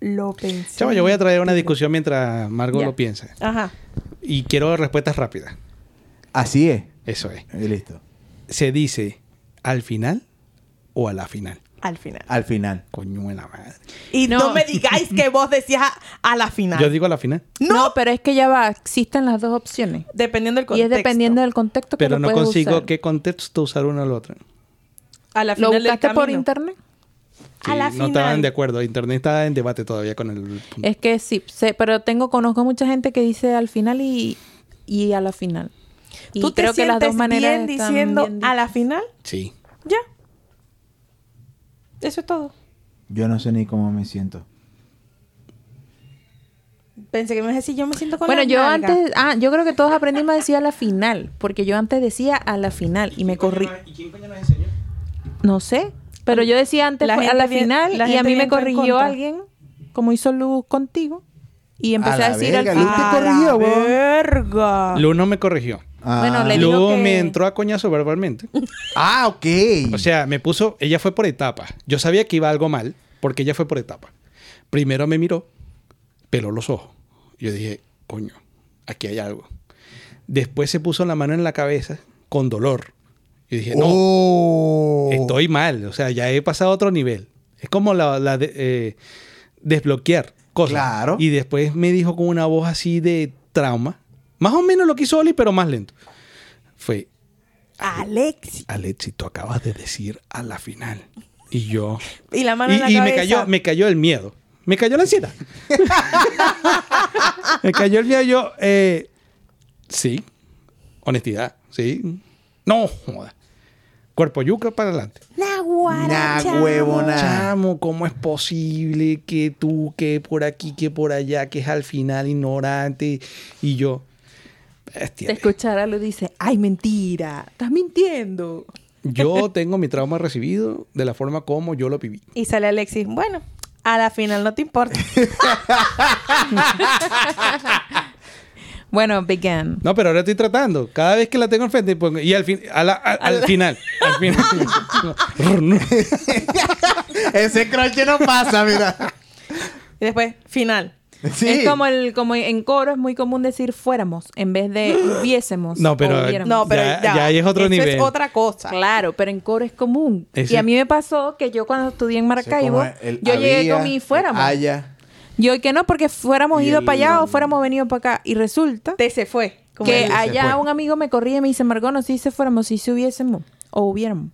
lo pensé. Chavo, yo voy a traer una discusión mientras Margot Ya. lo piensa. Ajá. Y quiero respuestas rápidas. Así es. Eso es. Y listo. ¿Se dice al final o a la final? Al final. Al final. Coño de la madre. Y no, No. me digáis que vos decías a, a la final. Yo digo a la final. No. pero es que ya va, existen las dos opciones. Dependiendo del Y contexto. es dependiendo del contexto que Pero lo no puedes consigo usar. qué contexto usar una o la otra. A la ¿Lo final del buscaste por camino. Internet? A la no estaban de acuerdo. Internet está en debate todavía con el punto. Es que sí, sé, pero tengo, conozco mucha gente que dice al final y, y a la final. Y ¿Tú te creo que sientes las dos maneras bien están diciendo bien a la final? Sí. Ya. Eso es todo. Yo no sé ni cómo me siento. Pensé que me ibas a decir, yo me siento con Bueno, yo nalgas. antes, ah, yo creo que todos aprendimos a decir a la final, porque yo antes decía a la final y me corrí. ¿Y quién coño nos enseñó? No sé, pero yo decía antes La fue a la bien- final la y a mí me corrigió alguien, como hizo Luz contigo, y empecé a, decir verga, al Luz final. te ¡A la corrigió, weón. verga! Lu no me corrigió. Ah. Bueno, le digo Lu que- me entró a coñazo verbalmente. Ah, ok. O sea, me puso, ella fue por etapas. Yo sabía que iba algo mal porque ella fue por etapas. Primero me miró, peló los ojos. Yo dije, coño, aquí hay algo. Después se puso la mano en la cabeza con dolor. Yo dije, no, Oh. estoy mal. O sea, ya he pasado a otro nivel. Es como la, la de- eh, desbloquear cosas. Claro. Y después me dijo con una voz así de trauma. Más o menos lo que hizo Oli, pero más lento. Fue, Alexi. Alexi, tú acabas de decir a la final. Y yo... Y la mano Y, en la y me, cayó, me cayó el miedo. Me cayó la ansiedad. me cayó el miedo. Yo, eh, sí. Honestidad, sí. No, joda. Cuerpo yuca para adelante. Nah, chamo. huevona. Chamo, ¿cómo es posible que tú, que por aquí, que por allá, que es al final ignorante? Y yo, bestia. Te escuchara Luz dice, ay, mentira, estás mintiendo. Yo tengo mi trauma recibido de la forma como yo lo viví. Y sale Alexis. Bueno, a la final no te importa. Bueno, began. No, pero ahora estoy tratando. Cada vez que la tengo enfrente, pongo- y al, fin, a la- a- al final. Al final. Ese croche no pasa, mira. y después, final. Sí. Es como el, como en coro es muy común decir fuéramos en vez de hubiésemos. No, pero-. No, pero Ya- ya, ya ahí es otro eso nivel. es otra cosa. Claro, pero en coro es común. Ese- Y a mí me pasó que yo cuando estudié en Maracaibo, el yo llegué con mi fuéramos. haya. Yo que no, porque fuéramos Y ido el- para allá o fuéramos venido para acá. Y resulta Te se fue. como que él. allá fue. un amigo me corría y me dice, Margot, no si se fuéramos, si se hubiésemos o hubiéramos.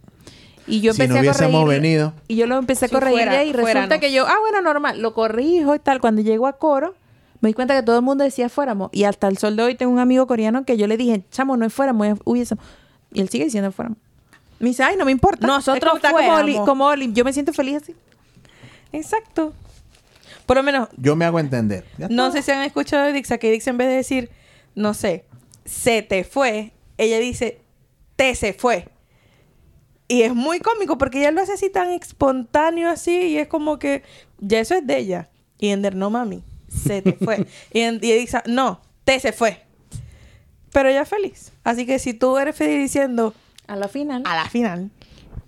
Y yo Si empecé no a hubiésemos corregir. venido. Y yo lo empecé a Si corregir fuera- y resulta fuéramos. que yo, ah, bueno, normal, lo corrijo y tal. Cuando llego a coro, me di cuenta que todo el mundo decía fuéramos. Y hasta el sol de hoy tengo un amigo coreano que yo le dije, chamo, no es fuéramos, es hubiésemos. Y él sigue diciendo fuéramos. Me dice, ay, no me importa. Nosotros Es como, como fuéramos. como Oli. Yo me siento feliz así. Exacto. Por lo menos, Yo me hago entender. Ya no sé si han escuchado de Dixa, que Dixa en vez de decir, no sé, se te fue, ella dice, te se fue. Y es muy cómico porque ella lo hace así tan espontáneo así y es como que ya eso es de ella. Y Ender, no mami, se te fue. y, en, y Dixa, no, te se fue. Pero ella es feliz. Así que si tú eres feliz diciendo A la final. a la final,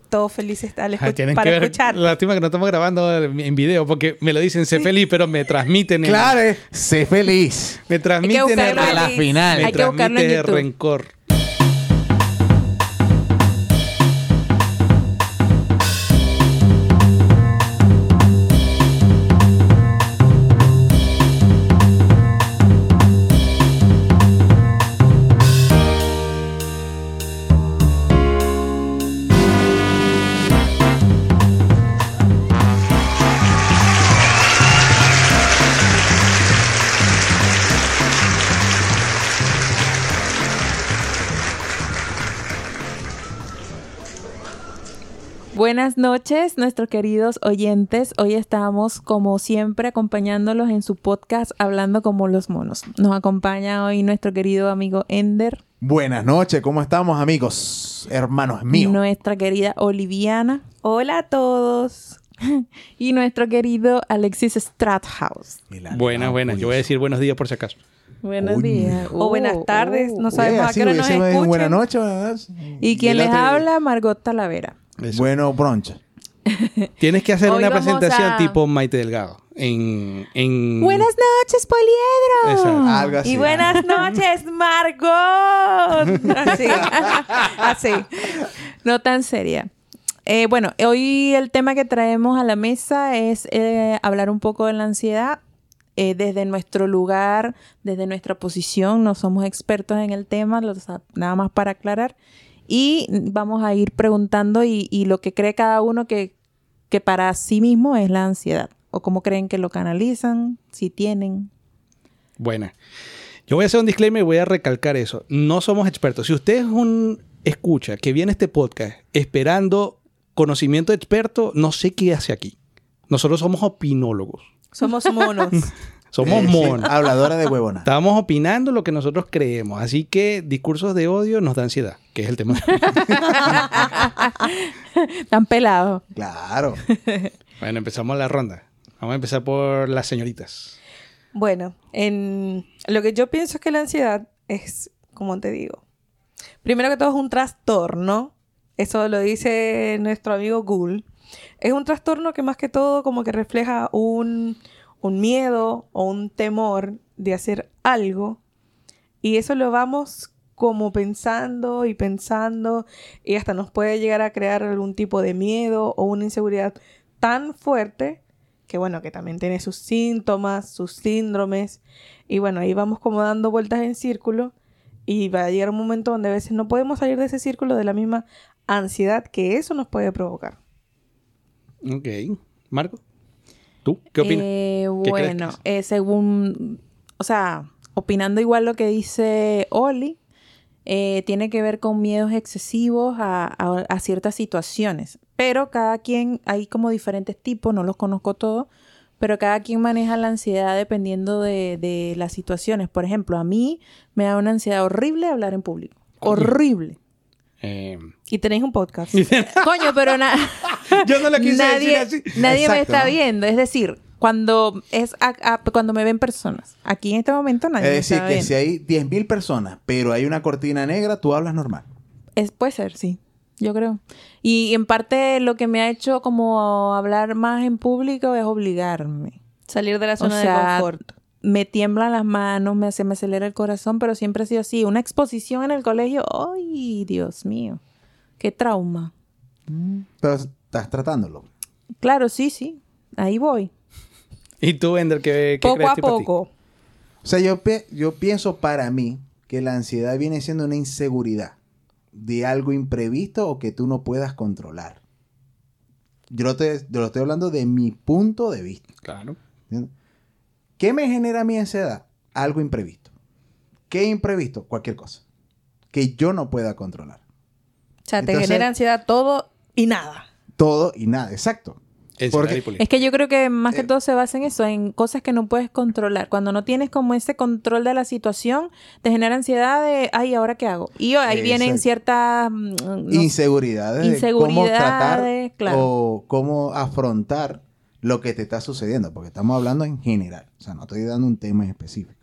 todos felices al escu- Ay, para que ver- escuchar. Lástima que no estamos grabando en video porque me lo dicen sé feliz, pero me transmiten el, Claro, sé feliz. me transmiten el, A la final. me Hay que buscarlo en YouTube. rencor. Buenas noches, nuestros queridos oyentes. Hoy estamos, como siempre, acompañándolos en su podcast Hablando como los monos. Nos acompaña hoy nuestro querido amigo Ender, Buenas noches, ¿cómo estamos, amigos? Hermanos míos. nuestra querida Oliviana Hola a todos. y nuestro querido Alexis Strathouse. Buenas, buenas. Yo voy a decir buenos días por si acaso. Buenos Uy. días. O buenas Oh, tardes, oh. no sabemos a qué hora nos escuchan. Buenas noches. ¿verdad? Y quien les habla, Margot Talavera. Eso. Bueno, broncha. Tienes que hacer Hoy una vamos presentación a- tipo Maite Delgado. En, en... Buenas noches, Poliedro. Exacto. Algo así. Y buenas noches, Margot. Así. Así. No tan seria. Eh, bueno, hoy el tema que traemos a la mesa es eh, hablar un poco de la ansiedad eh, desde nuestro lugar, desde nuestra posición. No somos expertos en el tema, lo- nada más para aclarar. Y vamos a ir preguntando y, y lo que cree cada uno que, que para sí mismo es la ansiedad. O cómo creen que lo canalizan, si tienen. Buena. Yo voy a hacer un disclaimer y voy a recalcar eso. No somos expertos. Si usted es un escucha que viene a este podcast esperando conocimiento experto, no sé qué hace aquí. Nosotros somos opinólogos. Somos monos. Somos Eh, sí, monos. habladora de huevona. Estamos opinando lo que nosotros creemos. Así que discursos de odio nos da ansiedad, que es el tema. Tan pelados. Claro. bueno, empezamos la ronda. Vamos a empezar por las señoritas. Bueno, en lo que yo pienso es que la ansiedad es, como te digo, primero que todo es un trastorno. Eso lo dice nuestro amigo Google. Es un trastorno que más que todo como que refleja un, un miedo o un temor de hacer algo. Y eso lo vamos como pensando y pensando y hasta nos puede llegar a crear algún tipo de miedo o una inseguridad tan fuerte que bueno, que también tiene sus síntomas, sus síndromes y bueno, ahí vamos como dando vueltas en círculo y va a llegar un momento donde a veces no podemos salir de ese círculo de la misma ansiedad que eso nos puede provocar. Ok. Marco, ¿tú qué opinas? Eh, ¿Qué crees bueno, eh, según, o sea, opinando igual lo que dice Oli, eh, tiene que ver con miedos excesivos a, a- a ciertas situaciones. Pero cada quien, hay como diferentes tipos, no los conozco todos, pero cada quien maneja la ansiedad dependiendo de, de las situaciones. Por ejemplo, a mí me da una ansiedad horrible hablar en público. Horrible. Eh, Y tenéis un podcast. Coño, pero na- Yo no la quise nadie, decir así. nadie me está viendo. Es decir, cuando es a- a- cuando me ven personas. Aquí en este momento nadie Es me decir, está que viendo. si hay 10.000 personas, pero hay una cortina negra, tú hablas normal. Es, puede ser, sí. Yo creo. Y en parte lo que me ha hecho como hablar más en público es obligarme. Salir de la O zona sea, de confort. Me tiemblan las manos, me, se me acelera el corazón, pero siempre ha sido así. Una exposición en el colegio, ¡ay, Dios mío! ¡Qué trauma! Pero estás tratándolo. Claro, sí, sí. Ahí voy. ¿Y tú, Ender, qué, qué Poco crees a ti? poco. O sea, yo, pe- yo pienso para mí que la ansiedad viene siendo una inseguridad de algo imprevisto o que tú no puedas controlar. Yo lo, te- yo lo estoy hablando de mi punto de vista. Claro. ¿entiendes? ¿Qué me genera mi ansiedad? Algo imprevisto. ¿Qué imprevisto? Cualquier cosa. Que yo no pueda controlar. O sea, te genera ansiedad todo y nada. Todo y nada, exacto. Porque- Es que yo creo que más que Eh. todo se basa en eso, en cosas que no puedes controlar. Cuando no tienes como ese control de la situación, te genera ansiedad de, ay, ¿ahora qué hago? Y ahí vienen ciertas... mm, no Inseguridades. de cómo tratar Inseguridades, claro. o cómo afrontar lo que te está sucediendo. Porque estamos hablando en general. O sea, no estoy dando un tema en específico.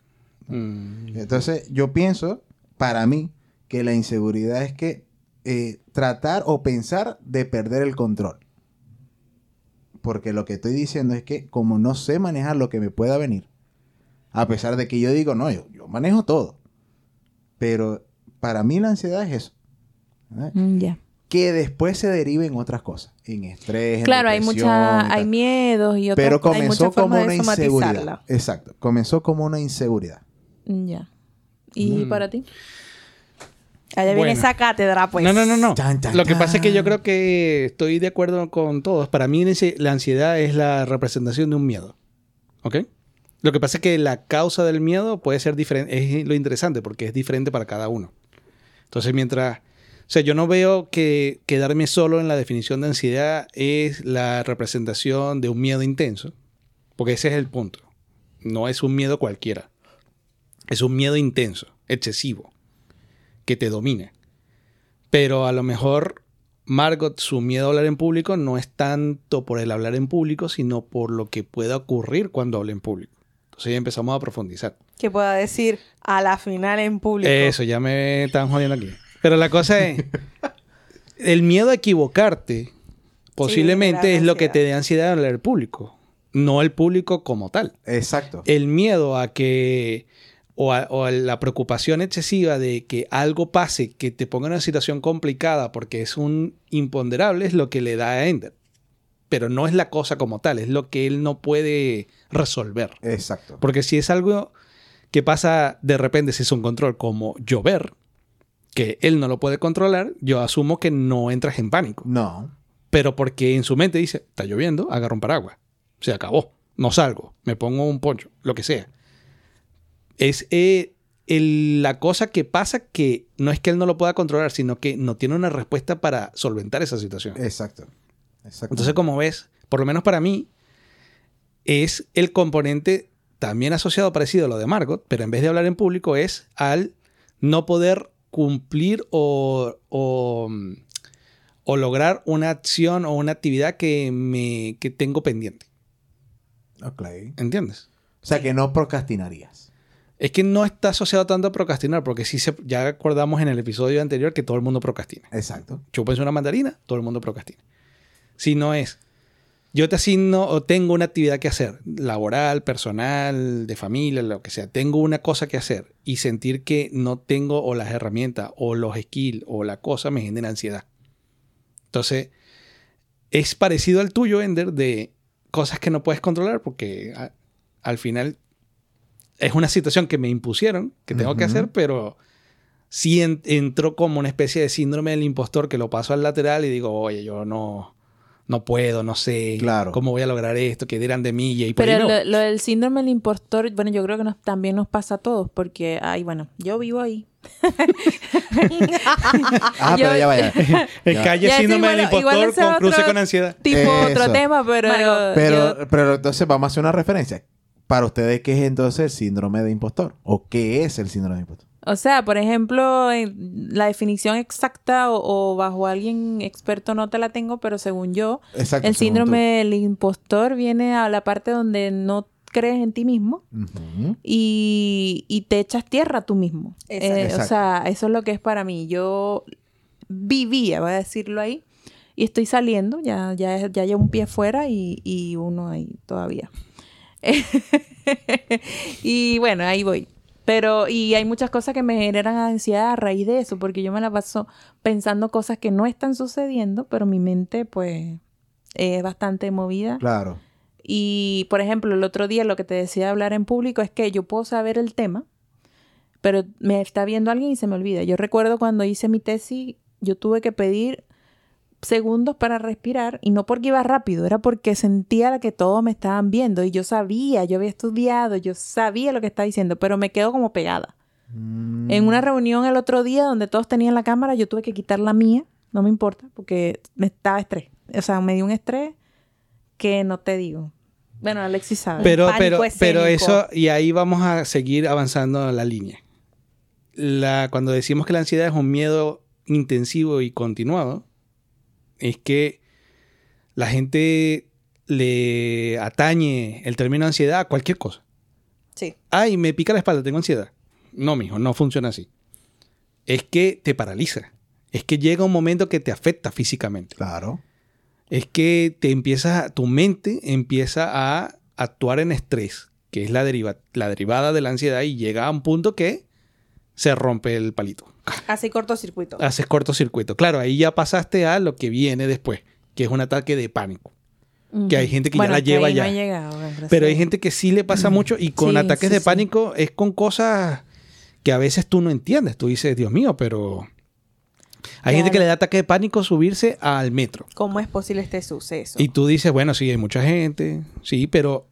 Mm, Entonces, yo pienso, para mí, que la inseguridad es que eh, tratar o pensar de perder el control. Porque lo que estoy diciendo es que como no sé manejar lo que me pueda venir, a pesar de que yo digo, no, yo, yo manejo todo. Pero para mí la ansiedad es eso. Mm, ya. Que después se derive en otras cosas. En estrés, en Claro, hay depresión mucha, hay miedos y otras Pero cosas. Hay comenzó muchas como una inseguridad. Exacto. Comenzó como una inseguridad. Mm, Ya. ¿Y Mm. para ti? Allá viene Bueno. esa cátedra, pues. no, no, no, no. Chan, chan, Lo que pasa es que yo creo que estoy de acuerdo con todos. Para mí la ansiedad es la representación de un miedo. ¿Ok? Lo que pasa es que la causa del miedo puede ser diferente. Es lo interesante porque es diferente para cada uno. Entonces, mientras... O sea, yo no veo que quedarme solo en la definición de ansiedad es la representación de un miedo intenso. Porque ese es el punto. No es un miedo cualquiera. Es un miedo intenso, excesivo, que te domina. Pero a lo mejor Margot, su miedo a hablar en público no es tanto por el hablar en público, sino por lo que pueda ocurrir cuando hable en público. Entonces ya empezamos a profundizar. Que pueda decir a la final en público. Eso, ya me están jodiendo aquí. Pero la cosa es, el miedo a equivocarte posiblemente es lo que te dé ansiedad al hablar en público. no el público como tal. Exacto. El miedo a que, o a, o a la preocupación excesiva de que algo pase, que te ponga en una situación complicada porque es un imponderable, es lo que le da a Ender. Pero no es la cosa como tal, es lo que él no puede resolver. Exacto. Porque si es algo que pasa de repente, si es un control como llover, que él no lo puede controlar, yo asumo que no entras en pánico. No. Pero porque en su mente dice, está lloviendo, agarro un paraguas. Se acabó. No salgo. Me pongo un poncho. Lo que sea. Es eh, el- la cosa que pasa que no es que él no lo pueda controlar, sino que no tiene una respuesta para solventar esa situación. Exacto. Exacto. Entonces, como ves, por lo menos para mí, es el componente también asociado parecido a lo de Margot, pero en vez de hablar en público es al no poder cumplir o, o, o lograr una acción o una actividad que, me, que tengo pendiente. Ok. ¿Entiendes? O sea, que no procrastinarías. Es que no está asociado tanto a procrastinar, porque sí se, ya acordamos en el episodio anterior que todo el mundo procrastina. Exacto. Chúpense una mandarina, todo el mundo procrastina. Si no es, yo te asigno o tengo una actividad que hacer, laboral, personal, de familia, lo que sea, tengo una cosa que hacer y sentir que no tengo o las herramientas o los skills o la cosa me genera ansiedad. Entonces, es parecido al tuyo, Ender, de cosas que no puedes controlar porque a- al final es una situación que me impusieron, que tengo que hacer, pero sí en- entró como una especie de síndrome del impostor que lo paso al lateral y digo, oye, yo no, no puedo, no sé Claro. cómo voy a lograr esto, que dirán de mí y ahí por ahí Pero lo, voy. lo del síndrome del impostor, bueno, yo creo que nos, también nos pasa a todos, porque, ay, bueno, yo vivo ahí. Ah, Yo- pero ya vaya. El calle Ya, sí, síndrome del impostor con cruce con ansiedad. Tipo otro tema, pero... Pero, yo- pero entonces vamos a hacer una referencia. Para ustedes, ¿qué es entonces el síndrome de impostor? ¿O qué es el síndrome de impostor? O sea, por ejemplo, la definición exacta o, o bajo alguien experto no te la tengo, pero según yo, Exacto. el síndrome del impostor viene a la parte donde no crees en ti mismo y, y te echas tierra tú mismo. Eh, o sea, eso es lo que es para mí. Yo vivía, voy a decirlo ahí, y estoy saliendo, ya, ya, ya llevo un pie fuera y, y uno ahí todavía. y bueno, ahí voy. Pero, y hay muchas cosas que me generan ansiedad a raíz de eso, porque yo me la paso pensando cosas que no están sucediendo, pero mi mente, pues, es bastante movida. Claro. Y, por ejemplo, el otro día lo que te decía de hablar en público es que yo puedo saber el tema, pero me está viendo alguien y se me olvida. Yo recuerdo cuando hice mi tesis, yo tuve que pedir segundos para respirar y no porque iba rápido, era porque sentía que todos me estaban viendo y yo sabía, yo había estudiado, yo sabía lo que estaba diciendo, pero me quedo como pegada. Mm, En una reunión el otro día donde todos tenían la cámara, yo tuve que quitar la mía, no me importa, porque me estaba estrés. O sea, me dio un estrés que no te digo. Bueno, Alexis sabe. Pero, pero, pero eso, y ahí vamos a seguir avanzando en la línea. La, cuando decimos que la ansiedad es un miedo intensivo y continuado, es que la gente le atañe el término ansiedad a cualquier cosa. Sí. Ay, me pica la espalda, tengo ansiedad. No, mijo, no funciona así. Es que te paraliza. Es que llega un momento que te afecta físicamente Claro. es que te empieza, tu mente empieza a actuar en estrés, que es la, deriva, la derivada de la ansiedad y llega a un punto que se rompe el palito. Así cortocircuito. Haces cortocircuito. Claro, ahí ya pasaste a lo que viene después, que es un ataque de pánico. que hay gente que ya la lleva ya. No llegado, Pero hay gente que sí le pasa mucho y con Sí, ataques sí, de sí. pánico es con cosas que a veces tú no entiendes. Tú dices, Dios mío, pero... Hay gente que le da ataque de pánico subirse al metro. ¿Cómo es posible este suceso? Y tú dices, bueno, sí, hay mucha gente, sí, pero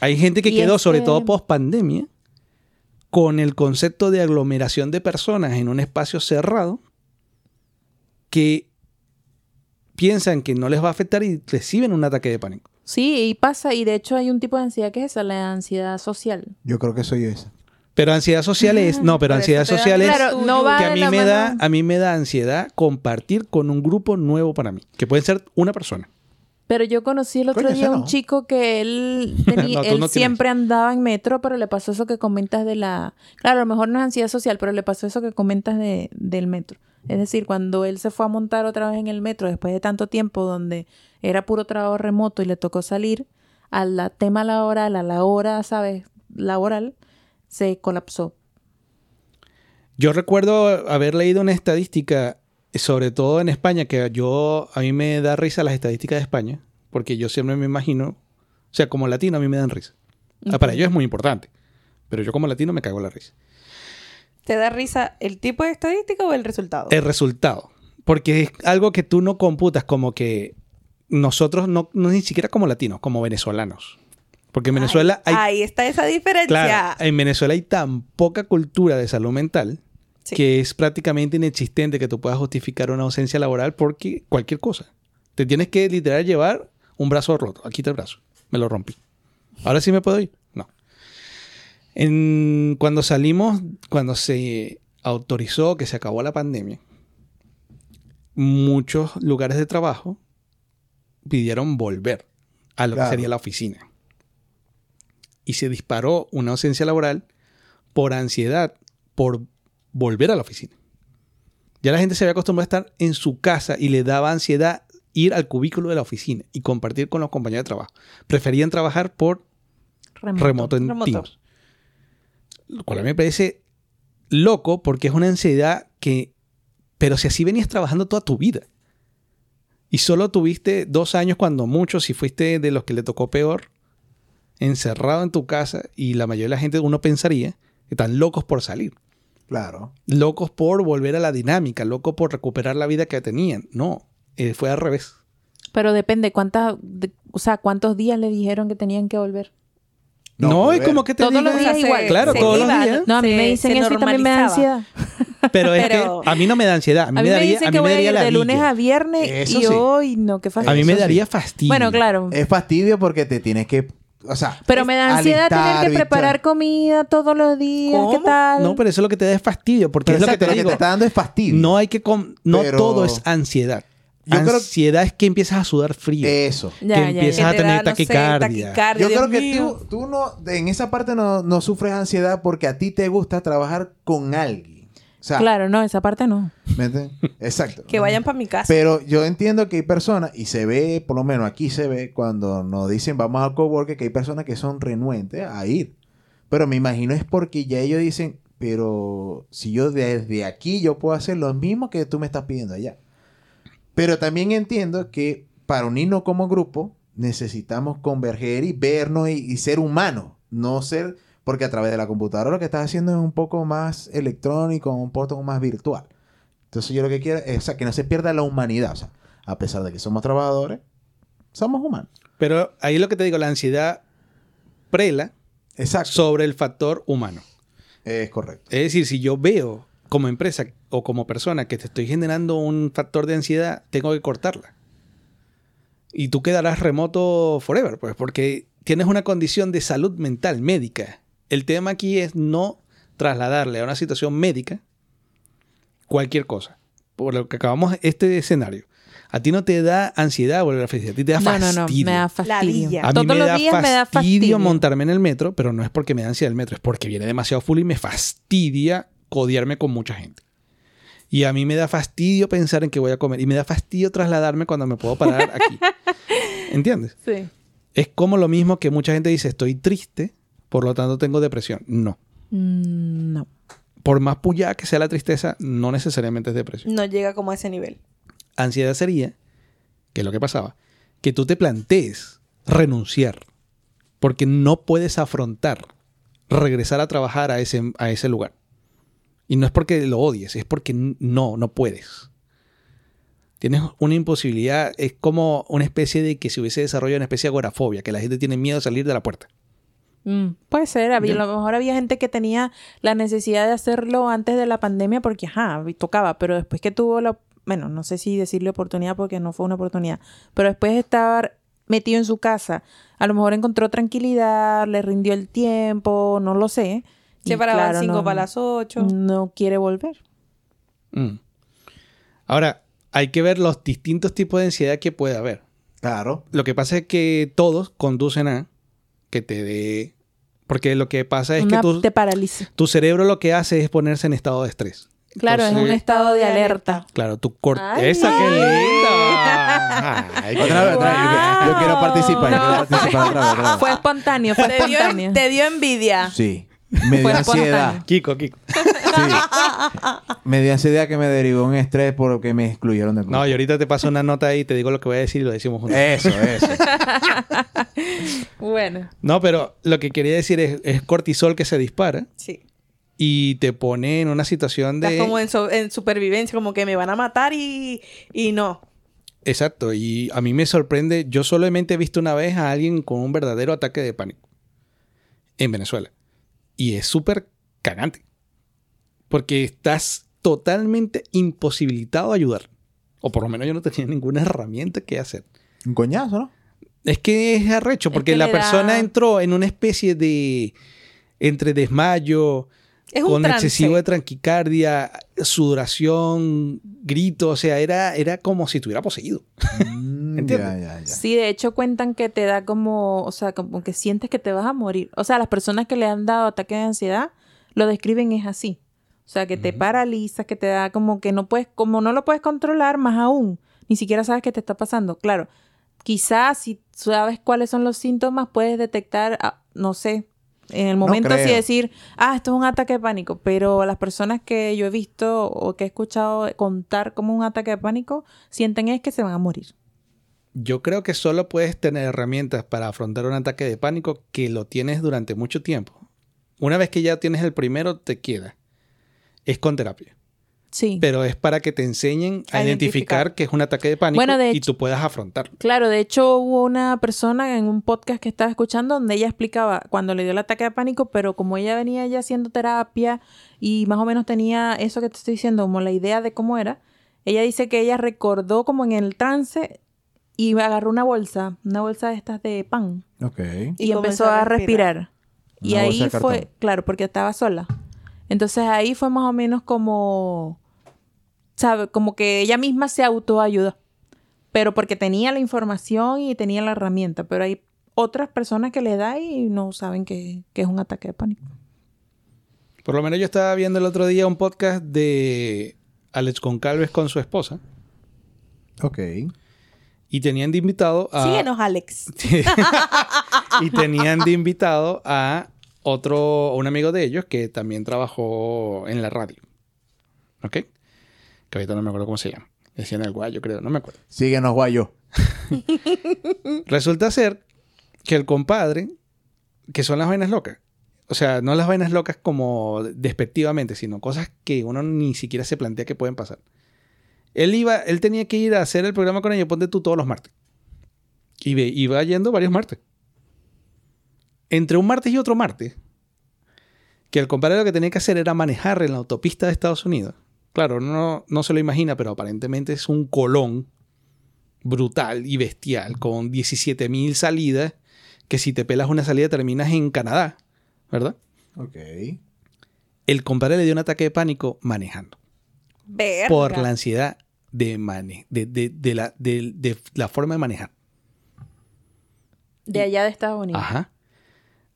hay gente que quedó, sobre todo post pandemia, con el concepto de aglomeración de personas en un espacio cerrado, que piensan que no les va a afectar y reciben un ataque de pánico. Sí, y pasa, y de hecho hay un tipo de ansiedad que es esa, la ansiedad social. Yo creo que soy esa. Pero ansiedad social es, no, pero ansiedad social es Claro, no va que a mí me mano- da, a mí me da ansiedad compartir con un grupo nuevo para mí, que puede ser una persona. Pero yo conocí el otro Coño, día ese un chico que él, tenía- No, él no tienes. siempre andaba en metro, pero le pasó eso que comentas de la... Claro, a lo mejor no es ansiedad social, pero le pasó eso que comentas de, del metro. Es decir, cuando él se fue a montar otra vez en el metro después de tanto tiempo donde era puro trabajo remoto y le tocó salir, al tema laboral, a la hora, ¿sabes? Laboral, se colapsó. Yo recuerdo haber leído una estadística, sobre todo en España, que yo a mí me da risa las estadísticas de España, porque yo siempre me imagino, o sea, como latino a mí me dan risa. Ah, Para ellos es muy importante, pero yo como latino me cago en la risa. ¿Te da risa el tipo de estadística o el resultado? El resultado, porque es algo que tú no computas como que nosotros no, no ni siquiera como latinos, como venezolanos. Porque en Venezuela hay Ahí está esa diferencia. Claro, en Venezuela hay tan poca cultura de salud mental Sí. que es prácticamente inexistente que tú puedas justificar una ausencia laboral porque cualquier cosa. Te tienes que literal llevar un brazo roto. Aquí está el brazo. Me lo rompí. Ahora sí me puedo ir. No. En- cuando salimos, cuando se autorizó que se acabó la pandemia, muchos lugares de trabajo pidieron volver a lo Claro. que sería la oficina y se disparó una ausencia laboral por ansiedad, por volver a la oficina. Ya la gente se había acostumbrado a estar en su casa y le daba ansiedad ir al cubículo de la oficina y compartir con los compañeros de trabajo. Preferían trabajar por Remoto. remoto, en Remoto. Teams. Lo cual a mí me parece loco porque es una ansiedad que... Pero si así venías trabajando toda tu vida. Y solo tuviste dos años cuando mucho, si fuiste de los que le tocó peor, encerrado en tu casa y la mayoría de la gente uno pensaría que están locos por salir. Claro. Locos por volver a la dinámica, locos por recuperar la vida que tenían. No, eh, fue al revés. Pero depende cuántas, de- o sea, cuántos días le dijeron que tenían que volver. No, No, es volver. como que te Todos los días igual. Claro, se todos los días. No, a mí se- me dicen eso y también me da ansiedad. Pero es Pero- que a mí no me da ansiedad. A mí, A mí me daría, dicen a mí que me voy a daría ir de lunes a viernes Eso y sí. hoy no, qué A fastidio. mí me daría fastidio. Bueno, claro. Es fastidio porque te tienes que. O sea. Pero me da ansiedad alistar, tener que preparar comida todos los días. ¿Qué ¿Cómo? tal? No, pero eso es lo que te da es fastidio. Porque Pero es lo que te digo. está dando es fastidio. No hay que... com- no Pero- todo es ansiedad. Yo creo- ansiedad es que empiezas a sudar frío. Eso. Ya, que ya, ya. empiezas a Que te tener da, no sé, taquicardia. Yo Dios creo que tú, tú no, en esa parte no, no sufres ansiedad porque a ti te gusta trabajar con alguien. O sea, Claro, no, esa parte no. ¿me entiendes? Exacto. Que vayan para mi casa. Pero yo entiendo que hay personas, y se ve, por lo menos aquí se ve, cuando nos dicen vamos al coworker, que hay personas que son renuentes a ir. Pero me imagino es porque ya ellos dicen, pero si yo desde aquí yo puedo hacer lo mismo que tú me estás pidiendo allá. Pero también entiendo que para unirnos como grupo necesitamos converger y vernos y, y ser humanos, no ser, porque a través de la computadora lo que estás haciendo es un poco más electrónico, un poco más virtual. Entonces yo lo que quiero es o sea, que no se pierda la humanidad. O sea, a pesar de que somos trabajadores, somos humanos. Pero ahí lo que te digo, la ansiedad prela Exacto. sobre el factor humano. es correcto. Es decir, si yo veo como empresa o como persona que te estoy generando un factor de ansiedad, tengo que cortarla. Y tú quedarás remoto forever, pues, porque tienes una condición de salud mental, médica. El tema aquí es no trasladarle a una situación médica cualquier cosa. Por lo que acabamos este escenario. A ti no te da ansiedad volver a la oficina, a ti te da No, no, fastidio. no, me da fastidio. A mí Todos me los da, días me da fastidio fastidio. montarme en el metro, pero no es porque me da ansiedad el metro, es porque viene demasiado full y me fastidia codiarme con mucha gente. Y a mí me da fastidio pensar en que voy a comer y me da fastidio trasladarme cuando me puedo parar aquí. ¿Entiendes? Sí. Es como lo mismo que mucha gente dice, estoy triste, por lo tanto tengo depresión. No. Mm, no. Por más puya que sea la tristeza, no necesariamente es depresión. No llega como a ese nivel. Ansiedad sería, que es lo que pasaba, que tú te plantees renunciar porque no puedes afrontar regresar a trabajar a ese, a ese lugar. Y no es porque lo odies, es porque no, no puedes. Tienes una imposibilidad, es como una especie de que se hubiese desarrollado una especie de agorafobia, que la gente tiene miedo de salir de la puerta. Mm, puede ser, había, a lo mejor había gente que tenía la necesidad de hacerlo antes de la pandemia porque, ajá, tocaba, pero después que tuvo la, bueno, no sé si decirle oportunidad porque no fue una oportunidad, pero después de estar metido en su casa, a lo mejor encontró tranquilidad, le rindió el tiempo, no lo sé. Se paraban claro, 5 no- para las 8. No quiere volver. Mm. Ahora, hay que ver los distintos tipos de ansiedad que puede haber. Claro. Lo que pasa es que todos conducen a que te dé... Porque lo que pasa es Una- que tu, te paraliza. tu cerebro lo que hace es ponerse en estado de estrés. Claro, es un Entonces, estado de alerta. Claro, tu corteza... Ay. ¡Esa, qué linda! Ay, Otra vez, otra vez. Yo, quiero- yo quiero participar. Yo quiero participar otra vez, otra vez. Fue espontáneo, fue Te dio, espontáneo. te dio envidia. Sí. Me dio ansiedad. Kiko, Kiko. Sí. Me dio ansiedad que me derivó un estrés porque me excluyeron del grupo. No, y ahorita te paso una nota ahí y te digo lo que voy a decir y lo decimos juntos. Eso, eso. Bueno. No, pero lo que quería decir es, es cortisol que se dispara Sí. y te pone en una situación de... Estás como en, so- en supervivencia, como que me van a matar y, y no. Exacto, y a mí me sorprende, yo solamente he visto una vez a alguien con un verdadero ataque de pánico en Venezuela. Y es súper cagante. Porque estás totalmente imposibilitado a ayudar. O por lo menos yo no tenía ninguna herramienta que hacer. Un coñazo, ¿no? Es que es arrecho, Es porque que la da- persona entró en una especie de... entre desmayo, Es un con trance. excesivo de tranquicardia, sudoración, grito, o sea, era, era como si estuviera poseído. Mm, ¿Entiendes? ya, ya, ya. Sí, de hecho cuentan que te da como, o sea, como que sientes que te vas a morir. O sea, las personas que le han dado ataque de ansiedad lo describen es así. O sea, que te paralizas, que te da como que no puedes, como no lo puedes controlar, más aún, ni siquiera sabes qué te está pasando. Claro, quizás si sabes cuáles son los síntomas, puedes detectar, ah, no sé, en el momento sí creo. decir, ah, esto es un ataque de pánico, pero las personas que yo he visto o que he escuchado contar como un ataque de pánico, sienten es que se van a morir. Yo creo que solo puedes tener herramientas para afrontar un ataque de pánico que lo tienes durante mucho tiempo. Una vez que ya tienes el primero, te queda. Es con terapia. Sí. Pero es para que te enseñen a, A identificar, identificar. que es un ataque de pánico Bueno, de y tú puedas afrontarlo. Claro, de hecho hubo una persona en un podcast que estaba escuchando donde ella explicaba cuando le dio el ataque de pánico, pero como ella venía ya haciendo terapia y más o menos tenía eso que te estoy diciendo, como la idea de cómo era, ella dice que ella recordó como en el trance y agarró una bolsa, una bolsa de estas de pan Ok. y, Y empezó a respirar. respirar. Y Una bolsa ahí de fue, claro, porque estaba sola. Entonces ahí fue más o menos como, ¿sabe? Como que ella misma se autoayudó. Pero porque tenía la información y tenía la herramienta. Pero hay otras personas que le da y no saben que, que es un ataque de pánico. Por lo menos yo estaba viendo el otro día un podcast de Alex Concalves con su esposa Ok. Y tenían de invitado a... Síguenos, Alex. y tenían de invitado a otro, un amigo de ellos que también trabajó en la radio. ¿Ok? Que ahorita no me acuerdo cómo se llama. Decían el guayo, creo, no me acuerdo. Síguenos, guayo. Resulta ser que el compadre, que son las vainas locas, o sea, no las vainas locas como despectivamente, sino cosas que uno ni siquiera se plantea que pueden pasar. Él iba, él tenía que ir a hacer el programa con ellos, ponte tú todos los martes. Y ve- iba yendo varios martes. Entre un martes y otro martes, que el compadre lo que tenía que hacer era manejar en la autopista de Estados Unidos. Claro, no, no se lo imagina, pero aparentemente es un colón brutal y bestial, con 17.000 salidas, que si te pelas una salida terminas en Canadá, ¿verdad? Ok. El compadre le dio un ataque de pánico manejando, Verga. por la ansiedad de, mane de, de- de la, de- de la forma de manejar. De allá de Estados Unidos. Ajá.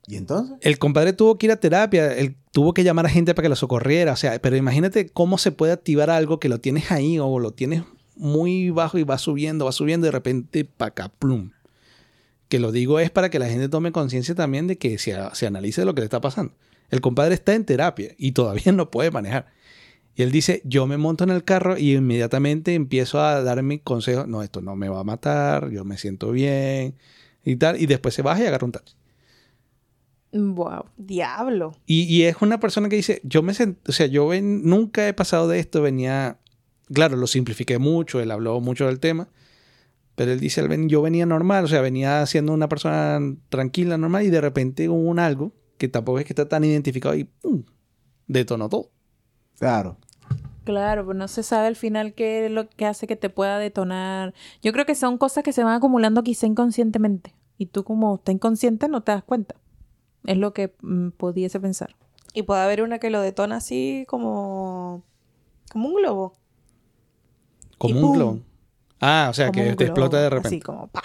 ¿Y entonces? El compadre tuvo que ir a terapia, él tuvo que llamar a gente para que lo socorriera, o sea, pero imagínate cómo se puede activar algo que lo tienes ahí o lo tienes muy bajo y va subiendo, va subiendo y de repente paca plum. Que lo digo es para que la gente tome conciencia también de que se, se analice lo que le está pasando. El compadre está en terapia y todavía no puede manejar. Y él dice, yo me monto en el carro y inmediatamente empiezo a dar mi consejo, no, esto no me va a matar, yo me siento bien y tal, y después se baja y agarra un taxi. Wow. Diablo. Y, y es una persona que dice, yo me sent, o sea, yo ven- nunca he pasado de esto, venía, claro, lo simplifiqué mucho, él habló mucho del tema, pero él dice, él ven- yo venía normal, o sea, venía siendo una persona tranquila, normal, y de repente hubo un algo que tampoco es que está tan identificado y ¡pum! detonó todo. Claro. Claro, pero no se sabe al final qué es lo que hace que te pueda detonar. Yo creo que son cosas que se van acumulando quizá inconscientemente. Y tú como estás inconsciente no te das cuenta. Es lo que mm, pudiese pensar. Y puede haber una que lo detona así como... Como un globo. Como Y un ¡pum! clon. Ah, o sea, Como que te explota de globo, repente. Así como ¡pa!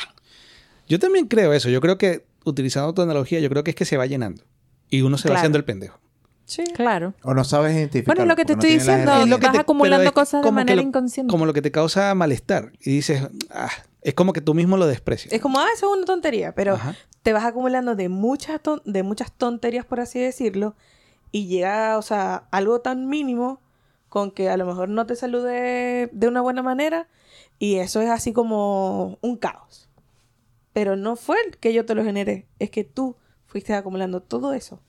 Yo también creo eso. Yo creo que utilizando tu analogía, yo creo que es que se va llenando. Y uno se va haciendo el pendejo. Sí. Claro. O no sabes identificar. Bueno, es lo que te estoy diciendo, Es lo que vas te- acumulando es cosas de manera lo- inconsciente. Como lo que te causa malestar. Y dices, ah, es como que tú mismo lo desprecias. Es como, ah, eso es una tontería, pero Ajá. te vas acumulando de muchas, ton- de muchas tonterías, por así decirlo, y llega, o sea, algo tan mínimo con que a lo mejor no te salude de una buena manera y eso es así como un caos. Pero no fue el que yo te lo generé, es que tú fuiste acumulando todo eso.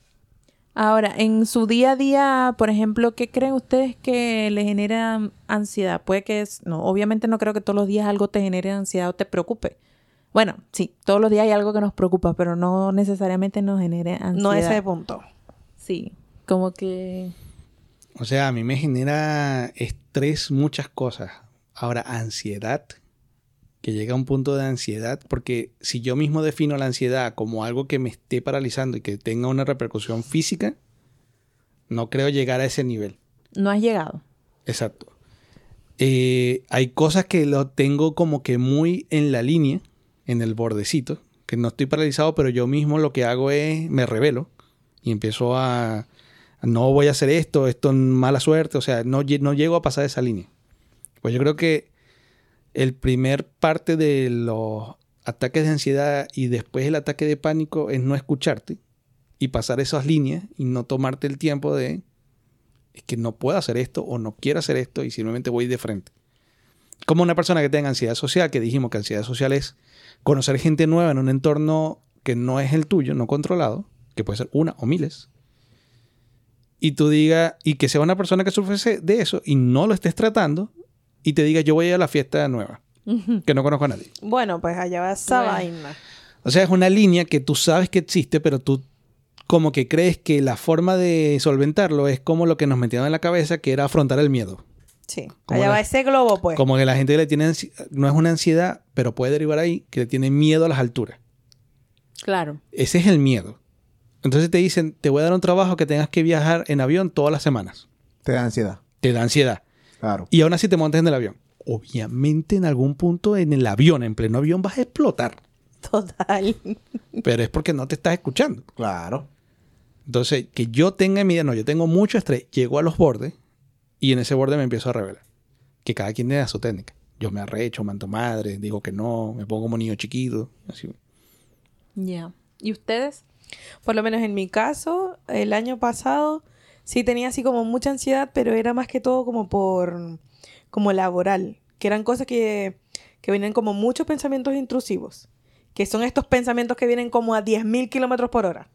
Ahora, en su día a día, por ejemplo, ¿qué creen ustedes que le genera ansiedad? Puede que es, no, obviamente no creo que todos los días algo te genere ansiedad o te preocupe. Bueno, sí, todos los días hay algo que nos preocupa, pero no necesariamente nos genere ansiedad. No ese punto. Sí, como que O sea, a mí me genera estrés muchas cosas. Ahora, ansiedad, que llega a un punto de ansiedad, porque si yo mismo defino la ansiedad como algo que me esté paralizando y que tenga una repercusión física, no creo llegar a ese nivel. no has llegado. Exacto. Eh, hay cosas que lo tengo como que muy en la línea, en el bordecito, que no estoy paralizado, pero yo mismo lo que hago es me revelo y empiezo a no voy a hacer esto, esto es mala suerte, o sea, no, no llego a pasar esa línea. Pues yo creo que el primer parte de los ataques de ansiedad y después el ataque de pánico es no escucharte y pasar esas líneas y no tomarte el tiempo de es que no puedo hacer esto o no quiero hacer esto y simplemente voy de frente. Como una persona que tenga ansiedad social, que dijimos que ansiedad social es conocer gente nueva en un entorno que no es el tuyo, no controlado, que puede ser una o miles, y tú digas, y que sea una persona que sufre de eso y no lo estés tratando, y te diga, yo voy a ir a la fiesta nueva, que no conozco a nadie. Bueno, pues allá va esa Bueno. vaina. O sea, es una línea que tú sabes que existe, pero tú como que crees que la forma de solventarlo es como lo que nos metieron en la cabeza, que era afrontar el miedo. Sí. Como Allá la- va ese globo, pues. Como que la gente le tiene, no es una ansiedad, pero puede derivar ahí, que le tiene miedo a las alturas. Claro. Ese es el miedo. Entonces te dicen, te voy a dar un trabajo que tengas que viajar en avión todas las semanas. Te da ansiedad. Te da ansiedad. Claro. Y aún así te montas en el avión. Obviamente en algún punto en el avión, en pleno avión, vas a explotar. Total. Pero es porque no te estás escuchando. Claro. Entonces, que yo tenga miedo, no, yo tengo mucho estrés, llego a los bordes y en ese borde me empiezo a revelar. Que cada quien tiene su técnica. Yo me arrecho, manto madre, digo que no, me pongo como niño chiquito. Así. Ya. ¿Y ustedes? Por lo menos en mi caso, el año pasado sí tenía así como mucha ansiedad, pero era más que todo como por como laboral, que eran cosas que, que vienen como muchos pensamientos intrusivos, que son estos pensamientos que vienen como a 10.000 kilómetros por hora.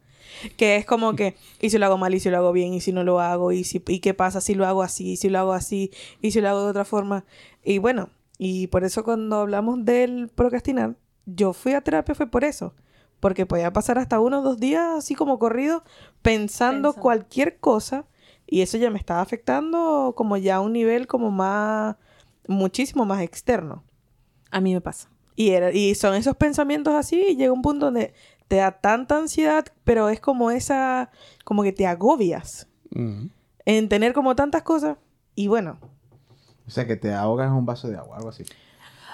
Que es como que, y si lo hago mal, y si lo hago bien, y si no lo hago, y, si, y qué pasa si lo hago así, y si lo hago así, y si lo hago de otra forma. Y bueno, y por eso cuando hablamos del procrastinar, yo fui a terapia fue por eso. Porque podía pasar hasta uno o dos días así como corrido pensando, Pensando. cualquier cosa y eso ya me estaba afectando como ya a un nivel como más, muchísimo más externo. A mí me pasa. Y, era, y son esos pensamientos así y llega un punto donde te da tanta ansiedad, pero es como esa, como que te agobias en tener como tantas cosas. Y bueno, O sea, que te ahogas en un vaso de agua, algo así.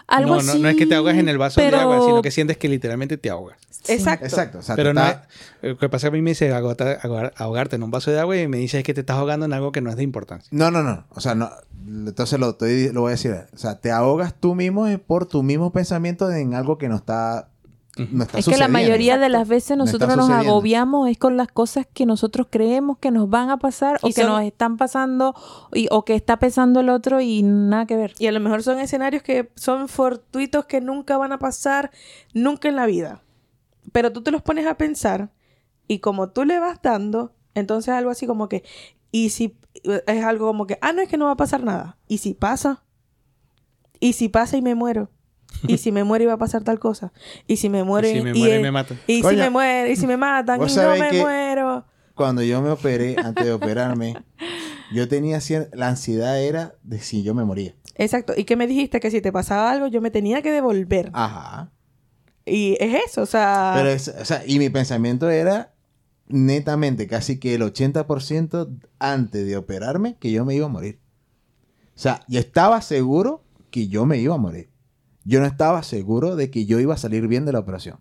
Algo no, no, así, no es que te ahogas en el vaso pero... de agua, sino que sientes que literalmente te ahogas. exacto. Exacto. O sea, Pero no es- Lo que pasa es que a mí me dice agota- ahogar- ahogarte en un vaso de agua y me dice que te estás ahogando en algo que no es de importancia. No, no, no. O sea, no. Entonces lo, estoy- lo voy a decir. O sea, te ahogas tú mismo es por tu mismo pensamiento en algo que no está. No está Es que la mayoría de las veces No nosotros nos agobiamos es con las cosas que nosotros creemos que nos van a pasar o Y que son- nos están pasando y- o que está pensando el otro y nada que ver. Y a lo mejor son escenarios que son fortuitos que nunca van a pasar, nunca en la vida. Pero tú te los pones a pensar y como tú le vas dando, entonces algo así como que, y si es algo como que, ah, no es que no va a pasar nada. ¿Y si pasa? ¿Y si pasa y me muero? ¿Y si me muero va a pasar tal cosa? ¿Y si me muero Y si me muero y me matan. ¿Y si me muero? ¿Y si me matan? Y no me muero. Cuando yo me operé, antes de operarme, yo tenía la ansiedad era de si yo me moría. Exacto. ¿Y qué me dijiste? Que si te pasaba algo, yo me tenía que devolver. Ajá. Y es eso, o sea... Pero es, o sea, y mi pensamiento era netamente casi que el 80% antes de operarme que yo me iba a morir. O sea, yo estaba seguro que yo me iba a morir. Yo no estaba seguro de que yo iba a salir bien de la operación.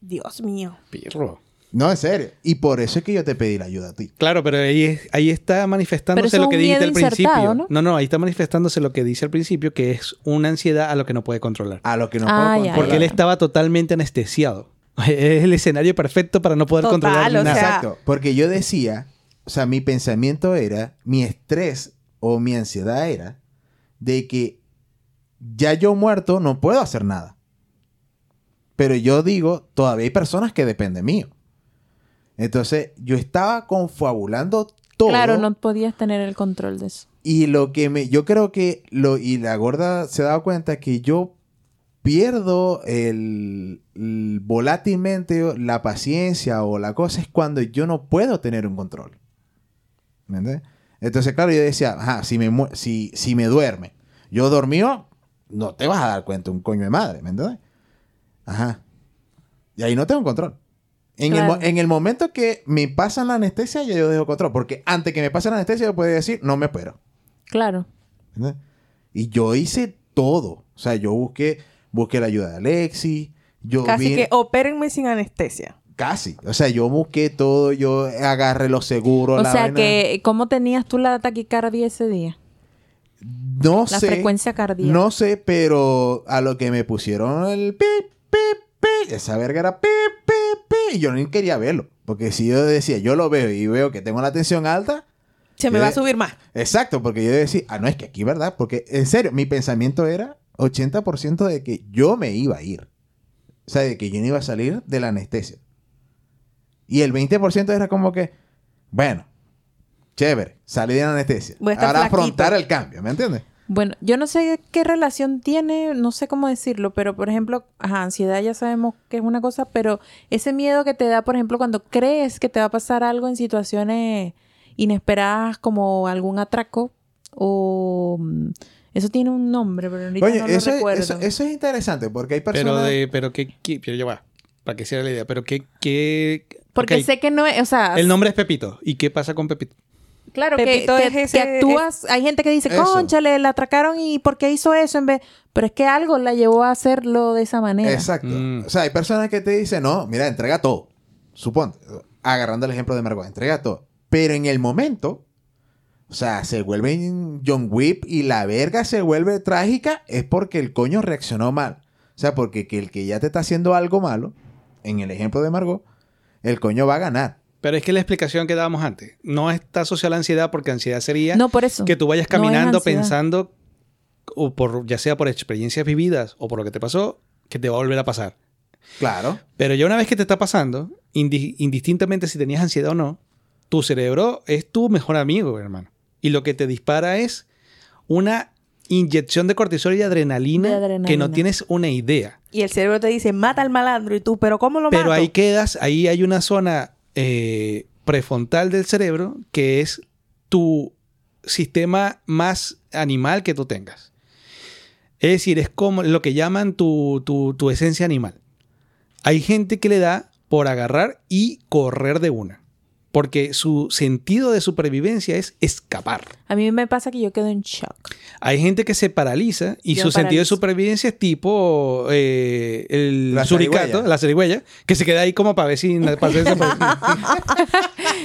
Dios mío. Pirro. No, en serio. Y por eso es que yo te pedí la ayuda a ti. Claro, pero ahí, es- ahí está Pero manifestándose eso lo que dijiste al principio. ¿no? ¿no? no, ahí está manifestándose lo que dice al principio, que es una ansiedad a lo que no puede controlar. A lo que no Ah, puedo ya, controlar. Porque él estaba totalmente anestesiado. Es el escenario perfecto para no poder Total, controlar o nada. sea- Exacto. Porque yo decía, o sea, mi pensamiento era, mi estrés o mi ansiedad era de que ya yo muerto no puedo hacer nada. Pero yo digo, todavía hay personas que dependen mío. Entonces, yo estaba confabulando todo. Claro, no podías tener el control de eso. Y lo que me, yo creo que lo, y la gorda se ha dado cuenta que yo pierdo el, el- volátilmente la paciencia o la cosa es cuando yo no puedo tener un control. ¿Me entiendes? Entonces, claro, yo decía, ajá, si me, si, si me duerme, yo dormido, no te vas a dar cuenta un coño de madre, ¿me entiendes? Ajá. Y ahí no tengo control. En, el, en el momento que me pasan la anestesia, ya yo dejo control. Porque antes que me pase la anestesia, yo puedo decir, no me espero. Claro. ¿Entiendes? Y yo hice todo. O sea, yo busqué, busqué la ayuda de Alexi. Yo Casi que opérenme sin anestesia. Casi. O sea, yo busqué todo. Yo agarré los seguros. O la sea que, ¿cómo tenías tú la taquicardia ese día? No La sé. frecuencia cardíaca. No sé, pero a lo que me pusieron el pip, pip, pip. Esa verga era pip, pip, pip. Y yo ni quería verlo. Porque si yo decía, yo lo veo y veo que tengo la tensión alta. Se me va a subir más. Exacto, porque yo decía, ah, no, es que aquí, ¿verdad? Porque en serio, mi pensamiento era 80% de que yo me iba a ir. O sea, de que yo no iba a salir de la anestesia. Y el 20% era como que, bueno, chévere, salí de la anestesia. Voy a estar Ahora flaquito. afrontar el cambio, ¿me entiendes? Bueno, yo no sé qué relación tiene, no sé cómo decirlo, pero por ejemplo, ajá, ansiedad ya sabemos que es una cosa, pero ese miedo que te da, por ejemplo, cuando crees que te va a pasar algo en situaciones inesperadas como algún atraco o mm, eso tiene un nombre, pero ahorita Oye, no lo eso, es, recuerdo. eso, eso es interesante porque hay personas... Pero de, pero qué- pero ya va, para que sea la idea, pero qué, qué, Porque ok, sé que no es, o sea, el nombre es Pepito. ¿Y qué pasa con Pepito? Claro, Pepito que, es que- ese- que actúas. Hay gente que dice, conchale, la atracaron y ¿por qué hizo eso? En vez... Pero es que algo la llevó a hacerlo de esa manera. Exacto. Mm. O sea, hay personas que te dicen, no, mira, entrega todo. Suponte, agarrando el ejemplo de Margot, entrega todo. Pero en el momento, o sea, se vuelve John Whip y la verga se vuelve trágica, es porque el coño reaccionó mal. O sea, porque que el que ya te está haciendo algo malo, en el ejemplo de Margot, el coño va a ganar. Pero es que la explicación que dábamos antes no está asociada a la ansiedad porque ansiedad sería No, por eso. que tú vayas caminando pensando, o por, ya sea por experiencias vividas o por lo que te pasó, que te va a volver a pasar. Claro. Pero ya una vez que te está pasando, indi- indistintamente si tenías ansiedad o no, tu cerebro es tu mejor amigo, hermano. Y lo que te dispara es una inyección de cortisol y adrenalina, De adrenalina. que no tienes una idea. Y el cerebro te dice, mata al malandro. Y tú, ¿pero cómo lo Pero mato? ahí quedas, ahí hay una zona eh, prefrontal del cerebro que es tu sistema más animal que tú tengas. Es decir, es como lo que llaman tu, tu- tu esencia animal. Hay gente que le da por agarrar y correr de una. Porque su sentido de supervivencia es escapar. A mí me pasa que yo quedo en shock. Hay gente que se paraliza y Yo su sentido de supervivencia es tipo eh, el La suricato, la zarigüeya, que se queda ahí como para ver si para desaparecido.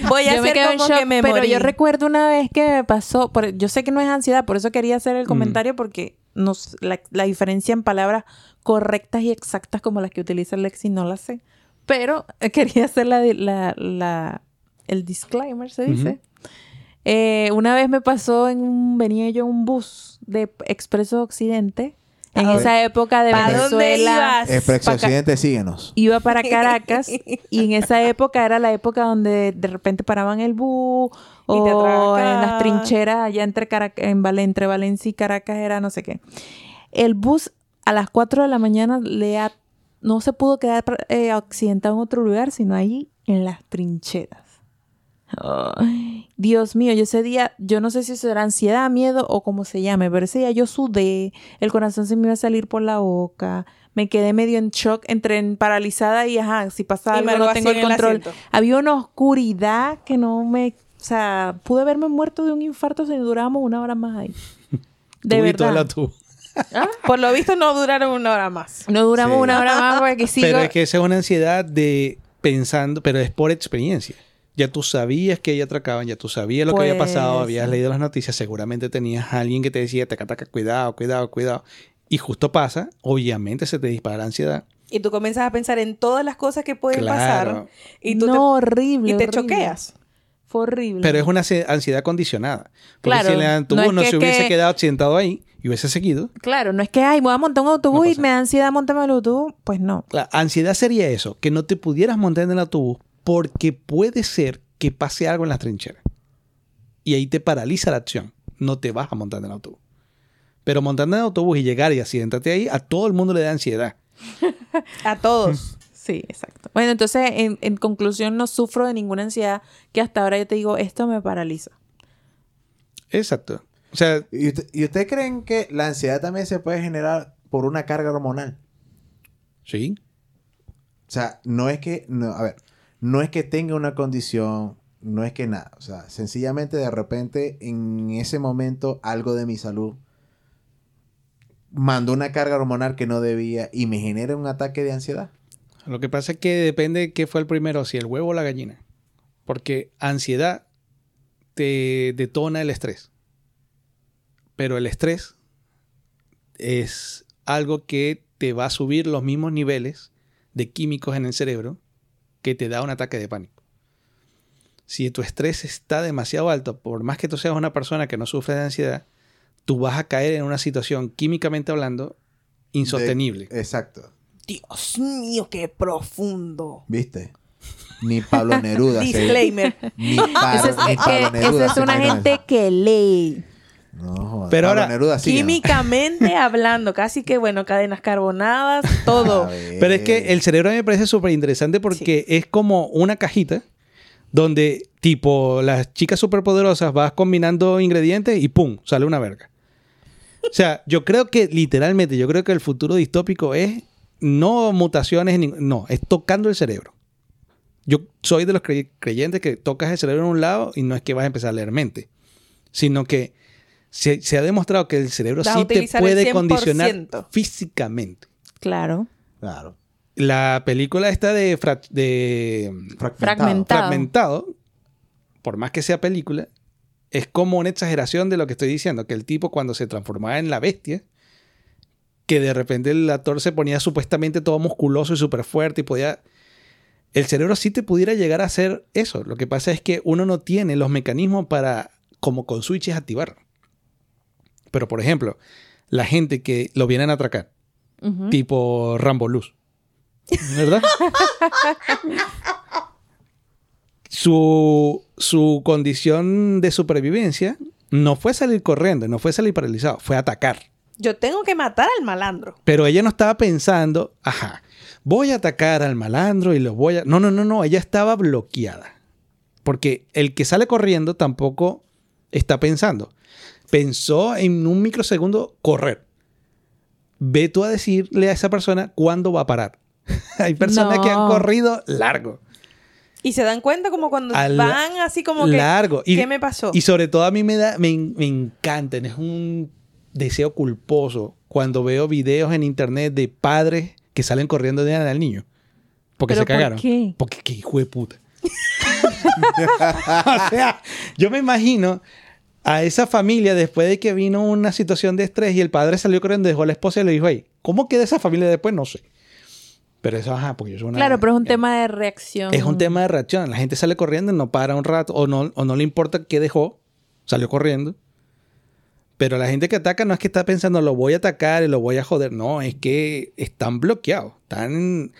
Voy a yo hacer como shock, que me pero morí. yo recuerdo una vez que me pasó, por- yo sé que no es ansiedad, por eso quería hacer el Mm. comentario porque nos, la, la diferencia en palabras correctas y exactas como las que utiliza Lexi no la sé, pero eh, quería hacer la, la, la- el disclaimer, se dice. Eh, una vez me pasó en un, venía yo en un bus de Expreso Occidente, en Ah, esa época de ¿Para dónde Venezuela. ibas? Expreso. Occidente, síguenos. Iba para Caracas y en esa época era la época donde de repente paraban el bus Y te o en las trincheras allá entre, Carac- en Val- entre Valencia y Caracas era no sé qué. El bus a las 4 de la mañana le ha- no se pudo quedar eh, accidentado en otro lugar, sino ahí en las trincheras. Ay, Dios mío, yo ese día, yo no sé si eso era ansiedad, miedo o como se llame, pero ese día yo sudé, el corazón se me iba a salir por la boca, me quedé medio en shock, entre en paralizada y ajá, si pasa Y algo no tengo el control. Había una oscuridad que no me, o sea, pude haberme muerto de un infarto si durábamos una hora más ahí. De Tú y toda verdad. la tú. Por lo visto no duraron una hora más. No duramos Sí. una hora más porque sigo. Pero es que esa es una ansiedad de pensando, pero es por experiencia. Ya tú sabías que ella atracaban, ya tú sabías lo que había pasado, Pues, habías leído las noticias, seguramente tenías a alguien que te decía, taca, taca, cuidado, cuidado, cuidado. Y justo pasa, obviamente se te dispara la ansiedad. Y tú comienzas a pensar en todas las cosas que pueden Claro. pasar. Y tú no, te, horrible. y te horrible. choqueas. Fue horrible. Pero es una ansi- ansiedad condicionada. Porque Claro, si el autobús no no, es se que- hubiese que- quedado accidentado ahí y hubiese seguido, Claro, no es que, ay, voy a montar un autobús No y me da ansiedad montarme el autobús. Pues no. La ansiedad sería eso, que no te pudieras montar en el autobús porque puede ser que pase algo en las trincheras. Y ahí te paraliza la acción. No te vas a montar en el autobús. Pero montando en el autobús y llegar y accidentarte ahí, a todo el mundo le da ansiedad. A todos. Sí, exacto. Bueno, entonces, en, en conclusión, no sufro de ninguna ansiedad que hasta ahora yo te digo, esto me paraliza. Exacto. O sea, ¿Y, usted- y ustedes creen que la ansiedad también se puede generar por una carga hormonal? sí. O sea, no es que, no, a ver, no es que tenga una condición, no es que nada. O sea, sencillamente de repente en ese momento algo de mi salud mandó una carga hormonal que no debía y me genera un ataque de ansiedad. Lo que pasa es que depende de qué fue el primero, si el huevo o la gallina. Porque ansiedad te detona el estrés. Pero el estrés es algo que te va a subir los mismos niveles de químicos en el cerebro que te da un ataque de pánico. Si tu estrés está demasiado alto, por más que tú seas una persona que no sufre de ansiedad, tú vas a caer en una situación químicamente hablando insostenible. De- exacto. Dios mío, qué profundo. ¿Viste? Ni Pablo Neruda. Disclaimer. ni, pa- Esa es, ni que- Pablo Neruda. esa es una gente que lee. No, Pero ahora, Neruda sí, ¿no? Químicamente hablando, casi que, bueno, cadenas carbonadas, todo. Pero es que el cerebro a mí me parece súper interesante porque es como una cajita donde, tipo, las chicas superpoderosas vas combinando ingredientes y ¡pum! sale una verga. O sea, yo creo que literalmente, yo creo que el futuro distópico es no mutaciones, no, es tocando el cerebro. Yo soy de los crey- creyentes que tocas el cerebro en un lado y no es que vas a empezar a leer mente, sino que se, se ha demostrado que el cerebro Vas sí te puede condicionar 100%. físicamente. Claro. Claro. La película esta de, fra- de Fragmentado. Fragmentado. Fragmentado, por más que sea película, es como una exageración de lo que estoy diciendo, que el tipo cuando se transformaba en la bestia, que de repente el actor se ponía supuestamente todo musculoso y súper fuerte y podía... El cerebro sí te pudiera llegar a hacer eso. Lo que pasa es que uno no tiene los mecanismos para, como con switches, activarlo. Pero, por ejemplo, la gente que lo vienen a atracar, tipo Rambo Luz. ¿Verdad? su, su condición de supervivencia no fue salir corriendo, no fue salir paralizado, fue atacar. Yo tengo que matar al malandro. Pero ella no estaba pensando, ajá, voy a atacar al malandro y lo voy a... No, no, no, no, ella estaba bloqueada. Porque el que sale corriendo tampoco está pensando. Pensó en un microsegundo correr. Ve tú a decirle a esa persona cuándo va a parar. Hay personas que han No. corrido largo. Y se dan cuenta como cuando Al- van así como que... largo. Y, ¿Qué me pasó? Y sobre todo a mí me da, me, me encantan, es un deseo culposo cuando veo videos en internet de padres que salen corriendo de al niño. Porque ¿Pero se por cagaron. qué? Porque qué hijo de puta. o sea, yo me imagino a esa familia después de que vino una situación de estrés y el padre salió corriendo, dejó a la esposa y le dijo, hey, ¿cómo queda esa familia después? No sé. Pero eso, ajá, porque yo soy una... Claro, pero es un tema de reacción. Es un tema de reacción. La gente sale corriendo y no para un rato o no, o no le importa qué dejó. Salió corriendo. Pero la gente que ataca no es que está pensando lo voy a atacar y lo voy a joder. No, es que están bloqueados. Están...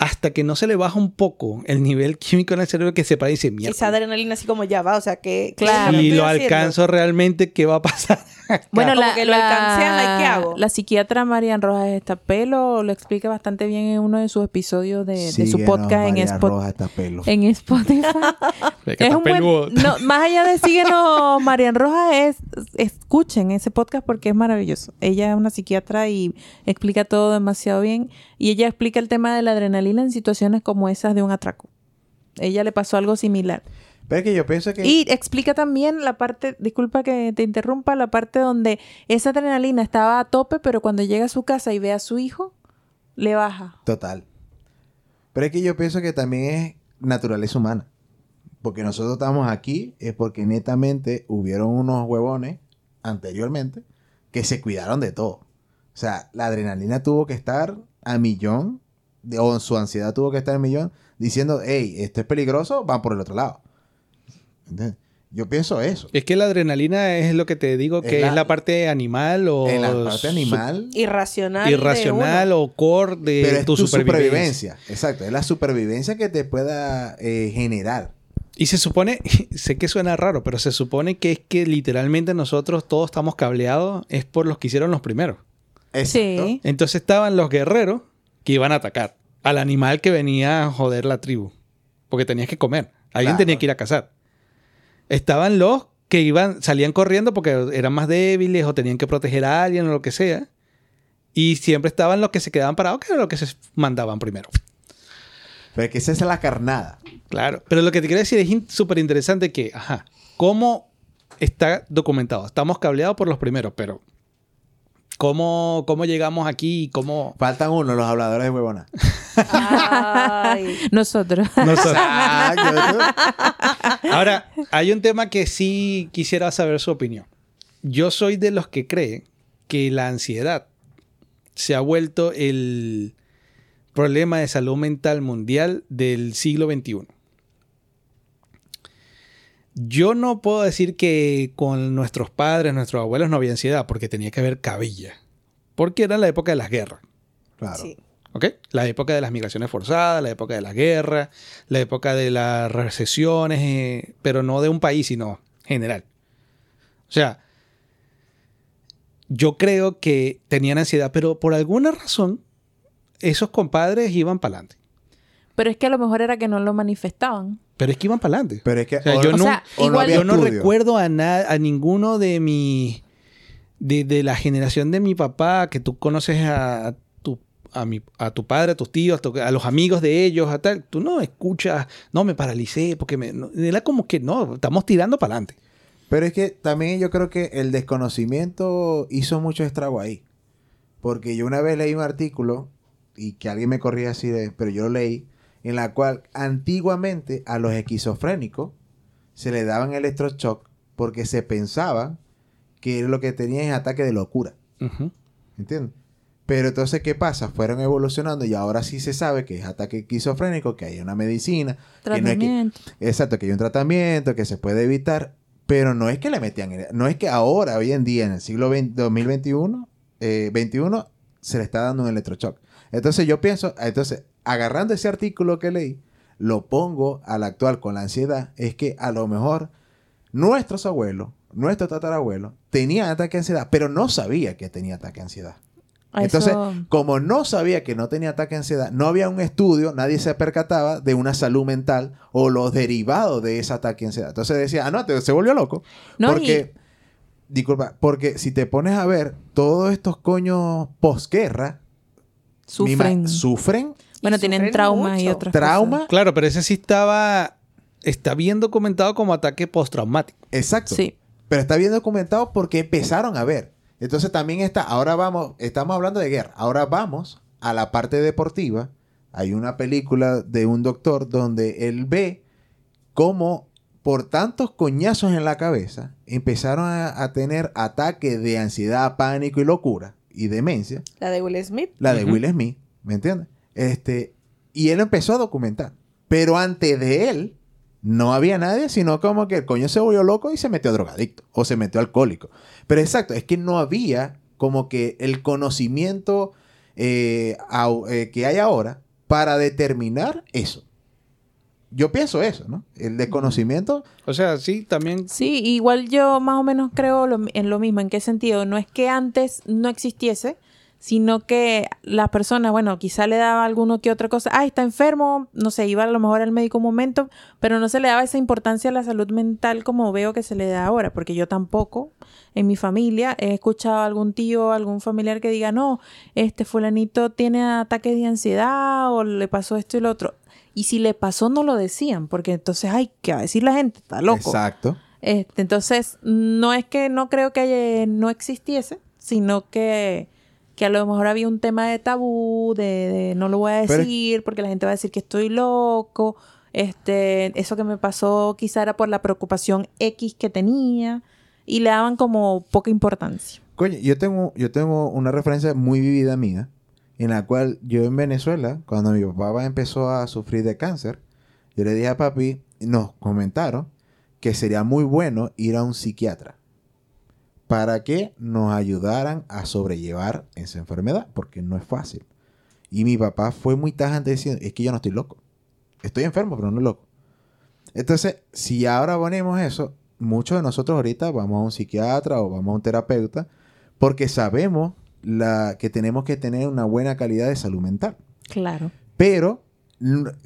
Hasta que no se le baja un poco el nivel químico en el cerebro que se para y dice mierda. Esa adrenalina así como ya va, o sea que... ¿qué Claro. Y lo haciendo? alcanzo realmente, ¿qué va a pasar? Bueno, Como la, que lo alcancé, ¿y qué hago? la psiquiatra Marian Rojas Estapelo lo explica bastante bien en uno de sus episodios de, de su podcast en, Spot- Roja Estapelo. en Spotify. Es un buen, no, más allá de síguenos Marian Rojas es escuchen ese podcast porque es maravilloso. Ella es una psiquiatra y explica todo demasiado bien y ella explica el tema de la adrenalina en situaciones como esas de un atraco. Ella le pasó algo similar. Pero es que yo pienso que... Y explica también la parte, disculpa que te interrumpa, la parte donde esa adrenalina estaba a tope, pero cuando llega a su casa y ve a su hijo, le baja. Total. Pero es que yo pienso que también es naturaleza humana. Porque nosotros estamos aquí es porque netamente hubieron unos huevones anteriormente que se cuidaron de todo. O sea, la adrenalina tuvo que estar a millón, de- o su ansiedad tuvo que estar a millón, diciendo, hey, esto es peligroso, van por el otro lado. ¿Entiendes? Yo pienso eso. Es que la adrenalina es lo que te digo, que Es es la- parte animal o... En la parte animal, Irracional. Irracional o core de pero es tu, tu supervivencia. supervivencia. Exacto, es la supervivencia que te pueda eh, generar. Y se supone, sé que suena raro, pero se supone que es que literalmente nosotros todos estamos cableados, es por los que hicieron los primeros. Exacto. Sí. Entonces estaban los guerreros que iban a atacar al animal que venía a joder la tribu. Porque tenías que comer. Alguien Claro. tenía que ir a cazar. Estaban los que iban, salían corriendo porque eran más débiles o tenían que proteger a alguien o lo que sea. Y siempre estaban los que se quedaban parados, que eran los que se mandaban primero. Pero es que esa es la carnada. Claro. Pero lo que te quiero decir es in- súper interesante que, ajá, ¿cómo está documentado? Estamos cableados por los primeros, pero ¿cómo, cómo llegamos aquí y cómo... Faltan uno, los habladores de huevona. Nosotros. Nosotros-. Ahora, hay un tema que sí quisiera saber su opinión. Yo soy de los que cree que la ansiedad se ha vuelto el problema de salud mental mundial del siglo XXI. Yo no puedo decir que con nuestros padres, nuestros abuelos no había ansiedad, porque tenía que haber cabilla. Porque era la época de las guerras. Claro. Sí. ¿Ok? La época de las migraciones forzadas, la época de la guerra, la época de las recesiones, eh, pero no de un país, sino general. O sea, yo creo que tenían ansiedad, pero por alguna razón, esos compadres iban para adelante. Pero es que a lo mejor era que no lo manifestaban. Pero es que iban para adelante. Pero es que O sea, o- yo O no, sea, o no igual- yo no recuerdo a, na- a ninguno de mi. De, de la generación de mi papá, que tú conoces a, a tu, a, mi, a tu padre, a tus tíos, a, tu- a los amigos de ellos, a tal. Tú no escuchas, no me paralicé, porque me. no- era como que no, estamos tirando para adelante. Pero es que también yo creo que el desconocimiento hizo mucho estrago ahí. Porque yo una vez leí un artículo, y que alguien me corría así de, pero yo lo leí, en la cual antiguamente a los esquizofrénicos se le daban electroshock porque se pensaba que lo que tenían es ataque de locura. Ujú. ¿Entiendes? Pero entonces, ¿qué pasa? Fueron evolucionando y ahora sí se sabe que es ataque esquizofrénico, que hay una medicina, que no es que, Tratamiento. Exacto, que hay un tratamiento que se puede evitar, pero no es que le metían, no es que ahora, hoy en día, en el siglo 20 2021, eh, 21, se le está dando un electroshock. Entonces yo pienso, entonces, agarrando ese artículo que leí, lo pongo al actual con la ansiedad, es que a lo mejor nuestros abuelos, nuestros tatarabuelos, tenían ataque de ansiedad, pero no sabía que tenía ataque de ansiedad. Entonces, como no sabía que no tenía ataque de ansiedad, no había un estudio, nadie se percataba de una salud mental o los derivados de ese ataque de ansiedad. Entonces decía, ah, no, te- se volvió loco. No, porque, disculpa, porque si te pones a ver, todos estos coños posguerra sufren. sufren bueno, tienen traumas y otras trauma. cosas. Claro, pero ese sí estaba. Está bien documentado como ataque postraumático. Exacto. Sí. Pero está bien documentado porque empezaron a ver. Entonces también está, ahora vamos, estamos hablando de guerra, ahora vamos a la parte deportiva. Hay una película de un doctor donde él ve cómo por tantos coñazos en la cabeza empezaron a, a tener ataques de ansiedad, pánico y locura y demencia. La de Will Smith. La de. Will Smith, ¿me entiendes? Este, y él empezó a documentar. Pero antes de él, no había nadie, sino como que el coño se volvió loco y se metió drogadicto o se metió alcohólico. Pero exacto, es que no había como que el conocimiento eh, eh, que hay ahora para determinar eso. Yo pienso eso, ¿no? El desconocimiento. O sea, sí, también. Sí, igual yo más o menos creo lo- en lo mismo. ¿En qué sentido? No es que antes no existiese, sino que las personas, bueno, quizá le daba alguno que otra cosa. Ah, está enfermo, no sé, iba a lo mejor al médico un momento, pero no se le daba esa importancia a la salud mental como veo que se le da ahora, porque yo tampoco en mi familia he escuchado a algún tío, algún familiar que diga, no, este fulanito tiene ataques de ansiedad o le pasó esto y lo otro. Y si le pasó, no lo decían, porque entonces, ay, ¿qué va a decir la gente? Está loco. Exacto. Este, entonces, no es que no creo que no existiese, sino que que a lo mejor había un tema de tabú, de, de no lo voy a Pero- decir porque la gente va a decir que estoy loco. Este, eso que me pasó quizá era por la preocupación X que tenía y le daban como poca importancia. Coño, yo tengo, yo tengo una referencia muy vivida mía, en la cual yo en Venezuela, cuando mi papá empezó a sufrir de cáncer, yo le dije a papi, nos comentaron que sería muy bueno ir a un psiquiatra para que nos ayudaran a sobrellevar esa enfermedad, porque no es fácil. Y mi papá fue muy tajante diciendo, es que yo no estoy loco. Estoy enfermo, pero no loco. Entonces, si ahora ponemos eso, muchos de nosotros ahorita vamos a un psiquiatra o vamos a un terapeuta porque sabemos la, que tenemos que tener una buena calidad de salud mental. Claro. Pero,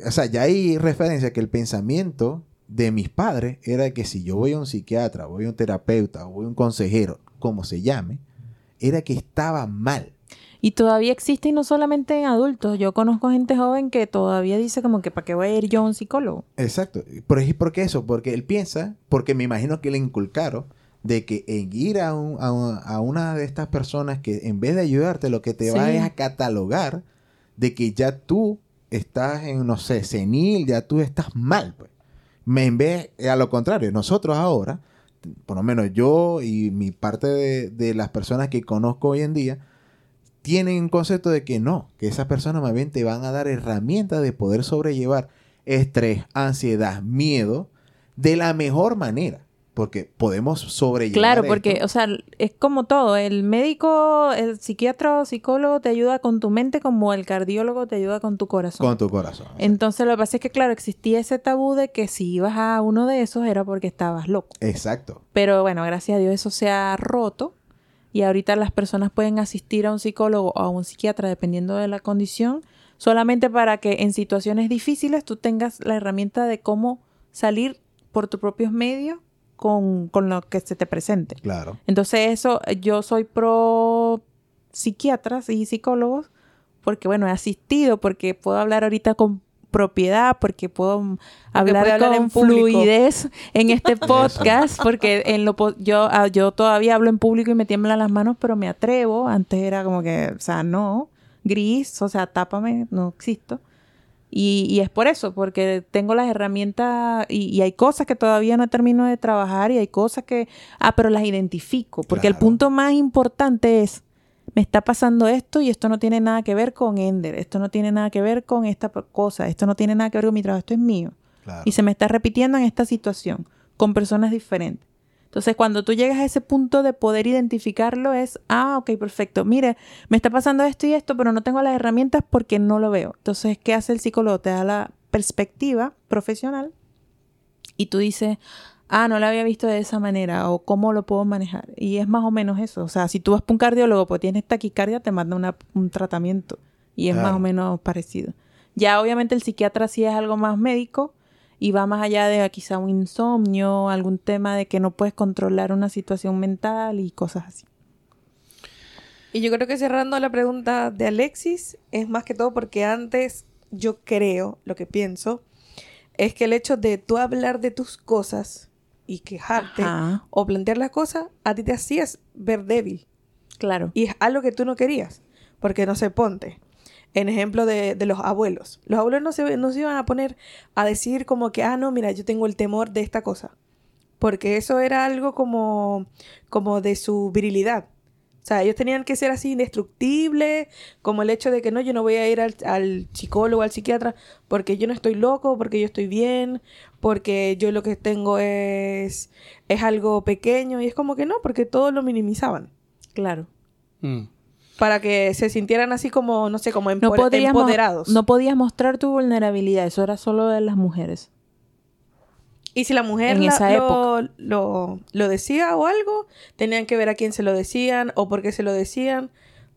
o sea, ya hay referencia que el pensamiento de mis padres era que si yo voy a un psiquiatra, voy a un terapeuta, o voy a un consejero, como se llame, era que estaba mal. Y todavía existe y no solamente en adultos. Yo conozco gente joven que todavía dice como que ¿para qué voy a ir yo a un psicólogo? Exacto. ¿Por, ¿Por qué eso? Porque él piensa, porque me imagino que le inculcaron de que en ir a, un- a un- a una de estas personas que en vez de ayudarte, lo que te va es a catalogar de que ya tú estás en, no sé, senil, ya tú estás mal. Pues. Me, en vez, a lo contrario, nosotros ahora, por lo menos yo y mi parte de, de las personas que conozco hoy en día, tienen un concepto de que no, que esas personas más bien te van a dar herramientas de poder sobrellevar estrés, ansiedad, miedo de la mejor manera. Porque podemos sobrellevar. Claro, porque, esto o sea, es como todo. El médico, el psiquiatra o psicólogo te ayuda con tu mente como el cardiólogo te ayuda con tu corazón. con tu corazón. Entonces lo que pasa es que, claro, existía ese tabú de que si ibas a uno de esos era porque estabas loco. Exacto. Pero bueno, gracias a Dios eso se ha roto y ahorita las personas pueden asistir a un psicólogo o a un psiquiatra dependiendo de la condición, solamente para que en situaciones difíciles tú tengas la herramienta de cómo salir por tus propios medios con, con lo que se te presente. Claro. Entonces eso, yo soy pro psiquiatras y psicólogos porque, bueno, he asistido, porque puedo hablar ahorita con propiedad, porque puedo hablar, hablar con en fluidez en este podcast, porque en lo po- yo, ah, yo todavía hablo en público y me tiemblan las manos, pero me atrevo. Antes era como que, o sea, no, gris, o sea, tápame, no existo. Y, y es por eso, porque tengo las herramientas y, y hay cosas que todavía no termino de trabajar y hay cosas que, ah, pero las identifico, porque el punto más importante es, me está pasando esto y esto no tiene nada que ver con Ender, esto no tiene nada que ver con esta cosa, esto no tiene nada que ver con mi trabajo, esto es mío. Claro. Y se me está repitiendo en esta situación, con personas diferentes. Entonces, cuando tú llegas a ese punto de poder identificarlo, es, ah, ok, perfecto. Mire, me está pasando esto y esto, pero no tengo las herramientas porque no lo veo. Entonces, ¿qué hace el psicólogo? Te da la perspectiva profesional y tú dices, ah, no lo había visto de esa manera o cómo lo puedo manejar. Y es más o menos eso. O sea, si tú vas para un cardiólogo, pues tienes taquicardia, te manda una- un tratamiento y es más o menos parecido. Ya obviamente el psiquiatra sí es algo más médico y va más allá de quizá un insomnio, algún tema de que no puedes controlar una situación mental y cosas así. Y yo creo que cerrando la pregunta de Alexis, es más que todo porque antes yo creo, lo que pienso, es que el hecho de tú hablar de tus cosas y quejarte Ajá. o plantear las cosas, a ti te hacías ver débil. Claro. Y es algo que tú no querías. Porque no se ponte. En ejemplo de, de los abuelos. Los abuelos no se, no se iban a poner a decir como que, ah, no, mira, yo tengo el temor de esta cosa. Porque eso era algo como, como de su virilidad. O sea, ellos tenían que ser así indestructibles, como el hecho de que no, yo no voy a ir al, al psicólogo, al psiquiatra, porque yo no estoy loco, porque yo estoy bien, porque yo lo que tengo es, es algo pequeño. Y es como que no, porque todo lo minimizaban Claro. Mm. Para que se sintieran así como, no sé, como No podías, empoderados. no podías mostrar tu vulnerabilidad, eso era solo de las mujeres. Y si la mujer En la- esa lo, lo, lo decía o algo, tenían que ver a quién se lo decían o por qué se lo decían.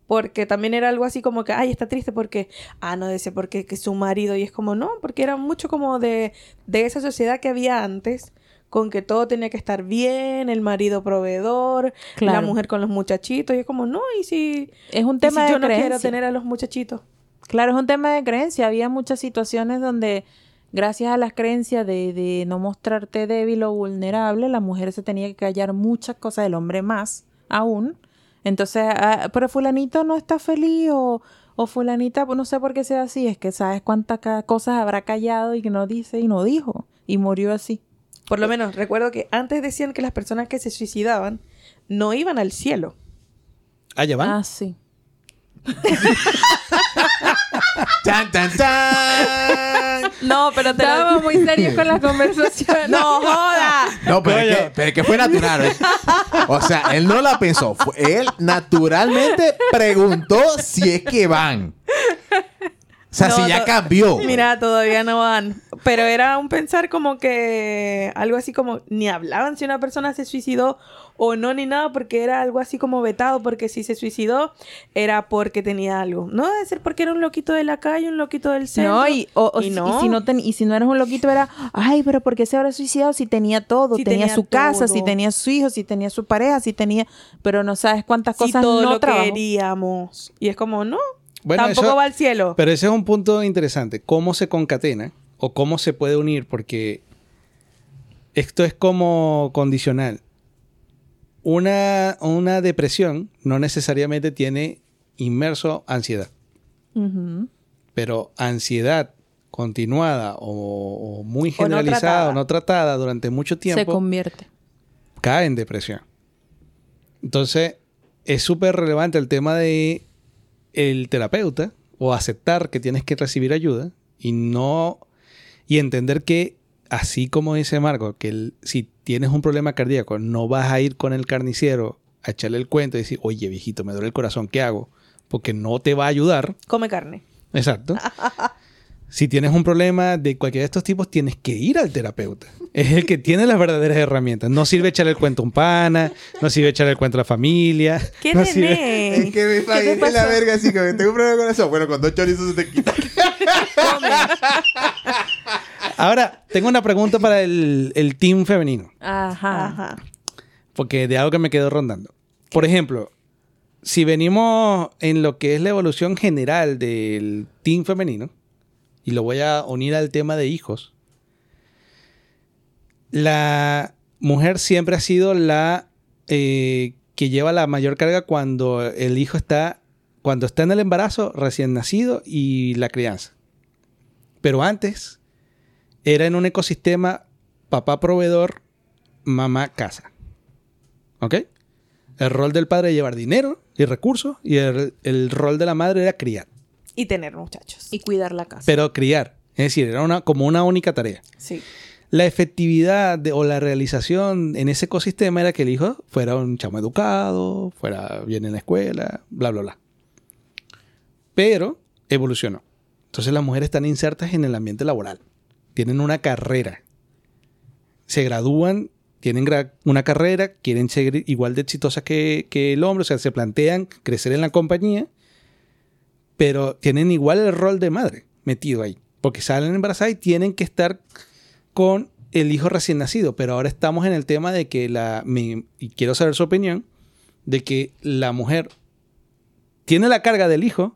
Porque también era algo así como que, ay, está triste porque, ah, no dice porque que su marido. Y es como, no, porque era mucho como de, de esa sociedad que había antes, con que todo tenía que estar bien, el marido proveedor, la mujer con los muchachitos. Y es como, no, y si, Es un tema si de yo no quiero creencia. tener a los muchachitos. Claro, es un tema de creencia. Había muchas situaciones donde, gracias a las creencias de, de no mostrarte débil o vulnerable, la mujer se tenía que callar muchas cosas, el hombre más aún. Entonces, ah, pero fulanito no está feliz o, o fulanita, pues, no sé por qué sea así. Es que sabes cuántas cosas habrá callado y que no dice y no dijo. Y murió así. Por lo menos recuerdo que antes decían que las personas que se suicidaban no iban al cielo. Ah, ya van. Ah, sí. ¡Chan, chan, chan! No, pero te Estábamos muy serios con las conversaciones. ¡No joda! No, pero es, que, pero es que fue natural. ¿eh? O sea, él no la pensó. Fue- él naturalmente preguntó si es que van. O sea, No, si ya cambió. Mira, todavía no van. Pero era un pensar como que algo así como ni hablaban si una persona se suicidó o no ni nada porque era algo así como vetado porque si se suicidó era porque tenía algo. No debe ser porque era un loquito de la calle, un loquito del centro. No, y, o- o Y si- no. y si no ten- y si no eres un loquito era, ay, pero ¿por qué se habrá suicidado si tenía todo? Si tenía, tenía su casa, si tenía su hijo, si tenía su pareja, si tenía, pero no sabes cuántas Si cosas todo no lo trabajó. queríamos. Y es como, no, Bueno, tampoco eso- va al cielo. Pero ese es un punto interesante. ¿Cómo se concatena o cómo se puede unir? Porque esto es como condicional. Una, una depresión no necesariamente tiene inmerso ansiedad. Pero ansiedad continuada o, o muy O no generalizada tratada. o no tratada durante mucho Se tiempo convierte. cae en depresión. Entonces, es súper relevante el tema de el terapeuta o aceptar que tienes que recibir ayuda y no y entender que así como dice Marco, que el- si tienes un problema cardíaco no vas a ir con el carnicero a echarle el cuento y decir, "Oye, viejito, me duele el corazón, ¿qué hago?" Porque no te va a ayudar. Come carne. Exacto. Si tienes un problema de cualquiera de estos tipos, tienes que ir al terapeuta. Es el que tiene las verdaderas herramientas. No sirve echarle el cuento a un pana, no sirve echarle el cuento a la familia. ¿Qué no tenés? sirve- Es que me imaginé la verga así que tengo un problema con eso. Bueno, con dos chorizos se te quita. Come. Ahora, tengo una pregunta para el, el team femenino, Ajá. Ajá. porque de algo que me quedó rondando. Por ejemplo, si venimos en lo que es la evolución general del team femenino, y lo voy a unir al tema de hijos, la mujer siempre ha sido la eh, que lleva la mayor carga cuando el hijo está, cuando está en el embarazo recién nacido y la crianza. Pero antes era en un ecosistema papá proveedor, mamá casa. ¿Ok? El rol del padre era llevar dinero y recursos y el, el rol de la madre era criar. Y tener muchachos. Y cuidar la casa. Pero criar. Es decir, era una, como una única tarea. Sí. La efectividad de- o la realización en ese ecosistema era que el hijo fuera un chamo educado, fuera bien en la escuela, bla, bla, bla. Pero evolucionó. Entonces las mujeres están insertas en el ambiente laboral. Tienen una carrera. Se gradúan, tienen gra- una carrera, quieren ser igual de exitosas que, que el hombre, o sea, se plantean crecer en la compañía, pero tienen igual el rol de madre metido ahí. Porque salen embarazadas y tienen que estar con el hijo recién nacido. Pero ahora estamos en el tema de que la. me- y quiero saber su opinión. De que la mujer tiene la carga del hijo,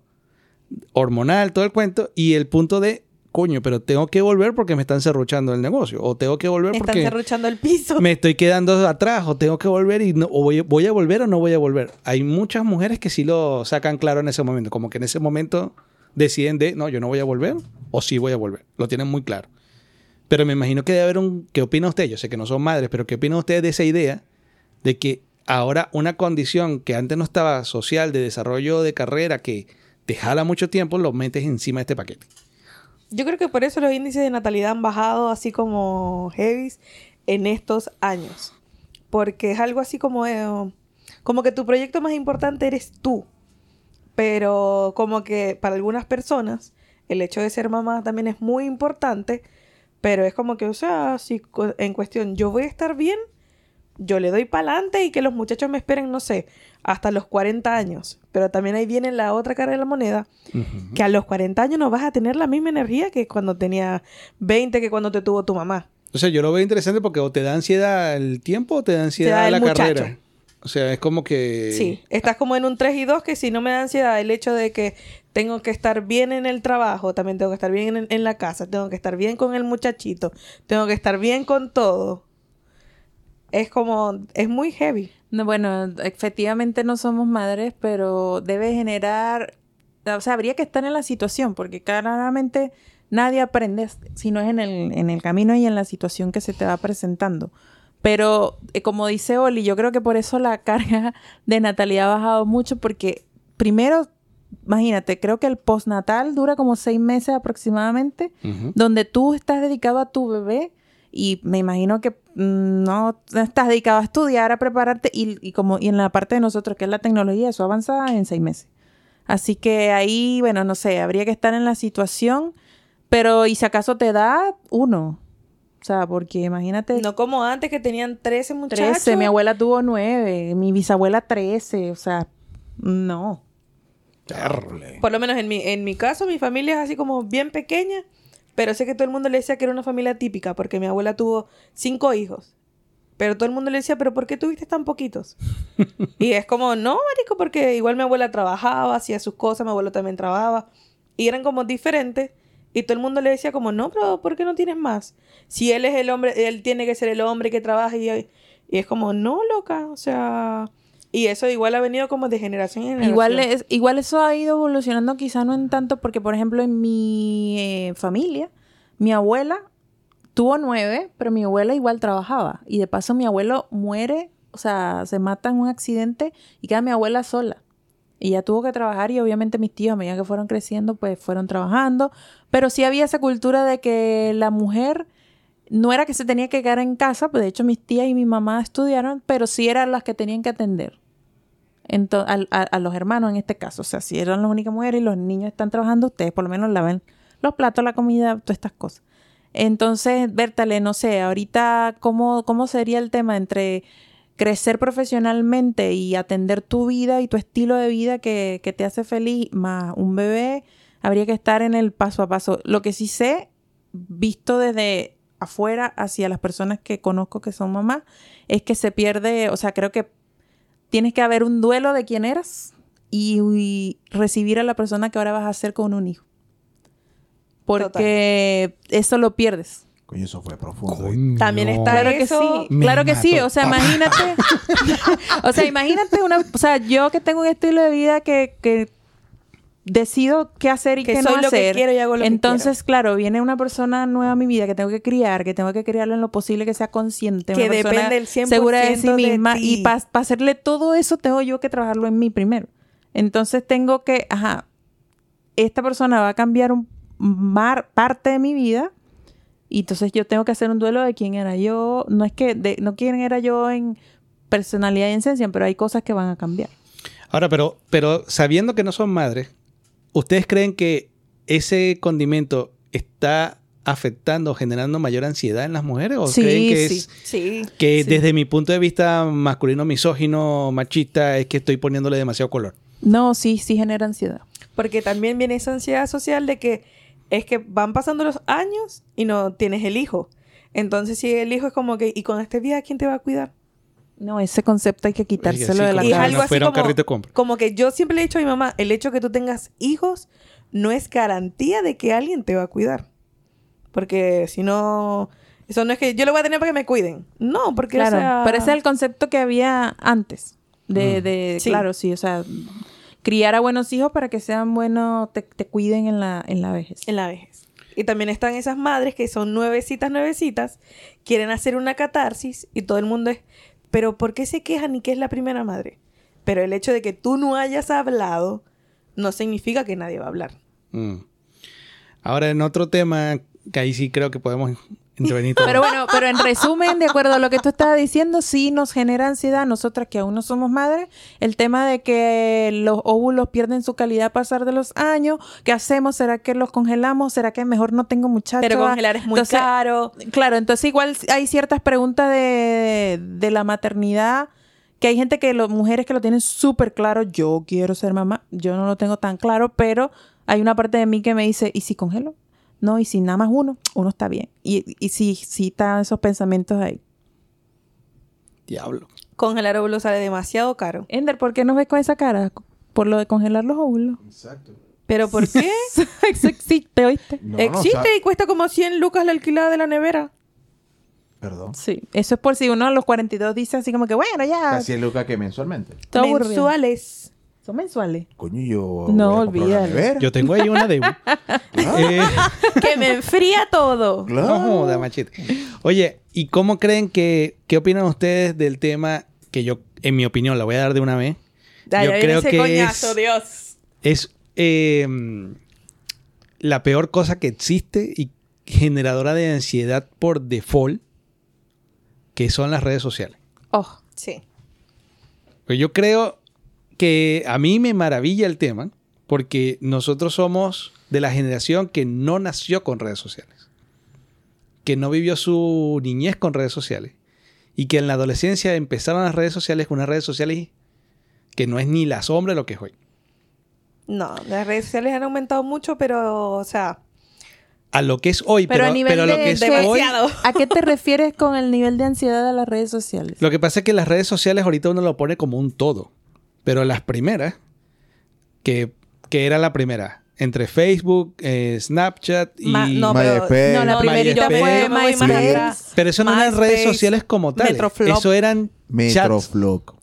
hormonal, todo el cuento, y el punto de. Coño, pero tengo que volver porque me están cerruchando el negocio. O tengo que volver Me están porque cerruchando el piso. me estoy quedando atrás. O tengo que volver y no, o voy, voy a volver o no voy a volver. Hay muchas mujeres que sí lo sacan claro en ese momento. Como que en ese momento deciden de, no, yo no voy a volver o sí voy a volver. Lo tienen muy claro. Pero me imagino que debe haber un... ¿Qué opina usted? Yo sé que no son madres, pero ¿qué opina usted de esa idea de que ahora una condición que antes no estaba social de desarrollo de carrera que te jala mucho tiempo, lo metes encima de este paquete? Yo creo que por eso los índices de natalidad han bajado así como heavies en estos años. Porque es algo así como, eh, como que tu proyecto más importante eres tú. Pero como que para algunas personas el hecho de ser mamá también es muy importante. Pero es como que, o sea, si en cuestión yo voy a estar bien, yo le doy para adelante y que los muchachos me esperen, no sé, hasta los 40 años. Pero también ahí viene la otra cara de la moneda, que a los 40 años no vas a tener la misma energía que cuando tenía 20, que cuando te tuvo tu mamá. O sea, yo lo veo interesante porque o te da ansiedad el tiempo o te da ansiedad da la muchacho. carrera. O sea, es como que... Sí, estás como en un 3 y 2 que si no me da ansiedad el hecho de que tengo que estar bien en el trabajo, también tengo que estar bien en, en la casa, tengo que estar bien con el muchachito, tengo que estar bien con todo. Es como, es muy heavy. No, bueno, efectivamente no somos madres, pero debe generar, o sea, habría que estar en la situación, porque claramente nadie aprende si no es en el, en el camino y en la situación que se te va presentando. Pero eh, como dice Oli, yo creo que por eso la carga de natalidad ha bajado mucho, porque primero, imagínate, creo que el postnatal dura como seis meses aproximadamente, donde tú estás dedicado a tu bebé y me imagino que mm, no estás dedicado a estudiar, a prepararte y, y como y en la parte de nosotros que es la tecnología, eso avanza en seis meses. Así que ahí, bueno, no sé, habría que estar en la situación, pero y si acaso te da uno, o sea, porque imagínate No como antes que tenían 13 muchachos. 13, mi abuela tuvo nueve, mi bisabuela 13, o sea, no. Terrible. Por lo menos en mi, en mi caso, mi familia es así como bien pequeña, pero sé que todo el mundo le decía que era una familia típica, porque mi abuela tuvo cinco hijos. Pero todo el mundo le decía, ¿pero por qué tuviste tan poquitos? y es como, no, marico, porque igual mi abuela trabajaba, hacía sus cosas, mi abuelo también trabajaba. Y eran como diferentes. Y todo el mundo le decía como, no, pero ¿por qué no tienes más? Si él es el hombre, él tiene que ser el hombre que trabaja y, y es como, no, loca, o sea... Y eso igual ha venido como de generación en generación. Igual, es, igual eso ha ido evolucionando, quizá no en tanto, porque por ejemplo en mi eh, familia, mi abuela tuvo nueve, pero mi abuela igual trabajaba. Y de paso mi abuelo muere, o sea, se mata en un accidente y queda mi abuela sola. Y ella tuvo que trabajar y obviamente mis tíos, a medida que fueron creciendo, pues fueron trabajando. Pero sí había esa cultura de que la mujer no era que se tenía que quedar en casa, pues de hecho mis tías y mi mamá estudiaron, pero sí eran las que tenían que atender ento- al- a, a los hermanos en este caso. O sea, si eran las únicas mujeres y los niños están trabajando, ustedes por lo menos laven los platos, la comida, todas estas cosas. Entonces, Bertale, no sé, ahorita, ¿cómo, ¿cómo sería el tema entre crecer profesionalmente y atender tu vida y tu estilo de vida que, que te hace feliz, más un bebé? Habría que estar en el paso a paso. Lo que sí sé, visto desde afuera hacia las personas que conozco que son mamás, es que se pierde, o sea, creo que tienes que haber un duelo de quién eras y, y recibir a la persona que ahora vas a ser con un hijo. Porque eso lo pierdes. Coño, eso fue profundo. Coño. También está Claro que eso. sí, Me claro que sí. O sea, imagínate. o sea, imagínate una. O sea, yo que tengo un estilo de vida que, que decido qué hacer y Que qué soy no lo que hacer. quiero y hago lo que Entonces, claro, viene una persona nueva a mi vida que tengo que criar, que tengo que criarla en lo posible que sea consciente. Que una persona depende el 100% segura de sí de misma. ti. y para hacerle todo eso, tengo yo que trabajarlo en mí primero. Entonces, tengo que. Ajá. Esta persona va a cambiar un mar, parte de mi vida. Y entonces yo tengo que hacer un duelo de quién era yo. No es que, de, no quién era yo en personalidad y en esencia, pero hay cosas que van a cambiar. Ahora, pero, pero sabiendo que no son madres, ¿ustedes creen que ese condimento está afectando, generando mayor ansiedad en las mujeres? ¿O Sí, creen que sí. es Sí. que sí. desde mi punto de vista masculino, misógino, machista, es que estoy poniéndole demasiado color? No, sí, sí genera ansiedad. Porque también viene esa ansiedad social de que es que van pasando los años y no tienes el hijo. Entonces, si el hijo es como que, ¿y con este vida quién te va a cuidar? No, ese concepto hay que quitárselo Sí, de la cabeza. algo no así fuera un como, carrito de compra. como que yo siempre le he dicho a mi mamá, el hecho que tú tengas hijos no es garantía de que alguien te va a cuidar. Porque si no, eso no es que yo lo voy a tener para que me cuiden. No, porque Claro, o sea, pero ese es el concepto que había antes. De, Mm. de Sí. claro, sí, o sea, criar a buenos hijos para que sean buenos, te, te cuiden en la, en la vejez. en la vejez. Y también están esas madres que son nuevecitas, nuevecitas, quieren hacer una catarsis y todo el mundo es, pero ¿por qué se quejan y qué es la primera madre? Pero el hecho de que tú no hayas hablado no significa que nadie va a hablar. Mm. Ahora, en otro tema, que ahí sí creo que podemos Pero bueno, pero en resumen, de acuerdo a lo que tú estabas diciendo, sí nos genera ansiedad, nosotras que aún no somos madres, el tema de que los óvulos pierden su calidad a pasar de los años, ¿qué hacemos? ¿Será que los congelamos? ¿Será que mejor no tengo muchachos? Pero congelar es muy Entonces, caro. Claro, entonces igual hay ciertas preguntas de, de la maternidad que hay gente que, las mujeres que lo tienen súper claro, yo quiero ser mamá, yo no lo tengo tan claro, pero hay una parte de mí que me dice, ¿y si congelo? No, y si nada más uno, uno está bien. Y, y sí, sí están esos pensamientos ahí. Diablo. Congelar óvulos sale demasiado caro. Ender, ¿por qué nos ves con esa cara? Por lo de congelar los óvulos. Exacto. ¿Pero por qué? Eso existe, ¿oíste? No, no, Existe o sea, y cuesta como 100 lucas la alquilada de la nevera. Perdón. Sí, eso es por si uno a los 42 dice así como que, bueno, ya. Casi el Luca que mensualmente. Todo. Mensuales. Son mensuales. Coño, yo. No, olvídalo. Yo tengo ahí una de... Eh, que me enfría todo. claro. No joda, machete. Oye, ¿y cómo creen que... ¿Qué opinan ustedes del tema que yo, en mi opinión, la voy a dar de una vez? Ay, yo creo ese que coñazo, es, Dios. es eh, la peor cosa que existe y generadora de ansiedad por default, que son las redes sociales. Oh, Sí. Pues yo creo que a mí me maravilla el tema porque nosotros somos de la generación que no nació con redes sociales, que no vivió su niñez con redes sociales y que en la adolescencia empezaron las redes sociales con unas redes sociales que no es ni la sombra de lo que es hoy. No, las redes sociales han aumentado mucho, pero, o sea, A lo que es hoy, pero, pero, a nivel pero de, lo que es de- hoy... demasiado. ¿A qué te refieres con el nivel de ansiedad de las redes sociales? Lo que pasa es que las redes sociales ahorita uno lo pone como un todo. Pero las primeras, que, que era la primera, entre Facebook, eh, Snapchat y... ma- no, pero, MySpace. No, la primerita fue yo me voy más MySpace. atrás. Pero eso no eran redes sociales como tales. Metroflop. Eso eran. Metroflog.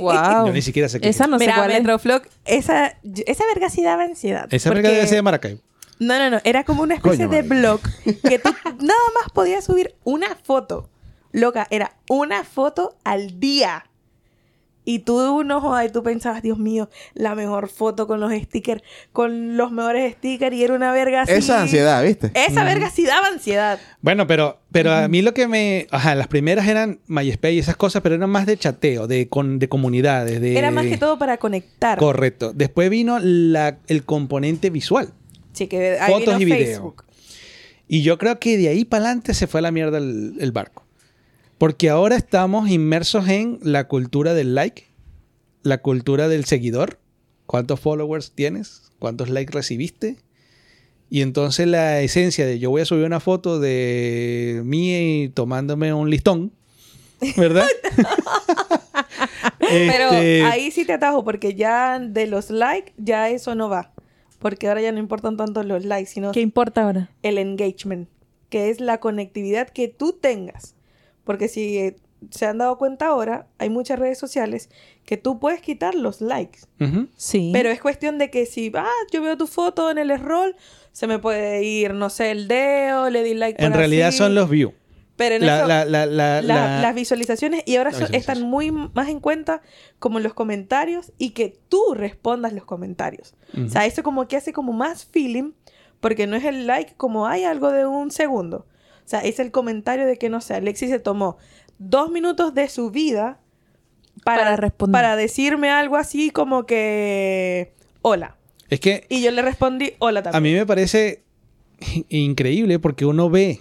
Wow. Yo ni siquiera sé qué Esa es. no sé Mira, cuál es. Metroflog, esa, esa verga sí daba ansiedad. Esa porque- verga de Maracaibo. No, no, no. Era como una especie Coño, de blog que tú nada más podías subir una foto. Loca, era una foto al día. Y tú no jodas, y tú pensabas, Dios mío, la mejor foto con los stickers, con los mejores stickers, y era una verga así. Esa ansiedad, ¿viste? Esa verga sí daba ansiedad. Bueno, pero, pero a mí lo que me... Ajá, las primeras eran MySpace y esas cosas, pero eran más de chateo, de, con, de comunidades, de... Era más que todo para conectar. Correcto. Después vino la- el componente visual. Sí, que ahí Fotos vino y video. Facebook. Y yo creo que de ahí para adelante se fue a la mierda el, el barco. Porque ahora estamos inmersos en la cultura del like, la cultura del seguidor. ¿Cuántos followers tienes? ¿Cuántos likes recibiste? Y entonces la esencia de yo voy a subir una foto de mí tomándome un listón, ¿verdad? Pero Este, ahí sí te atajo porque ya de los likes, ya eso no va. Porque ahora ya no importan tanto los likes, sino ¿Qué importa ahora? el engagement, que es la conectividad que tú tengas. Porque si eh, se han dado cuenta ahora, hay muchas redes sociales que tú puedes quitar los likes. Sí. Pero es cuestión de que si, ah, yo veo tu foto en el scroll, se me puede ir, no sé, el dedo, le di like por En realidad así. son los views. Pero en La- eso- la- la- la- la- la- las visualizaciones y ahora están muy más en cuenta como los comentarios y que tú respondas los comentarios. O sea, eso como que hace como más feeling porque no es el like como hay algo de un segundo. O sea, es el comentario de que, no sé, Alexis se tomó dos minutos de su vida para, Para responder. para decirme algo así como que, hola. Es que Y yo le respondí, hola también. A mí me parece increíble porque uno ve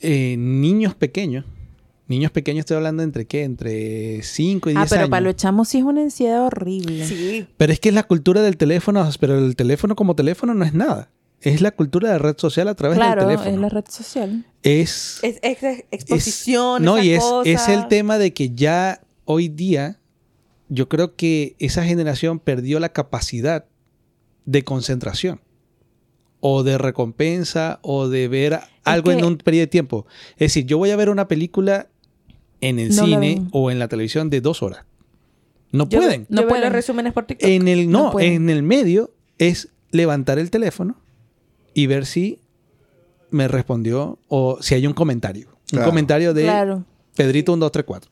eh, niños pequeños. Niños pequeños estoy hablando entre qué? Entre 5 y 10 ah, pero años. para los chamos sí es una ansiedad horrible. Sí. Pero es que es la cultura del teléfono, pero el teléfono como teléfono no es nada. Es la cultura de red social a través Claro, del teléfono. es la red social. Es, Es, es- es es- exposición. no, esa y es, cosa. es el tema de que ya hoy día yo creo que esa generación perdió la capacidad de concentración o de recompensa o de ver algo en que- un periodo de tiempo. Es decir, yo voy a ver una película en el No la cine o en la televisión de dos horas. No Yo- pueden. Yo No veo pueden. los resúmenes por TikTok. En el, No en el medio es levantar el teléfono y ver si me respondió o si hay un comentario. Un comentario de Claro. Pedrito 1234.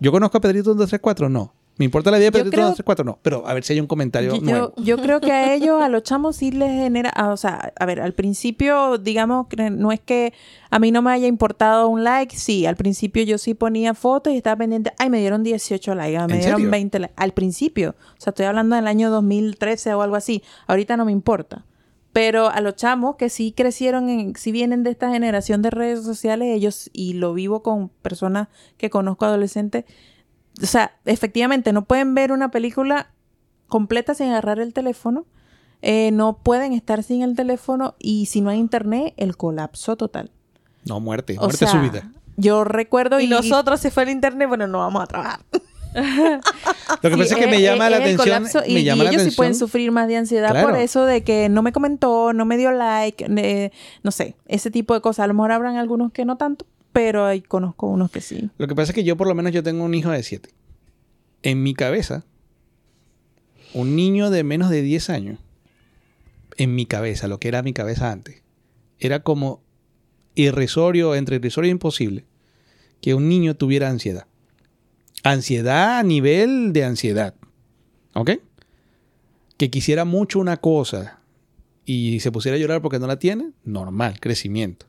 ¿Yo conozco a Pedrito 1234? No. ¿Me importa la vida de Pedrito creo- 1234? No. Pero a ver si hay un comentario Yo, nuevo. yo creo que a ellos, a los chamos, sí les genera. ah, o sea, a ver, al principio, digamos, no es que a mí no me haya importado un like. Sí, al principio yo sí ponía fotos y estaba pendiente. Ay, me dieron 18 likes, me ¿En dieron serio? 20 likes. Al principio. O sea, estoy hablando del año 2013 o algo así. Ahorita no me importa. Pero a los chamos que sí crecieron, en, sí vienen de esta generación de redes sociales, ellos, y lo vivo con personas que conozco adolescentes, o sea, efectivamente, no pueden ver una película completa sin agarrar el teléfono. eh, no pueden estar sin el teléfono y si no hay internet, el colapso total. No, muerte. O Muerte sea, súbita. Yo recuerdo y y, nosotros se fue el internet, bueno, no vamos a trabajar. Lo que Sí, pasa es que me es- llama es la atención. y, me y llama la ellos sí pueden sufrir más de ansiedad Claro. por eso de que no me comentó, no me dio like, eh, no sé, ese tipo de cosas. A lo mejor habrán algunos que no tanto, pero ahí conozco unos que sí. Lo que pasa es que yo por lo menos yo tengo un hijo de 7. En mi cabeza, un niño de menos de 10 años, en mi cabeza, lo que era mi cabeza antes, era como irrisorio, entre irrisorio e imposible, que un niño tuviera ansiedad. Ansiedad a nivel de ansiedad. ¿Ok? Que quisiera mucho una cosa y se pusiera a llorar porque no la tiene, normal, crecimiento.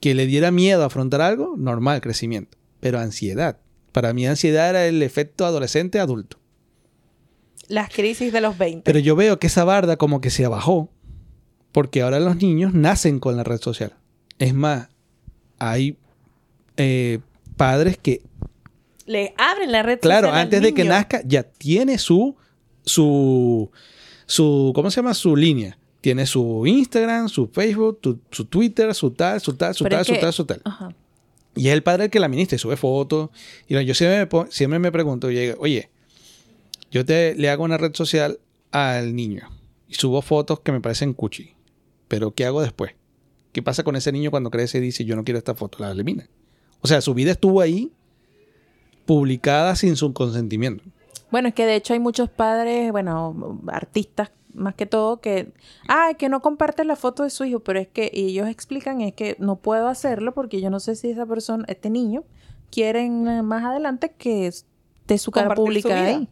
Que le diera miedo a afrontar algo, normal, crecimiento. Pero ansiedad. Para mí ansiedad era el efecto adolescente adulto. Las crisis de los 20. Pero yo veo que esa barda como que se abajó porque ahora los niños nacen con la red social. Es más, hay eh, padres que, Le abren la red claro, social al antes de que nazca ya tiene su, su, su, ¿cómo se llama? Su línea. Tiene su Instagram, su Facebook, tu- su Twitter, su tal, su tal, su Pero tal, su que- tal, su tal. Ajá. Y es el padre el que la administra y sube fotos. Y yo siempre me, siempre me pregunto, oye, oye, yo te, le hago una red social al niño y subo fotos que me parecen cuchi. Pero ¿qué hago después? ¿Qué pasa con ese niño cuando crece y dice, yo no quiero esta foto? La elimina. O sea, su vida estuvo ahí publicada sin su consentimiento. Bueno, es que de hecho hay muchos padres, bueno, artistas más que todo, que, ah, que no comparten la foto de su hijo, pero es que y ellos explican es que no puedo hacerlo porque yo no sé si esa persona, este niño, quieren eh, más adelante que esté su cara vida. ahí.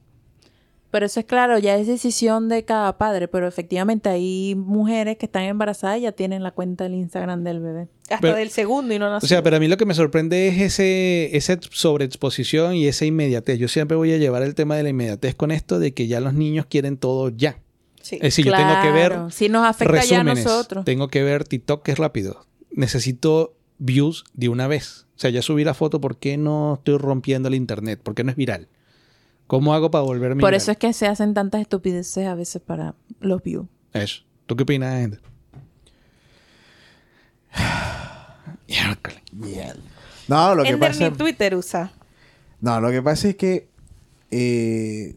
Pero eso es claro, ya es decisión de cada padre, pero efectivamente hay mujeres que están embarazadas y ya tienen la cuenta del Instagram del bebé. Hasta Pero- del segundo y no O nació. sea, pero a mí lo que me sorprende es ese, esa sobreexposición y esa inmediatez. Yo siempre voy a llevar el tema de la inmediatez con esto de que ya los niños quieren todo ya. Sí. Es decir, yo tengo que ver Claro, sí nos afecta ya a nosotros. Tengo que ver TikTok que es rápido. Necesito views de una vez. O sea, ya subí la foto, ¿por qué no estoy rompiendo el internet? ¿Por qué no es viral? ¿Cómo hago para volverme Por eso es que se hacen tantas estupideces a veces para los views. Eso. ¿Tú qué opinas, gente? No, lo que Ender pasa... ni Twitter usa. No, lo que pasa es que eh,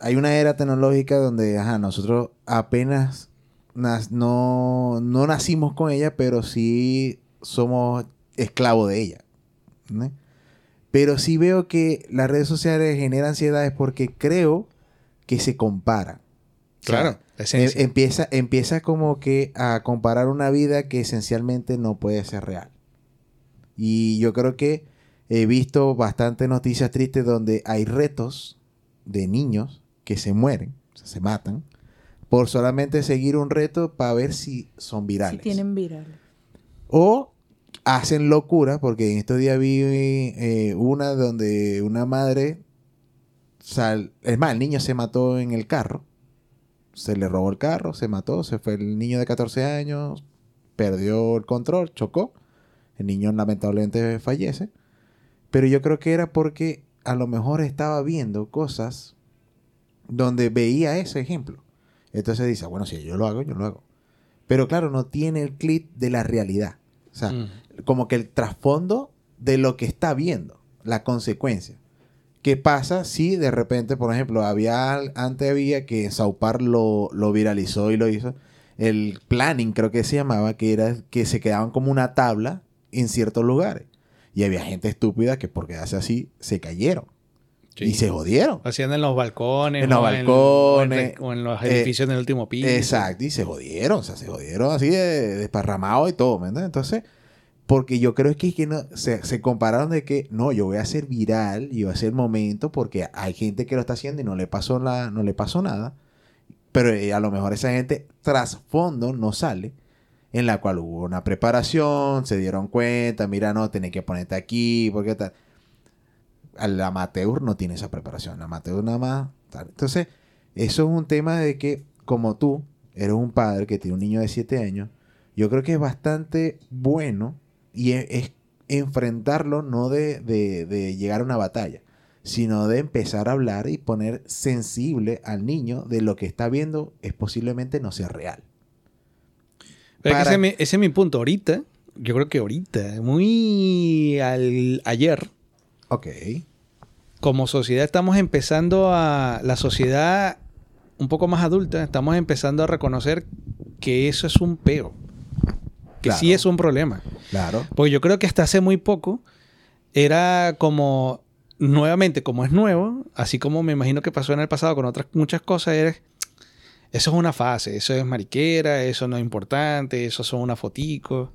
hay una era tecnológica donde, ajá, nosotros apenas nas- no, no nacimos con ella, pero sí somos esclavos de ella. ¿no? Pero sí veo que las redes sociales generan ansiedades porque creo que se comparan. O sea, Claro, em- empieza, empieza como que a comparar una vida que esencialmente no puede ser real. Y yo creo que he visto bastantes noticias tristes donde hay retos de niños que se mueren, o sea, se matan, por solamente seguir un reto para ver si son Si virales. tienen viral. O hacen locura, porque en estos días vi eh, una donde una madre, sal- es más, el niño se mató en el carro, se le robó el carro, se mató, se fue el niño de 14 años, perdió el control, chocó, el niño lamentablemente fallece, pero yo creo que era porque a lo mejor estaba viendo cosas donde veía ese ejemplo. Entonces dice, bueno, si yo lo hago, yo lo hago. Pero claro, no tiene el clip de la realidad. O sea. Como que el trasfondo de lo que está viendo, la consecuencia. ¿Qué pasa si de repente, por ejemplo, había antes había que Saupar lo, lo viralizó y lo hizo? El planning creo que se llamaba, que era que se quedaban como una tabla en ciertos lugares. Y había gente estúpida que por quedarse así se cayeron. Sí. Y se jodieron. Hacían en los balcones. En los o balcones, o en, los eh, edificios del último piso. Exacto, y se jodieron, o sea, se jodieron así de desparramados y todo, ¿me entiendes? Entonces, porque yo creo que, es que se, compararon de que, no, yo voy a hacer viral y voy a hacer momento porque hay gente que lo está haciendo y no le pasó, la, no le pasó nada, pero eh, a lo mejor esa gente trasfondo no sale, en la cual hubo una preparación, se dieron cuenta, mira, no, tenés que ponerte aquí, porque tal. Al amateur no tiene esa preparación, el amateur nada más. Entonces, eso es un tema de que, como tú, eres un padre que tiene un niño de 7 años, yo creo que es bastante bueno y es, es enfrentarlo no de, de- de llegar a una batalla, sino de empezar a hablar y poner sensible al niño de lo que está viendo es posiblemente no sea real. Pero Para- ese, es mi- ese es mi punto. Ahorita, yo creo que ahorita, muy al, ayer, Ok. como sociedad estamos empezando a... La sociedad un poco más adulta, estamos empezando a reconocer que eso es un peo. Que Claro. sí es un problema. Claro. Porque yo creo que hasta hace muy poco era como, nuevamente, como es nuevo, así como me imagino que pasó en el pasado con otras muchas cosas, era, eso es una fase, eso es mariquera, eso no es importante, eso son una fotico.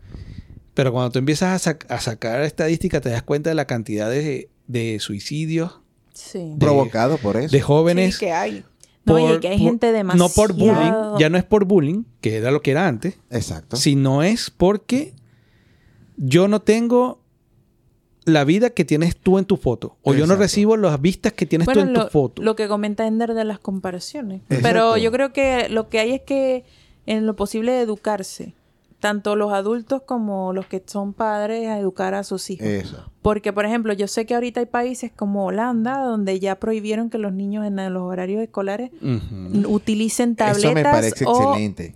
Pero cuando tú empiezas a, sac- a sacar estadísticas, te das cuenta de la cantidad de, de suicidios Sí. De- Provocado por eso. de jóvenes. Sí, que hay. No, y que hay gente No por bullying, demasiado- ya no es por bullying, que era lo que era antes, Exacto. sino es porque yo no tengo la vida que tienes tú en tu foto. O yo no recibo las vistas que tienes Bueno, tú en lo, tu foto. lo que comenta Ender de las comparaciones. Exacto. Pero yo creo que lo que hay es que en lo posible educarse, tanto los adultos como los que son padres, a educar a sus hijos. Eso. Porque, por ejemplo, yo sé que ahorita hay países como Holanda, donde ya prohibieron que los niños en los horarios escolares utilicen Eso me tabletas parece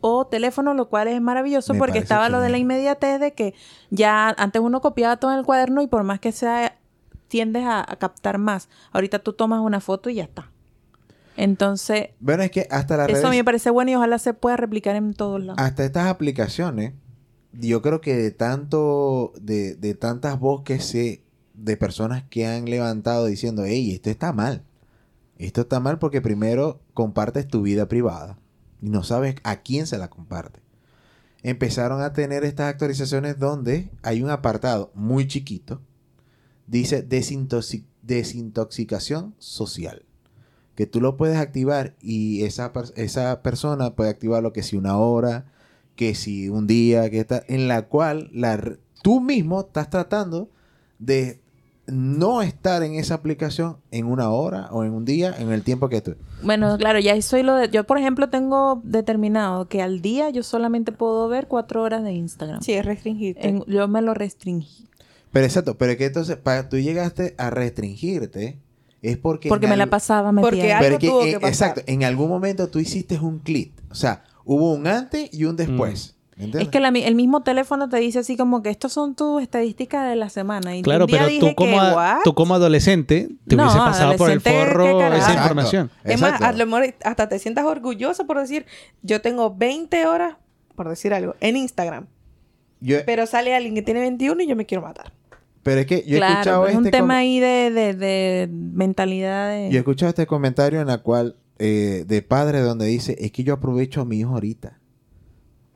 o, teléfonos, lo cual es maravilloso Me porque estaba lo de la inmediatez de que ya antes uno copiaba todo en el cuaderno y por más que sea tiendes a, a captar más. Ahorita tú tomas una foto y ya está. Entonces, Bueno, es que hasta las eso a mí me parece bueno y ojalá se pueda replicar en todos lados. hasta estas aplicaciones, yo creo que de tanto, de, de tantas voces que de personas que han levantado diciendo, hey, esto está mal. Esto está mal porque primero compartes tu vida privada y no sabes a quién se la comparte. Empezaron a tener estas actualizaciones donde hay un apartado muy chiquito, dice desintoxi- desintoxicación social. Que tú lo puedes activar y esa, per- esa persona puede activarlo que si una hora, que si un día, que está, en la cual la, tú mismo estás tratando de no estar en esa aplicación en una hora o en un día, en el tiempo que tú. Bueno, claro, ya soy lo de... Yo, por ejemplo, tengo determinado que al día yo solamente puedo ver cuatro horas de Instagram. Sí, es restringirte. En- yo me lo restringí. Pero exacto, pero es que entonces, para tú llegaste a restringirte, es porque... Porque me la pasaba. Porque algo es que, tuvo eh, que pasar. exacto, en algún momento tú hiciste un clic. O sea, hubo un antes y un después. ¿Entiendes? Es que la el mismo teléfono te dice así como que estos son tus estadísticas de la semana. Y Claro, pero dije tú como, que, tú como adolescente te No, hubiese pasado por el adolescente, ¿qué forro esa Exacto. información. Es más, a lo mejor hasta te sientas orgulloso por decir, yo tengo 20 horas, por decir algo, en Instagram. Yo- Pero sale alguien que tiene 21 y yo me quiero matar. Pero es que yo he escuchado es un este com- tema ahí de, de, de mentalidad de... Yo he escuchado este comentario en la cual, eh, de padre, donde dice, es que yo aprovecho a mi hijo ahorita,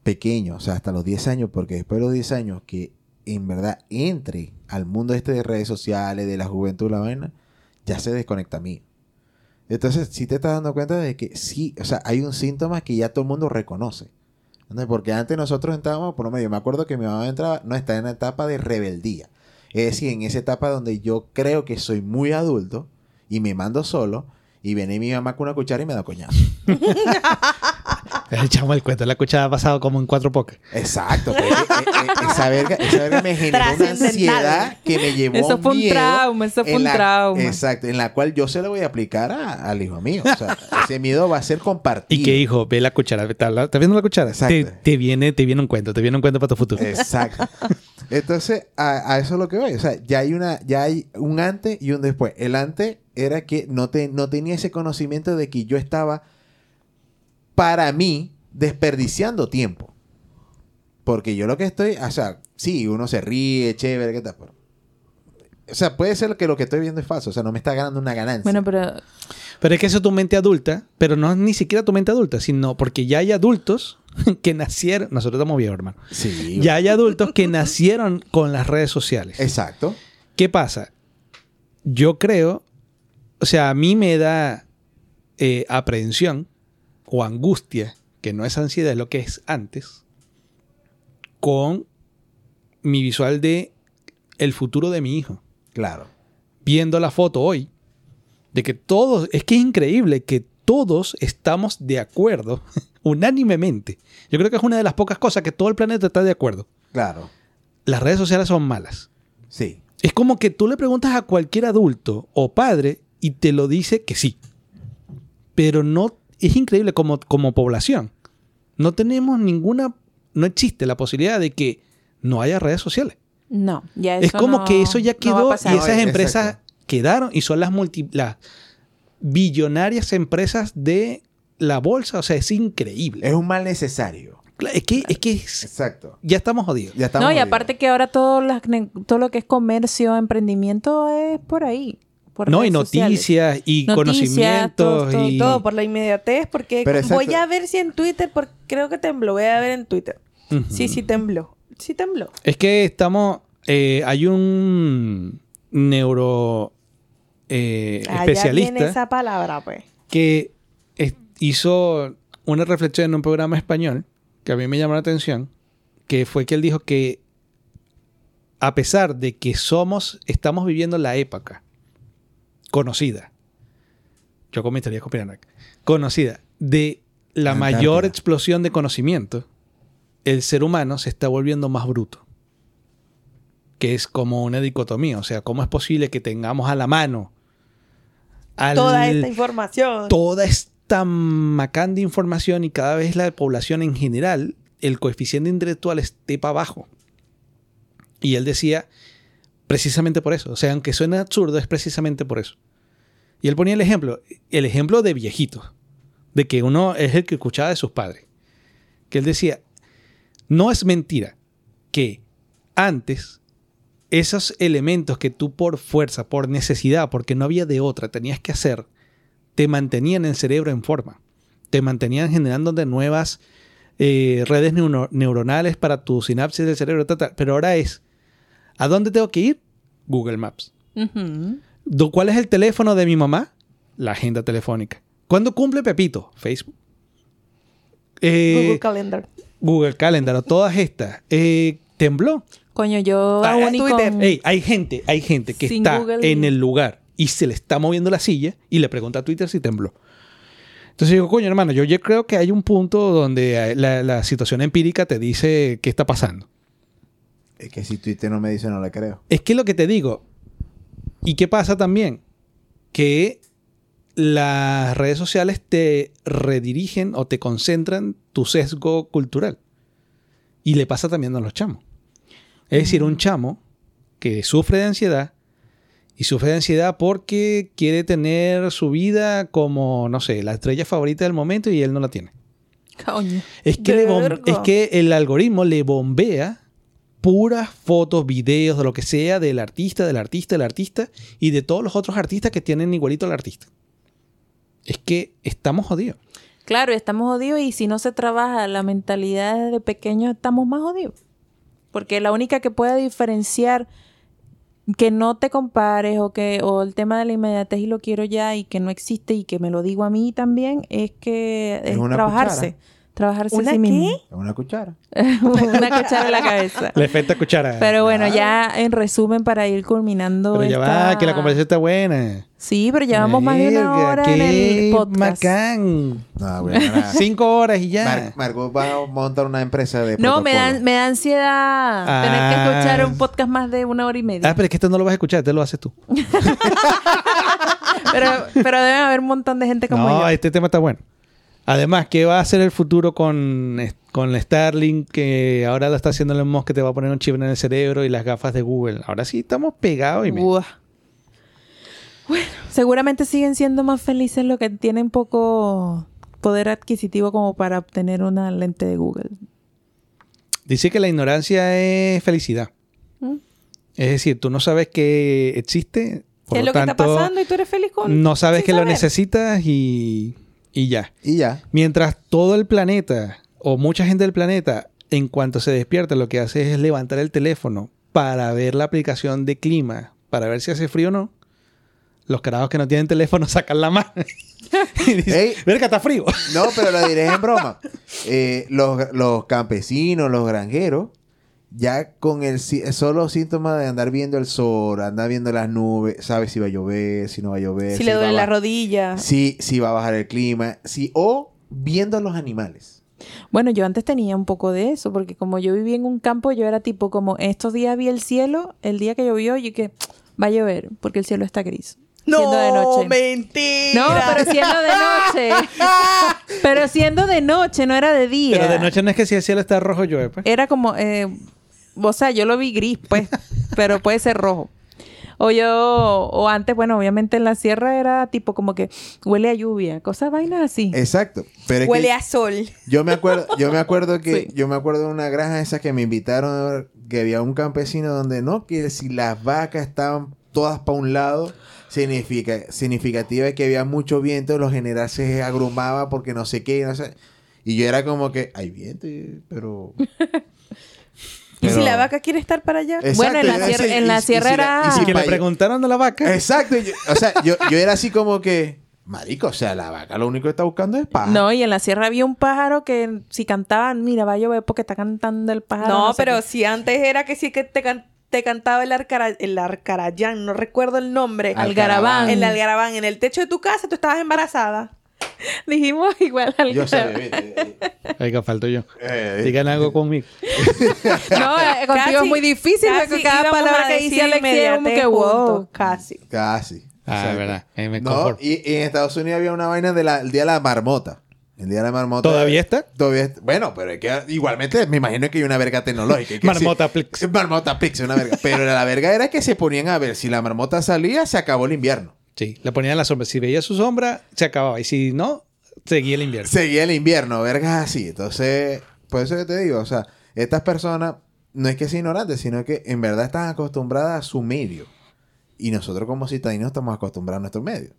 pequeño, o sea, hasta los 10 años, porque después de los 10 años que en verdad entre al mundo este de redes sociales, de la juventud, la vaina, ya se desconecta a mí. Entonces, si te estás dando cuenta de que sí, o sea, hay un síntoma que ya todo el mundo reconoce. Porque antes nosotros entrábamos, por lo menos, yo me acuerdo que mi mamá entraba, no, está en la etapa de rebeldía. Es decir, en esa etapa donde yo creo que soy muy adulto y me mando solo y viene mi mamá con una cuchara y me da coñazo. El chamo el cuento la cuchara ha pasado como en cuatro pocas. Exacto. pero es que, eh, eh, esa, verga, esa verga me generó una ansiedad que me llevó Eso fue un miedo trauma, eso fue un la- trauma. Exacto, en la cual yo se lo voy a aplicar a- al hijo mío. O sea, ese miedo va a ser compartido. Y que hijo, ve la cuchara, ¿estás ¿estás viendo la cuchara? Exacto. Te, te viene, te viene un cuento, te viene un cuento para tu futuro. Exacto. Entonces, a, a eso es lo que voy. O sea, ya hay una, ya hay un antes y un después. El antes era que no, te, no tenía ese conocimiento de que yo estaba, para mí, desperdiciando tiempo. Porque yo lo que estoy, o sea, sí, uno se ríe, chévere, ¿qué tal? Pero, o sea, puede ser que lo que estoy viendo es falso. O sea, no me está ganando una ganancia. Bueno, pero Pero es que eso es tu mente adulta, pero no es ni siquiera tu mente adulta, sino porque ya hay adultos que nacieron, nosotros estamos viejos, hermano. sí. Ya hay adultos que nacieron con las redes sociales. Exacto. ¿Qué pasa? Yo creo, o sea, a mí me da eh, aprehensión o angustia, que no es ansiedad, es lo que es antes, con mi visual de el futuro de mi hijo. Claro. Viendo la foto hoy, de que todos, es que es increíble que todos estamos de acuerdo, unánimemente. Yo creo que es una de las pocas cosas que todo el planeta está de acuerdo. Claro. Las redes sociales son malas. Sí. Es como que tú le preguntas a cualquier adulto o padre y te lo dice que sí. Pero no, es increíble como, como población. No tenemos ninguna, no existe la posibilidad de que no haya redes sociales. no, ya es como no- que eso ya no quedó y esas empresas exacto. quedaron y son las, multi, las billonarias empresas de la bolsa. O sea, es increíble. Es un mal necesario. Es que, es que es- Exacto. ya estamos jodidos. Ya estamos no, y jodidos. aparte que ahora todo, las ne- todo lo que es comercio, emprendimiento es por ahí. Por No, y sociales. noticias y Noticias, conocimientos todo, todo, y... Todo por la inmediatez, porque voy a ver si en Twitter, porque creo que tembló, voy a ver en Twitter. Sí, sí tembló. Sí tembló. Es que estamos... eh, hay un neuro eh, Allá viene especialista esa palabra, pues. que hizo una reflexión en un programa español que a mí me llamó la atención, que fue que él dijo que a pesar de que somos, estamos viviendo la época conocida, yo con conspiranoicas, conocida de la Antártida. mayor explosión de conocimiento, el ser humano se está volviendo más bruto. Que es como una dicotomía. O sea, ¿cómo es posible que tengamos a la mano al- Toda esta información. toda esta macán de información y cada vez la población en general, el coeficiente intelectual esté para abajo. Y él decía, precisamente por eso. O sea, aunque suene absurdo, es precisamente por eso. Y él ponía el ejemplo, el ejemplo de viejito, de que uno es el que escuchaba de sus padres. Que él decía, no es mentira que antes esos elementos que tú por fuerza, por necesidad, porque no había de otra, tenías que hacer, te mantenían el cerebro en forma. Te mantenían generando de nuevas eh, redes neuro- neuronales para tu sinapsis del cerebro. ta, ta. Pero ahora es, ¿a dónde tengo que ir? Google Maps. ¿Cuál es el teléfono de mi mamá? La agenda telefónica. ¿Cuándo cumple Pepito? Facebook. Eh, Google Calendar. Google Calendar o todas estas. Eh, tembló. Coño, yo Ah, aún y Twitter. con- Ey, hay gente, hay gente que está Google. en el lugar y se le está moviendo la silla y le pregunta a Twitter si tembló. Entonces digo, coño, hermano, yo ya creo que hay un punto donde eh, la, la situación empírica te dice qué está pasando. Es que si Twitter no me dice, no le creo. Es que lo que te digo, ¿y qué pasa también? Que las redes sociales te redirigen o te concentran tu sesgo cultural. Y le pasa también a los chamos. Es decir, un chamo que sufre de ansiedad y sufre de ansiedad porque quiere tener su vida como, no sé, la estrella favorita del momento y él no la tiene. Coño. Es que, le es que el algoritmo le bombea puras fotos, videos, de lo que sea del artista, del artista, del artista y de todos los otros artistas que tienen igualito al artista. Es que estamos jodidos. Claro, estamos jodidos y si no se trabaja la mentalidad desde pequeños, estamos más jodidos. Porque la única que puede diferenciar que no te compares o que o el tema de la inmediatez y lo quiero ya y que no existe y que me lo digo a mí también es que Es trabajarse. cuchara. Trabajarse ¿Una a sí mismo. Es una cuchara. una cuchara en la cabeza. Le efecto cuchara. Pero bueno, ya en resumen para ir culminando Pero ya esta- va, que la conversación está buena. Sí, pero llevamos más de una hora en qué el podcast. Macán. No, nada. Cinco horas y ya. Mar- Margot va a montar una empresa de No, me da, me da ansiedad tener que Ah. escuchar un podcast más de una hora y media. Ah, pero es que esto no lo vas a escuchar, te lo haces tú. pero, pero debe haber un montón de gente como no, yo. este tema está bueno. Además, ¿qué va a hacer el futuro con, con Starlink? Que ahora lo está haciendo Elon Musk, que te va a poner un chip en el cerebro y las gafas de Google. Ahora sí estamos pegados y me... Bueno, seguramente siguen siendo más felices los que tienen poco poder adquisitivo como para obtener una lente de Google. Dice que la ignorancia es felicidad. ¿Mm? Es decir, tú no sabes que existe, por ¿Qué es lo lo que está tanto, pasando y tú eres feliz con no sabes que lo necesitas y, y ya. Y ya. Mientras todo el planeta o mucha gente del planeta, en cuanto se despierta, lo que hace es levantar el teléfono para ver la aplicación de clima, para ver si hace frío o no. Los carajos que no tienen teléfono sacan la mano y dicen, verga, está frío. No, pero lo diré en broma. Eh, los, los campesinos, los granjeros, ya con el si- solo síntoma de andar viendo el sol, andar viendo las nubes, sabes si va a llover, si no va a llover. Si le va duele la rodilla. Si, si va a bajar el clima. Si, o viendo a los animales. Bueno, yo antes tenía un poco de eso, porque como yo vivía en un campo, yo era tipo como estos días vi el cielo, el día que llovió, y que va a llover, porque el cielo está gris. siendo de No, noche. mentira. No, pero siendo de noche. pero siendo de noche, no era de día. Pero de noche no es que si el cielo está rojo llueve, pues. Era como, eh, o sea, yo lo vi gris, pues, pero puede ser rojo. O yo, o antes, bueno, obviamente en la sierra era tipo como que huele a lluvia, cosas vainas así. Exacto. Pero es Huele que a sol. yo me acuerdo, yo me acuerdo que Sí. yo me acuerdo de una granja esa que me invitaron que había un campesino donde no que si las vacas estaban todas para un lado significa significativa es que había mucho viento, lo general se agrumaba porque no sé qué, no sé. Y yo era como que hay viento, y- pero ¿Y si la vaca quiere estar para allá? Exacto, Bueno, en la sierra- así, en y- la y si sierra era- y si que le preguntaron a la vaca. Exacto, yo- o sea, yo, yo era así como que, marico, o sea, la vaca lo único que está buscando es paja. No, y en la sierra había un pájaro que si cantaban, mira, va a llover porque está cantando el pájaro. No, sé pero qué. si antes era que sí que te, can- te cantaba el, arcara, el arcarayán, no recuerdo el nombre. Algarabán. El algarabán. En el techo de tu casa tú estabas embarazada. dijimos igual al Yo sé, viste, Oiga, falto yo. eh, eh, Digan algo conmigo. No, eh, contigo Casi- es muy difícil porque cada palabra que dice Alexia es como que wow. Casi. Casi. Ah, Exacto. verdad. Ahí me No, y, y en Estados Unidos había una vaina del día de la marmota. El día de la marmota. ¿Todavía está? Todavía está. Bueno, pero es que igualmente me imagino que hay una verga tecnológica. Marmota sí- Plix. Marmota Plix, una verga. Pero la verga era que se ponían a ver si la marmota salía, se acabó el invierno. Sí, le ponían la sombra. Si veía su sombra, se acababa. Y si no, seguía el invierno. Seguía el invierno, vergas así. Entonces, por eso que te digo, o sea, estas personas no es que sean ignorantes, sino que en verdad están acostumbradas a su medio. Y nosotros como citadinos estamos acostumbrados a nuestro medio.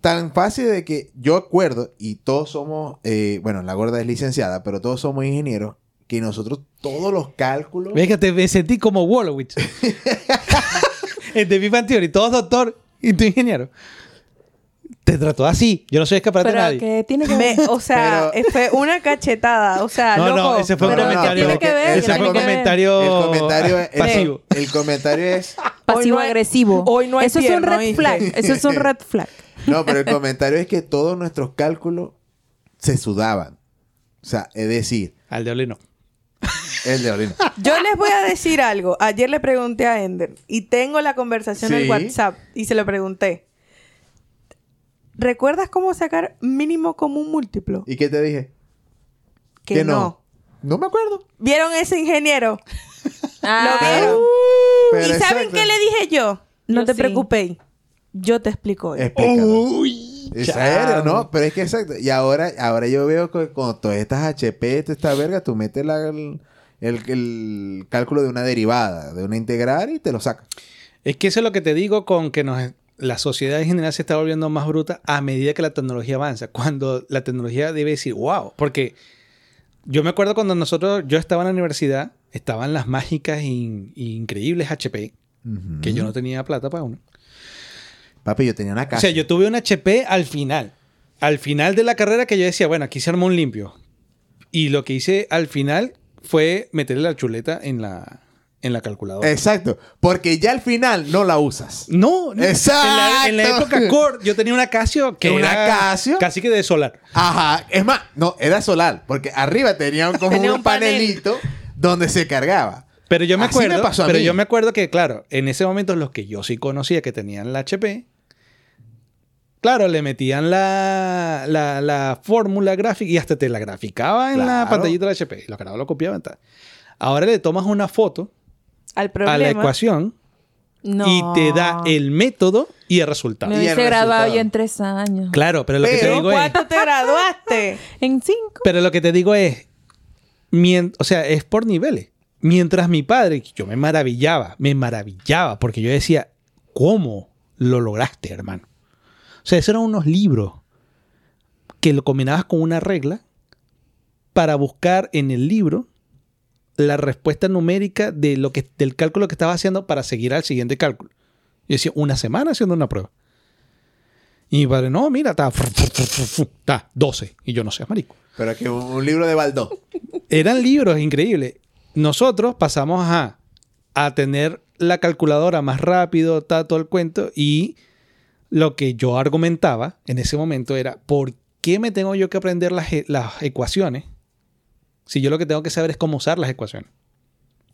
Tan fácil de que yo acuerdo, y todos somos, eh, bueno, la gorda es licenciada, pero todos somos ingenieros, que nosotros todos los cálculos... Ves que te me sentí como Wolowitz. en The Big Theory, todos doctor y tú ingeniero. Te trató así. Yo no soy escaparate de Pero nadie. que tiene que ver. Me- o sea, Pero- fue una cachetada. O sea, No, no, ese fue un comentario. tiene que ver, ese fue un comentario, El comentario es... pasivo. El, el comentario es... Pasivo Hoy no hay- agresivo. hoy no hay Eso es un red ¿oíste? flag. Eso es un red flag. No, pero el comentario es que todos nuestros cálculos se sudaban. O sea, es decir, Al de Oli no. El de. Yo les voy a decir algo. Ayer le pregunté a Ender y tengo la conversación en. WhatsApp y se lo pregunté. ¿Recuerdas cómo sacar mínimo común múltiplo? ¿Y qué te dije? Que, no. No me acuerdo. ¿Vieron ese ingeniero? Ah, ¿Lo vieron? Pero ¿Y saben exacto. qué le dije yo? No Yo te sí. preocupéis. Yo te explico. hoy. Uy, ¿En chao. serio? No, pero es que exacto. Y ahora, ahora yo veo que con todas estas HP, toda esta verga, tú metes la- el, el- el cálculo de una derivada, de una integral y te lo sacas. Es que eso es lo que te digo con que nos, la sociedad en general se está volviendo más bruta a medida que la tecnología avanza. Cuando la tecnología debe decir, wow. Porque yo me acuerdo cuando nosotros, yo estaba en la universidad, estaban las mágicas e increíbles HP, que yo no tenía plata para uno. Papi, yo tenía una O casa. sea, yo tuve un HP al final. Al final de la carrera que yo decía, bueno, aquí se armó un limpio. Y lo que hice al final fue meterle la chuleta en la, en la calculadora. Exacto. Porque ya al final no la usas. No, no. Exacto. En la, en la época core, yo tenía una Casio que ¿Una era Casio? casi que de solar. Ajá. Es más, no, era solar. Porque arriba tenía un- como Tenía un, un panel. panelito donde se cargaba. Pero yo me Así me acuerdo, pasó a pero mí. yo me acuerdo que, claro, en ese momento los que yo sí conocía que tenían la HP, claro, le metían la, la, la fórmula gráfica y hasta te la graficaba en la pantallita de la HP. Y los carajos lo copiaban. tal. Ahora le tomas una foto Al a la ecuación no. y te da el método y el resultado. Me hubiese graduado yo en tres años. Claro, pero lo que te digo es... ¿Cuánto te graduaste? En cinco. Pero lo que te digo es, mien- o sea, es por niveles. Mientras mi padre, yo me maravillaba, me maravillaba, porque yo decía, ¿cómo lo lograste, hermano? O sea, esos eran unos libros que lo combinabas con una regla para buscar en el libro la respuesta numérica de lo que, del cálculo que estaba haciendo para seguir al siguiente cálculo. Yo decía, una semana haciendo una prueba. Y mi padre, no, mira, está, está 12. Y yo no sé, marico. Pero que un, libro de Baldó. Eran libros increíbles. Nosotros pasamos a, a tener la calculadora más rápido, ta, todo el cuento, y lo que yo argumentaba en ese momento era, ¿por qué me tengo yo que aprender las, e- las ecuaciones si yo lo que tengo que saber es cómo usar las ecuaciones?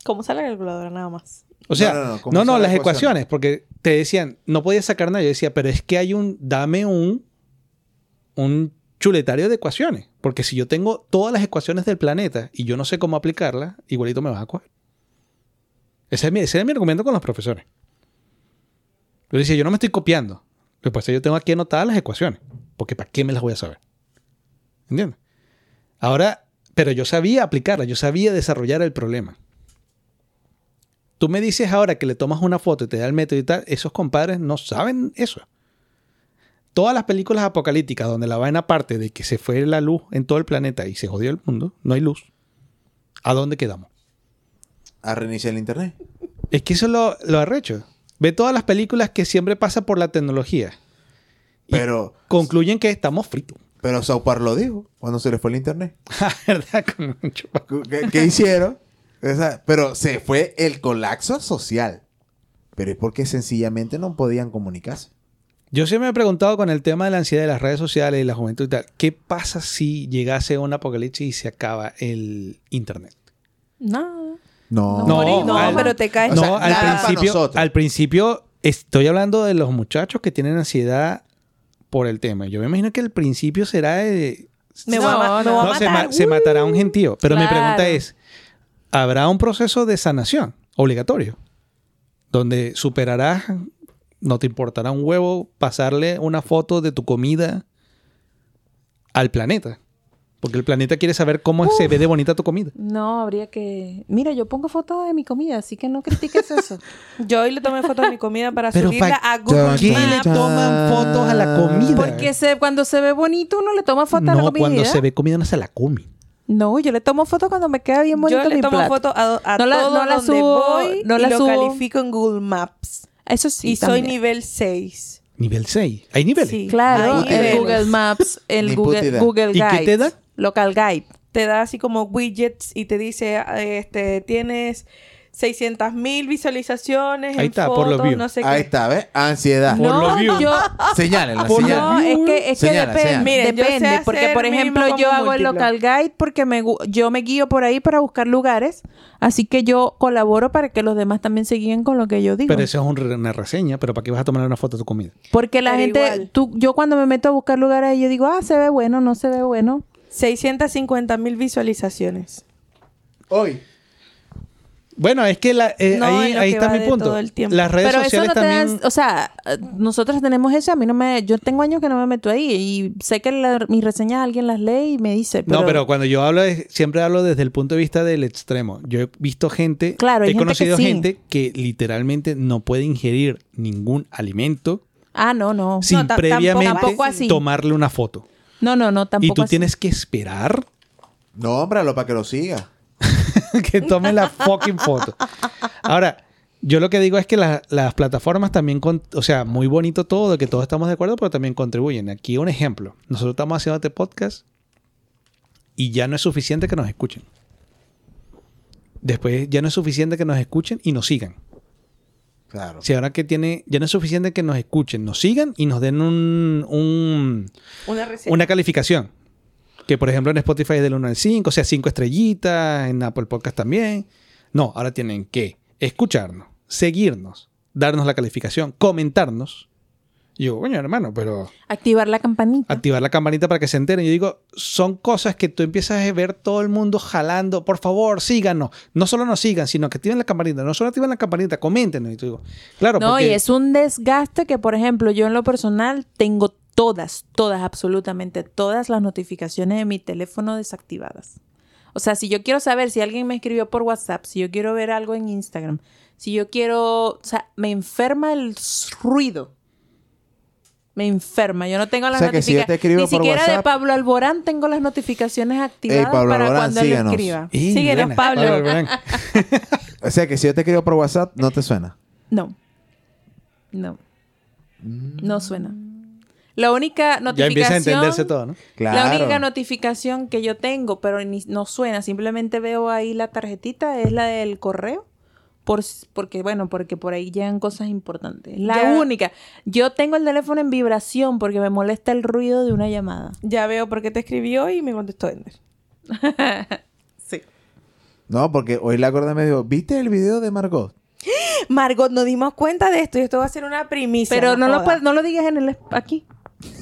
¿Cómo sale la calculadora nada más? O sea, No, no, no, no, no, ¿cómo usar las las ecuaciones, porque te decían, no podías sacar nada. Yo decía, pero es que hay un, dame un, un chuletario de ecuaciones. Porque si yo tengo todas las ecuaciones del planeta y yo no sé cómo aplicarlas, igualito me vas a coger. Ese es mi, ese es mi argumento con los profesores. Yo decía, yo no me estoy copiando. Lo que pasa es que yo tengo aquí anotadas las ecuaciones. Porque ¿para qué me las voy a saber? ¿Entiendes? Ahora, pero yo sabía aplicarlas, yo sabía desarrollar el problema. Tú me dices ahora que le tomas una foto y te da el método y tal, esos compadres no saben eso. Todas las películas apocalípticas donde la vaina parte de que se fue la luz en todo el planeta y se jodió el mundo, no hay luz. ¿A dónde quedamos? A reiniciar el internet. Es que eso es lo, lo arrecho. Ve todas las películas que siempre pasa por la tecnología. Y Pero, concluyen que estamos fritos. pero South Park lo dijo cuando se le fue el internet. Mucho- ¿Qué, qué hicieron? Pero se fue el colapso social. Pero es porque sencillamente no podían comunicarse. Yo siempre me he preguntado con el tema de la ansiedad de las redes sociales y la juventud y tal, ¿qué pasa si llegase un apocalipsis y se acaba el internet? No. No. No, No, No, al- pero te caes. O sea, no, al nada para principio, nosotros. al principio estoy hablando de los muchachos que tienen ansiedad por el tema. Yo me imagino que el principio será de... me voy a, ma- me voy a No, se, matar. ma- se matará un gentío. Pero mi Claro. pregunta es, ¿habrá un proceso de sanación obligatorio? Donde superarás, no te importará un huevo pasarle una foto de tu comida al planeta. Porque el planeta quiere saber cómo se ve de bonita tu comida. No, habría que... Mira, yo pongo fotos de mi comida, así que no critiques eso. Yo hoy le tomé fotos de mi comida para Pero subirla pa- a Google ¿Por ¿Qué le Maps. toman fotos a la comida? Porque se, cuando se ve bonito uno le toma fotos a la no, comida. cuando se ve comida no se la come. No, yo le tomo fotos cuando me queda bien bonito Yo le mi tomo fotos a, a No la- todo no la donde subo- voy no y la lo subo. califico en Google Maps. Eso sí, y soy nivel 6. Nivel 6. ¿Hay niveles? Sí. Claro, Hay el niveles. Google Maps, puta Google. Google ¿Y qué te da? Local Guide. Te da así como widgets y te dice, este, tienes 600 mil visualizaciones Ahí en está, por los fotos, views. no sé Ahí qué. está, ¿ves? Ansiedad. Por no, los views. yo... Señálenla, Por. No, es que, es que Señala, depende, señala. Miren, yo sé depende, porque por ejemplo yo hago el múltiplo. local guide porque me yo me guío por ahí para buscar lugares, así que yo colaboro para que los demás también se guíen con lo que yo digo. Pero eso es una reseña, pero ¿para qué vas a tomar una foto de tu comida? porque la Pero gente, igual. tú, yo cuando me meto a buscar lugares yo digo, ah, se ve bueno, no se ve bueno. 650 mil visualizaciones. Hoy. Bueno, es que la- eh, No, ahí, ahí que está mi punto. todo el tiempo. Las redes Pero eso sociales te también... o sea, nosotros tenemos eso, a mí no me, yo tengo años que no me meto ahí y sé que la- mis reseñas alguien las lee y me dice, pero, No, pero cuando yo hablo, de- siempre hablo desde el punto de vista del extremo. Yo he visto gente, Claro, he gente que conocido sí. gente que literalmente no puede ingerir ningún alimento ah, no, no, sin previamente tampoco así. tomarle una foto. No, no, no, tampoco y tú así. tienes que esperar Nómbralo para que lo siga. que tome la fucking foto. Ahora, yo lo que digo es que la- las plataformas también, con- o sea, muy bonito todo, de que todos estamos de acuerdo, pero también contribuyen. Aquí un ejemplo. Nosotros estamos haciendo este podcast y ya no es suficiente que nos escuchen. Después ya no es suficiente que nos escuchen y nos sigan. Claro. Si ahora que tiene, ya no es suficiente que nos escuchen, nos sigan y nos den un, un- Una una calificación. Que por ejemplo en Spotify es del 1 al 5, o sea, 5 estrellitas, en Apple Podcast también. No, ahora tienen que escucharnos, seguirnos, darnos la calificación, comentarnos. Y yo, coño, hermano, pero Activar la campanita. activar la campanita para que se enteren. Yo digo, son cosas que tú empiezas a ver todo el mundo jalando. Por favor, síganos. No solo nos sigan, sino que activen la campanita. No solo activen la campanita, coméntenos. Y tú digo, claro, No, porque y es un desgaste que, por ejemplo, yo en lo personal tengo todas, todas, absolutamente todas las notificaciones de mi teléfono desactivadas. O sea, si yo quiero saber si alguien me escribió por WhatsApp, si yo quiero ver algo en Instagram, si yo quiero, o sea, me enferma el ruido. Me enferma. Yo no tengo las sea, si notificaciones. Ni siquiera de Pablo Alborán tengo las notificaciones activadas Pablo para Alborán, cuando él síganos. escriba. Y, Síguenos, buena, Pablo. O sea que si yo te escribo por WhatsApp, no te suena. No. No. No suena. La única ya notificación. empieza a entenderse todo, ¿no? Claro. La única notificación que yo tengo, pero ni- no suena, simplemente veo ahí la tarjetita, es la del correo. Por, porque, bueno, porque por ahí llegan cosas importantes. La Ya. única. Yo tengo el teléfono en vibración porque me molesta el ruido de una llamada. Ya veo por qué te escribió y me contestó Ender. Sí. No, porque hoy la gorda me dijo, ¿viste el video de Margot? Margot, nos dimos cuenta de esto y esto va a ser una primicia. Pero no, lo, no lo digas en el aquí.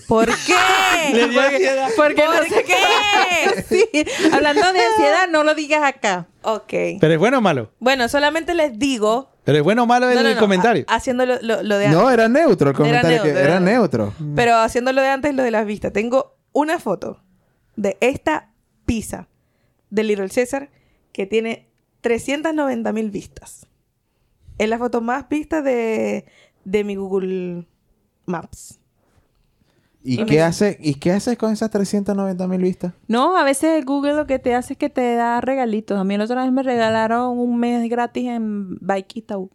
¿Por qué? Le dio ansiedad. Porque ¿Por no sé qué? Sí. Hablando de ansiedad, no lo digas acá. ok. Pero es bueno o malo. Bueno, solamente les digo Pero es bueno o malo el, No, no, no, comentario. ha- haciendo lo, lo- lo de antes. No, era neutro el comentario. neutro, era neutro. Pero haciendo lo de antes, lo de las vistas. Tengo una foto de esta pizza de Little César que tiene 390 mil vistas. Es la foto más vista de, de mi Google Maps. ¿Y Y qué, me- hace, ¿Y qué haces con esas 390 mil vistas? No, a veces Google lo que te hace es que te da regalitos. A mí la otra vez me regalaron un mes gratis en Bike Itaú.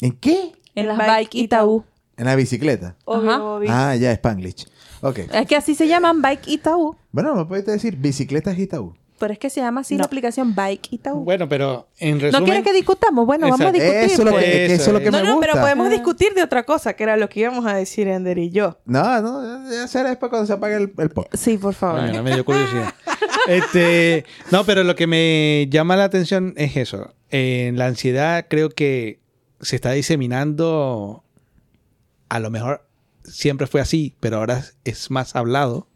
¿En qué? En En las Bike Bike Itaú. En la bicicleta. Obvio, Ajá. obvio. Ah, ya, Spanglish. Ok. Es que así se llaman Bike Itaú. Bueno, me puedes decir bicicletas Itaú. Pero es que se llama así No. la aplicación Bike Itaú. Bueno, pero en ¿No resumen... quieres que discutamos? Bueno, vamos a discutir. Eso, es lo pues. que, es que eso es lo que Eso no, me no, gusta. pero podemos Ah. discutir de otra cosa, que era lo que íbamos a decir Ender y yo. No, no, ya será después cuando se apague el, el pop. Sí, por favor. Coño, no me dio curiosidad. este, no, pero lo que me llama la atención es eso. En la ansiedad creo que se está diseminando, a lo mejor siempre fue así, pero ahora es más hablado,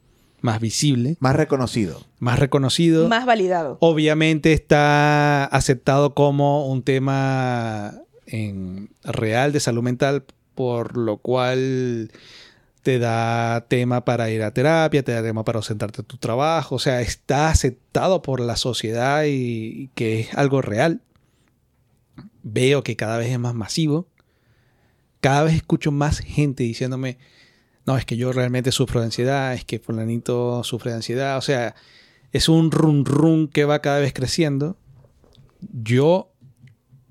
más visible, Más reconocido. más reconocido. Más validado. Obviamente está aceptado como un tema en real de salud mental, por lo cual te da tema para ir a terapia, te da tema para ausentarte de tu trabajo, o sea, está aceptado por la sociedad y, y que es algo real. Veo que cada vez es más masivo. Cada vez escucho más gente diciéndome, no, es que yo realmente sufro de ansiedad, es que fulanito sufre de ansiedad, o sea, es un run run que va cada vez creciendo. Yo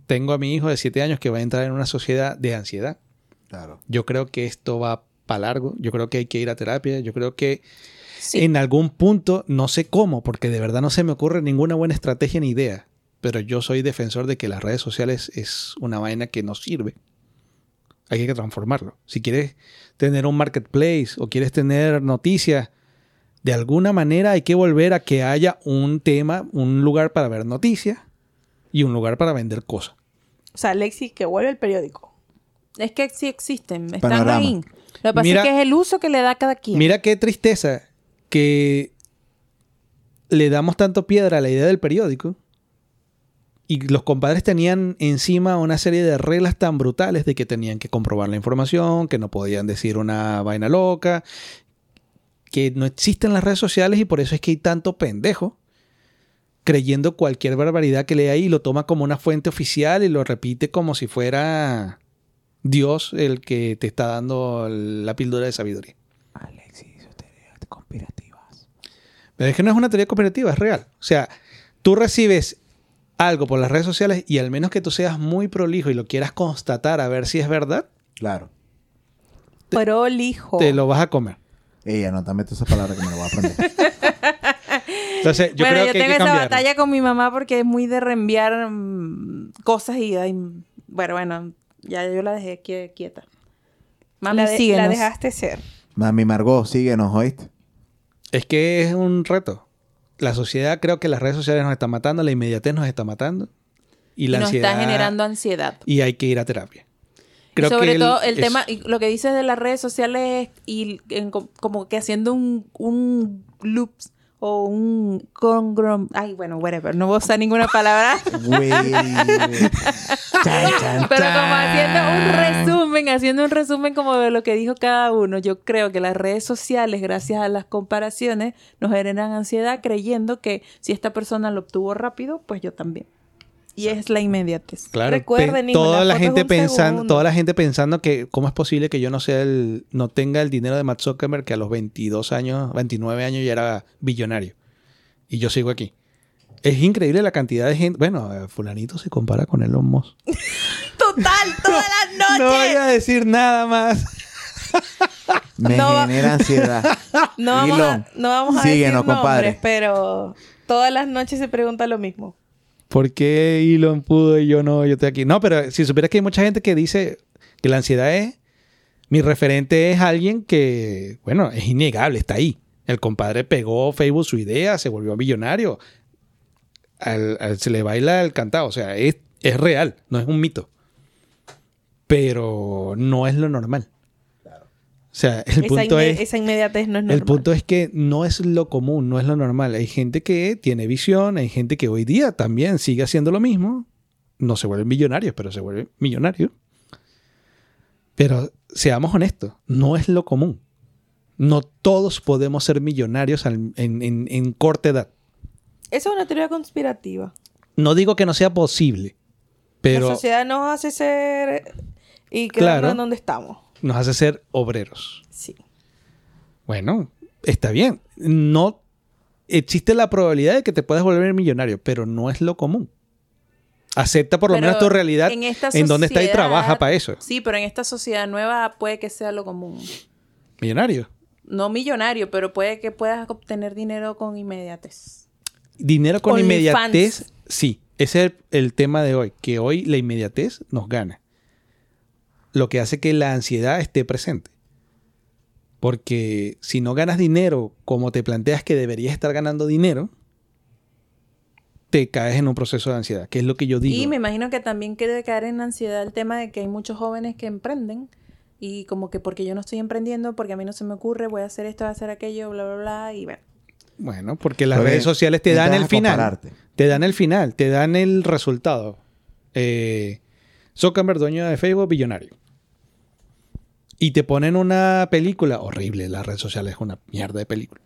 tengo a mi hijo de 7 años que va a entrar en una sociedad de ansiedad. Claro. Yo creo que esto va para largo. Yo creo que hay que ir a terapia. Yo creo que Sí. en algún punto, no sé cómo, porque de verdad no se me ocurre ninguna buena estrategia ni idea. Pero yo soy defensor de que las redes sociales es una vaina que no sirve. Hay que transformarlo. Si quieres tener un marketplace o quieres tener noticias, de alguna manera hay que volver a que haya un tema, un lugar para ver noticias y un lugar para vender cosas. O sea, Lexi, que vuelve el periódico. Es que sí existen. Están Panorama. ahí. Lo que pasa Mira- es que es el uso que le da cada quien. Mira qué tristeza que le damos tanto piedra a la idea del periódico y los compadres tenían encima una serie de reglas tan brutales de que tenían que comprobar la información, que no podían decir una vaina loca, que no existen las redes sociales y por eso es que hay tanto pendejo creyendo cualquier barbaridad que lee ahí y lo toma como una fuente oficial y lo repite como si fuera Dios el que te está dando la píldora de sabiduría. Alexis, teorías conspirativas. Pero es que no es una teoría cooperativa, es real. O sea, tú recibes algo por las redes sociales y al menos que tú seas muy prolijo y lo quieras constatar a ver si es verdad, Claro. Prolijo. te lo vas a comer. Ey, anótame todas esas palabras que me lo voy a aprender. Entonces, yo bueno, creo yo que hay tengo que esa batalla con mi mamá porque es muy de reenviar mm, cosas y ay, bueno, bueno, ya yo la dejé qui- quieta. Mami, la, de- síguenos. la dejaste ser. Mami Margot, síguenos, ¿oíste? Es que es un reto. La sociedad, creo que las redes sociales nos están matando, la inmediatez nos está matando. Y la nos ansiedad. está generando ansiedad. Y hay que ir a terapia. y sobre que todo el es- tema, lo que dices de las redes sociales y en como que haciendo un, un loops o un congrom... Ay, bueno, whatever. No voy a usar ninguna palabra. Pero como haciendo un resumen, haciendo un resumen como de lo que dijo cada uno, yo creo que las redes sociales, gracias a las comparaciones, nos generan ansiedad creyendo que si esta persona lo obtuvo rápido, pues yo también. Y es la inmediatez. Claro, Recuerden, pe- toda la la gente pensando, segundo. toda la gente pensando que cómo es posible que yo no sea el no tenga el dinero de Matt Zuckerberg que a los 22 años, 29 años ya era billonario y yo sigo aquí. Es increíble la cantidad de gente. Bueno, eh, fulanito se compara con Elon Musk. Total, todas las No voy noches. a decir nada más. Me No va- genera ansiedad. No vamos, a, Elon, no vamos a síguenos, decir compadre. nombres, pero todas las noches se pregunta lo mismo. ¿Por qué Elon pudo y yo no? Yo estoy aquí. No, pero si supieras que hay mucha gente que dice que la ansiedad es. Mi referente es alguien que, bueno, es innegable, está ahí. El compadre pegó Facebook su idea, se volvió millonario. Se le baila el cantado. O sea, es real, no es un mito. Pero no es lo normal. O sea, el esa, punto es. esa inmediatez no es normal. El punto es que no es lo común, no es lo normal. Hay gente que tiene visión, hay gente que hoy día también sigue haciendo lo mismo. no se vuelven millonarios, pero se vuelven millonarios. Pero seamos honestos, no es lo común. No todos podemos ser millonarios en- en corta edad. Esa es una teoría conspirativa. No digo que no sea posible, pero La sociedad nos hace ser y quedarnos Claro. en donde estamos. Nos hace ser obreros. Sí. Bueno, está bien. No existe la probabilidad de que te puedas volver millonario, pero no es lo común. Acepta por lo Pero menos tu realidad en esta en donde está y trabaja para eso. Sí, pero en esta sociedad nueva puede que sea lo común. Millonario. No millonario, pero puede que puedas obtener dinero con inmediatez. Dinero con OnlyFans. inmediatez, sí. Ese es el, el tema de hoy, que hoy la inmediatez nos gana. Lo que hace que la ansiedad esté presente. Porque si no ganas dinero como te planteas que deberías estar ganando dinero, te caes en un proceso de ansiedad, que es lo que yo digo. Y me imagino que también quiere caer en ansiedad el tema de que hay muchos jóvenes que emprenden y como que porque yo no estoy emprendiendo, porque a mí no se me ocurre, voy a hacer esto, voy a hacer aquello, bla, bla, bla, y bueno. Bueno, porque las redes sociales te dan el final. compararte. Te dan el final, te dan el resultado. Eh, Zuckerberg, dueño de Facebook, billonario. Y te ponen una película horrible, las redes sociales es una mierda de película.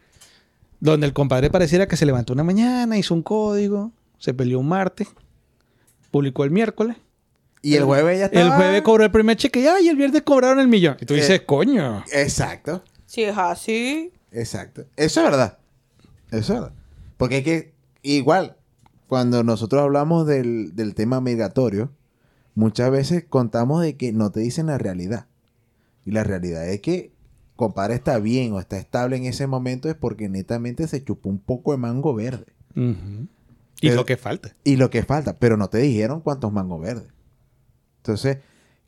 Donde el compadre pareciera que se levantó una mañana, hizo un código, se peleó un martes, publicó el miércoles. Y el jueves ya está. El jueves cobró el primer cheque y, ay, el viernes cobraron el millón. Y tú Eh. dices, coño. Exacto. Si es así. Exacto. Eso es verdad. Eso es verdad. Porque es que, igual, cuando nosotros hablamos del, del tema migratorio, muchas veces contamos de que no te dicen la realidad. Y la realidad es que compadre está bien o está estable en ese momento es porque netamente se chupó un poco de mango verde. Y Pero- lo que falta. Y lo que falta, pero no te dijeron cuántos mangos verdes. Entonces,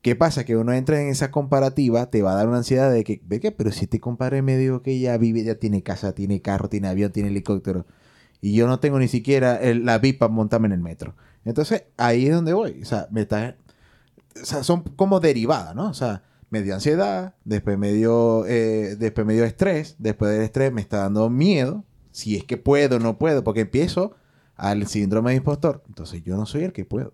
¿qué pasa? Que uno entra en esa comparativa, te va a dar una ansiedad de que, ve que, pero si este compadre me dijo que ya vive, ya tiene casa, tiene carro, tiene avión, tiene helicóptero, y yo no tengo ni siquiera el- la VIP para montarme en el metro. Entonces, ahí es donde voy. O sea, me está, o sea, son como derivadas, ¿no? O sea, me dio ansiedad, después me dio, eh, después me dio estrés, después del estrés me está dando miedo, si es que puedo o no puedo, porque empiezo al síndrome de impostor. Entonces yo no soy el que puedo.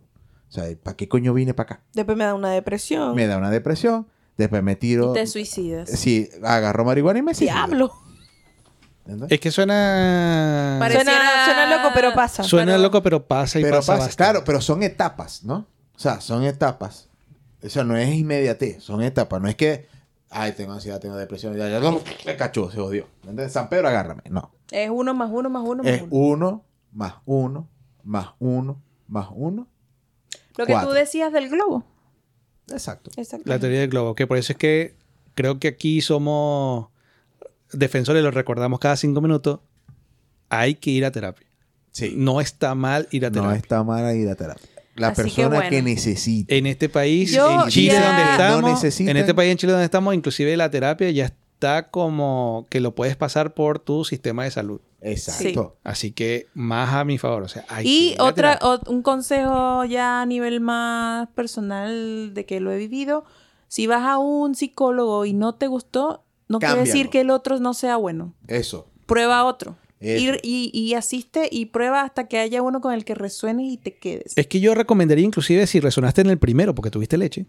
O sea, ¿para qué coño vine para acá? Después me da una depresión. Me da una depresión, después me tiro... Y te suicidas. Sí, agarro marihuana y me suicido. Diablo. ¿Entendés? Es que suena... Pare- Suena, Pareciera- suena loco, pero pasa. Suena pero- loco, pero pasa y pero pasa, claro, pero son etapas, ¿no? O sea, son etapas. O sea, no es inmediatez, son etapas. No es que, ay, tengo ansiedad, tengo depresión, ya, ya, no, me cachó, se jodió. ¿Entendés? San Pedro, agárrame. No. Es uno más uno más uno más Es uno. uno, más uno, más uno, más uno. Lo que tú decías del globo. Exacto. Exacto. La teoría del globo, que por eso es que creo que aquí somos defensores, lo recordamos cada cinco minutos. Hay que ir a terapia. Sí. No está mal ir a No terapia. está mal ir a terapia. La Así persona que, bueno. necesita. En este país, Yo en Chile ya- donde estamos, en este país en Chile donde estamos, inclusive la terapia ya está como que lo puedes pasar por tu sistema de salud. Exacto. Así que más a mi favor, o sea, hay Y otra, un consejo ya a nivel más personal de que lo he vivido. Si vas a un psicólogo y no te gustó, no quiere decir que el otro no sea bueno. Eso. Prueba otro. Ir y, y asiste y prueba hasta que haya uno con el que resuene y te quedes. Es que yo recomendaría inclusive si resonaste en el primero porque tuviste leche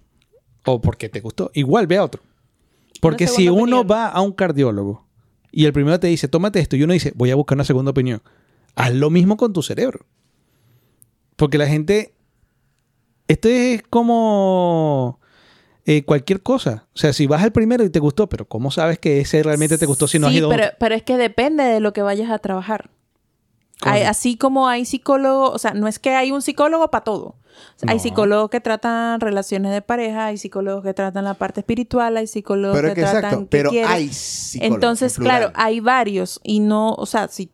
o porque te gustó, igual ve a otro. Porque si uno va a un cardiólogo y el primero te dice, tómate esto, y uno dice, voy a buscar una segunda opinión, haz lo mismo con tu cerebro. Porque la gente, esto es como eh, cualquier cosa. O sea, si vas al primero y te gustó, pero ¿cómo sabes que ese realmente te gustó si no has ido a pero, otro? pero es que depende de lo que vayas a trabajar. ¿Cómo Hay- así? como hay psicólogos, o sea, no es que hay un psicólogo para todo. O sea, Hay psicólogos que tratan relaciones de pareja, hay psicólogos que tratan la parte espiritual, hay psicólogos Pero que, tratan exacto. que Pero hay psicólogos. Entonces, en claro, hay varios y no, o sea, si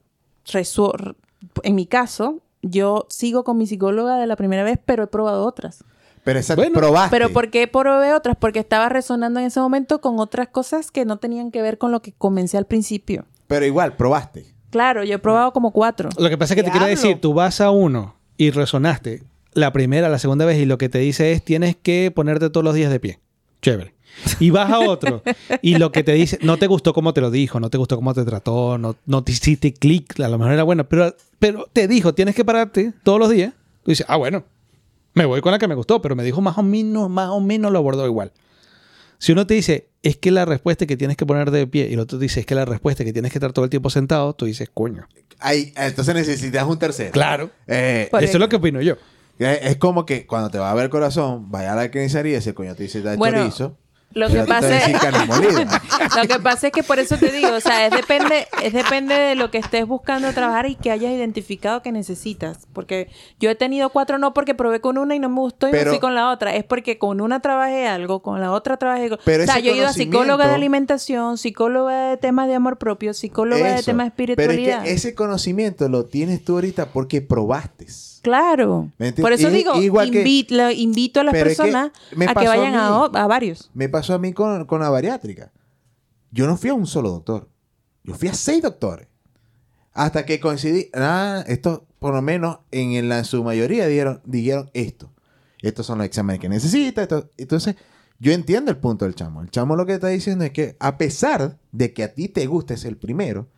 en mi caso, yo sigo con mi psicóloga de la primera vez, pero he probado otras. Pero exacto, Bueno, probaste. Pero ¿por qué probé otras? Porque estaba resonando en ese momento con otras cosas que no tenían que ver con lo que comencé al principio. Pero igual, probaste. Claro, yo he probado como cuatro. Lo que pasa es que te quiero decir, tú vas a uno y resonaste la primera, la segunda vez y lo que te dice es tienes que ponerte todos los días de pie. Chévere. Y vas a otro y lo que te dice, no te gustó cómo te lo dijo, no te gustó cómo te trató, no, no te hiciste clic, a lo mejor era bueno, pero, pero te dijo tienes que pararte todos los días. Tú dices, ah, bueno, Me voy con la que me gustó, pero me dijo más o menos, más o menos lo abordó igual. Si uno te dice, es que la respuesta es que tienes que poner de pie, y el otro te dice, es que la respuesta es que tienes que estar todo el tiempo sentado, tú dices, coño. Ahí, entonces necesitas un tercero. Claro. Eh, Eso es lo que opino yo. eh, es como que cuando te va a ver el corazón, vaya a la carnicería y ese coño te dice da Bueno, chorizo. Lo pero que pasa es... Lo que pasa es que por eso te digo, o sea, es depende, es depende de lo que estés buscando trabajar y que hayas identificado que necesitas. Porque yo he tenido cuatro no porque probé con una y no me gustó y me Pero- fui con la otra. Es porque con una trabajé algo, con la otra trabajé algo. Pero o sea, yo he ido a psicóloga de alimentación, psicóloga de temas de amor propio, psicóloga de temas de Pero espiritualidad. es que ese conocimiento lo tienes tú ahorita porque probaste. Claro. Por eso digo, que- invito a las Pero es que personas a que vayan a, mí. o- a varios. Me pasó a mí con, con la bariátrica. Yo no fui a un solo doctor. Yo fui a seis doctores. Hasta que coincidí. Ah, esto, por lo menos, en, la, en su mayoría dijeron, dijeron esto. Estos son los exámenes que necesita. esto- Entonces, yo entiendo el punto del chamo. El chamo lo que está diciendo es que, a pesar de que a ti te guste ser el primero,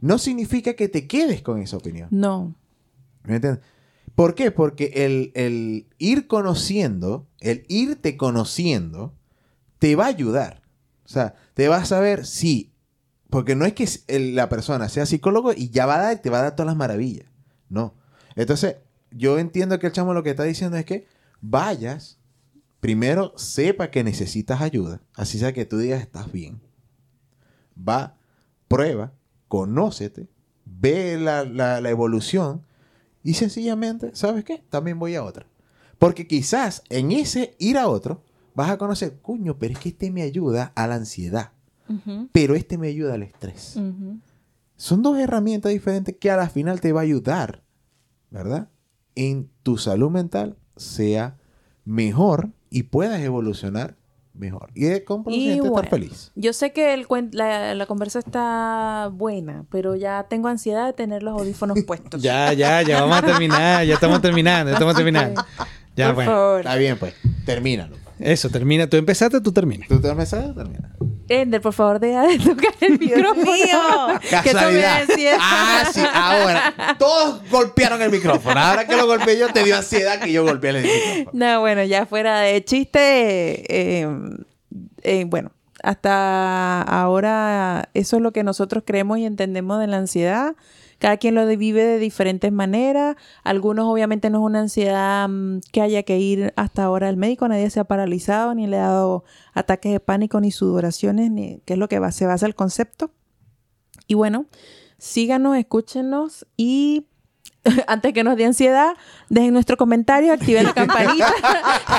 no significa que te quedes con esa opinión. No. ¿Me entiendes? ¿Por qué? Porque el, el ir conociendo, el irte conociendo, te va a ayudar. O sea, te vas a saber si. Porque no es que la persona sea psicólogo y ya va a dar, te va a dar todas las maravillas. No. Entonces, yo entiendo que el chamo lo que está diciendo es que vayas, primero sepa que necesitas ayuda, así sea que tú digas estás bien. Va, prueba, conócete, ve la- la evolución y sencillamente, ¿sabes qué? También voy a otra. Porque quizás en ese ir a otro vas a conocer, cuño, pero es que este me ayuda a la ansiedad, pero este me ayuda al estrés. Son dos herramientas diferentes que a la final te va a ayudar, ¿verdad? En tu salud mental sea mejor y puedas evolucionar mejor. Y de con Y estar bueno, feliz. Yo sé que el cuen- la, la conversa está buena, pero ya tengo ansiedad de tener los audífonos puestos. Ya, ya, ya vamos a terminar. Ya estamos terminando, ya estamos terminando. Ya, Por bueno. favor. Está bien, pues. Termínalo. Eso, termina. Tú empezaste, tú terminas. ¿Tú te pensado? Termina. Ender, por favor, deja de tocar el micrófono. mío. Casualidad. ansiedad. Ah, sí. Ahora, todos golpearon el micrófono. Ahora que lo golpeé yo, te dio ansiedad que yo golpeé el micrófono. No, bueno, ya fuera de chiste, eh, eh, bueno, hasta ahora eso es lo que nosotros creemos y entendemos de la ansiedad. Cada quien lo vive de diferentes maneras. Algunos obviamente no es una ansiedad mm, que haya que ir hasta ahora al médico. Nadie se ha paralizado, ni le ha dado ataques de pánico, ni sudoraciones, ni que es lo que va- se basa el concepto. Y bueno, síganos, escúchenos y antes que nos dé ansiedad, dejen nuestro comentario, activen la campanita,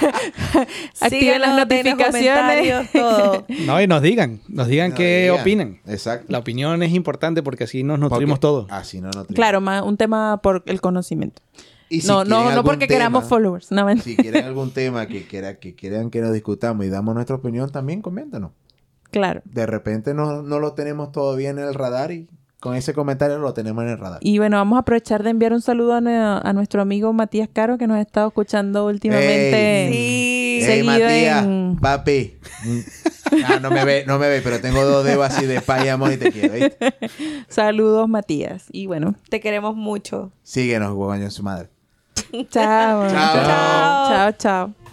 activen las notificaciones. todo. No, y nos digan, nos digan No, qué digan. opinan. Exacto. La opinión es importante porque así nos nutrimos todos. Así no nutrimos. Claro, más un tema por el conocimiento. Y si no, no, no porque tema, queramos followers. No, Si quieren algún tema que, quiera, que quieran que nos discutamos y damos nuestra opinión, también coméntanos. claro. De repente no, no lo tenemos todavía en el radar y con ese comentario lo tenemos en el radar. Y bueno, vamos a aprovechar de enviar un saludo a, nue- a nuestro amigo Matías Caro, que nos ha estado escuchando últimamente. Ey. Sí. Seguido Matías, en- papi. Ah, no me ve, no me ve, pero tengo dos dedos así de paz y amor y te quiero. ¿viste? Saludos, Matías. Y bueno, Te queremos mucho. Síguenos, huevoño, su madre. chao. Chao. Chao, chao.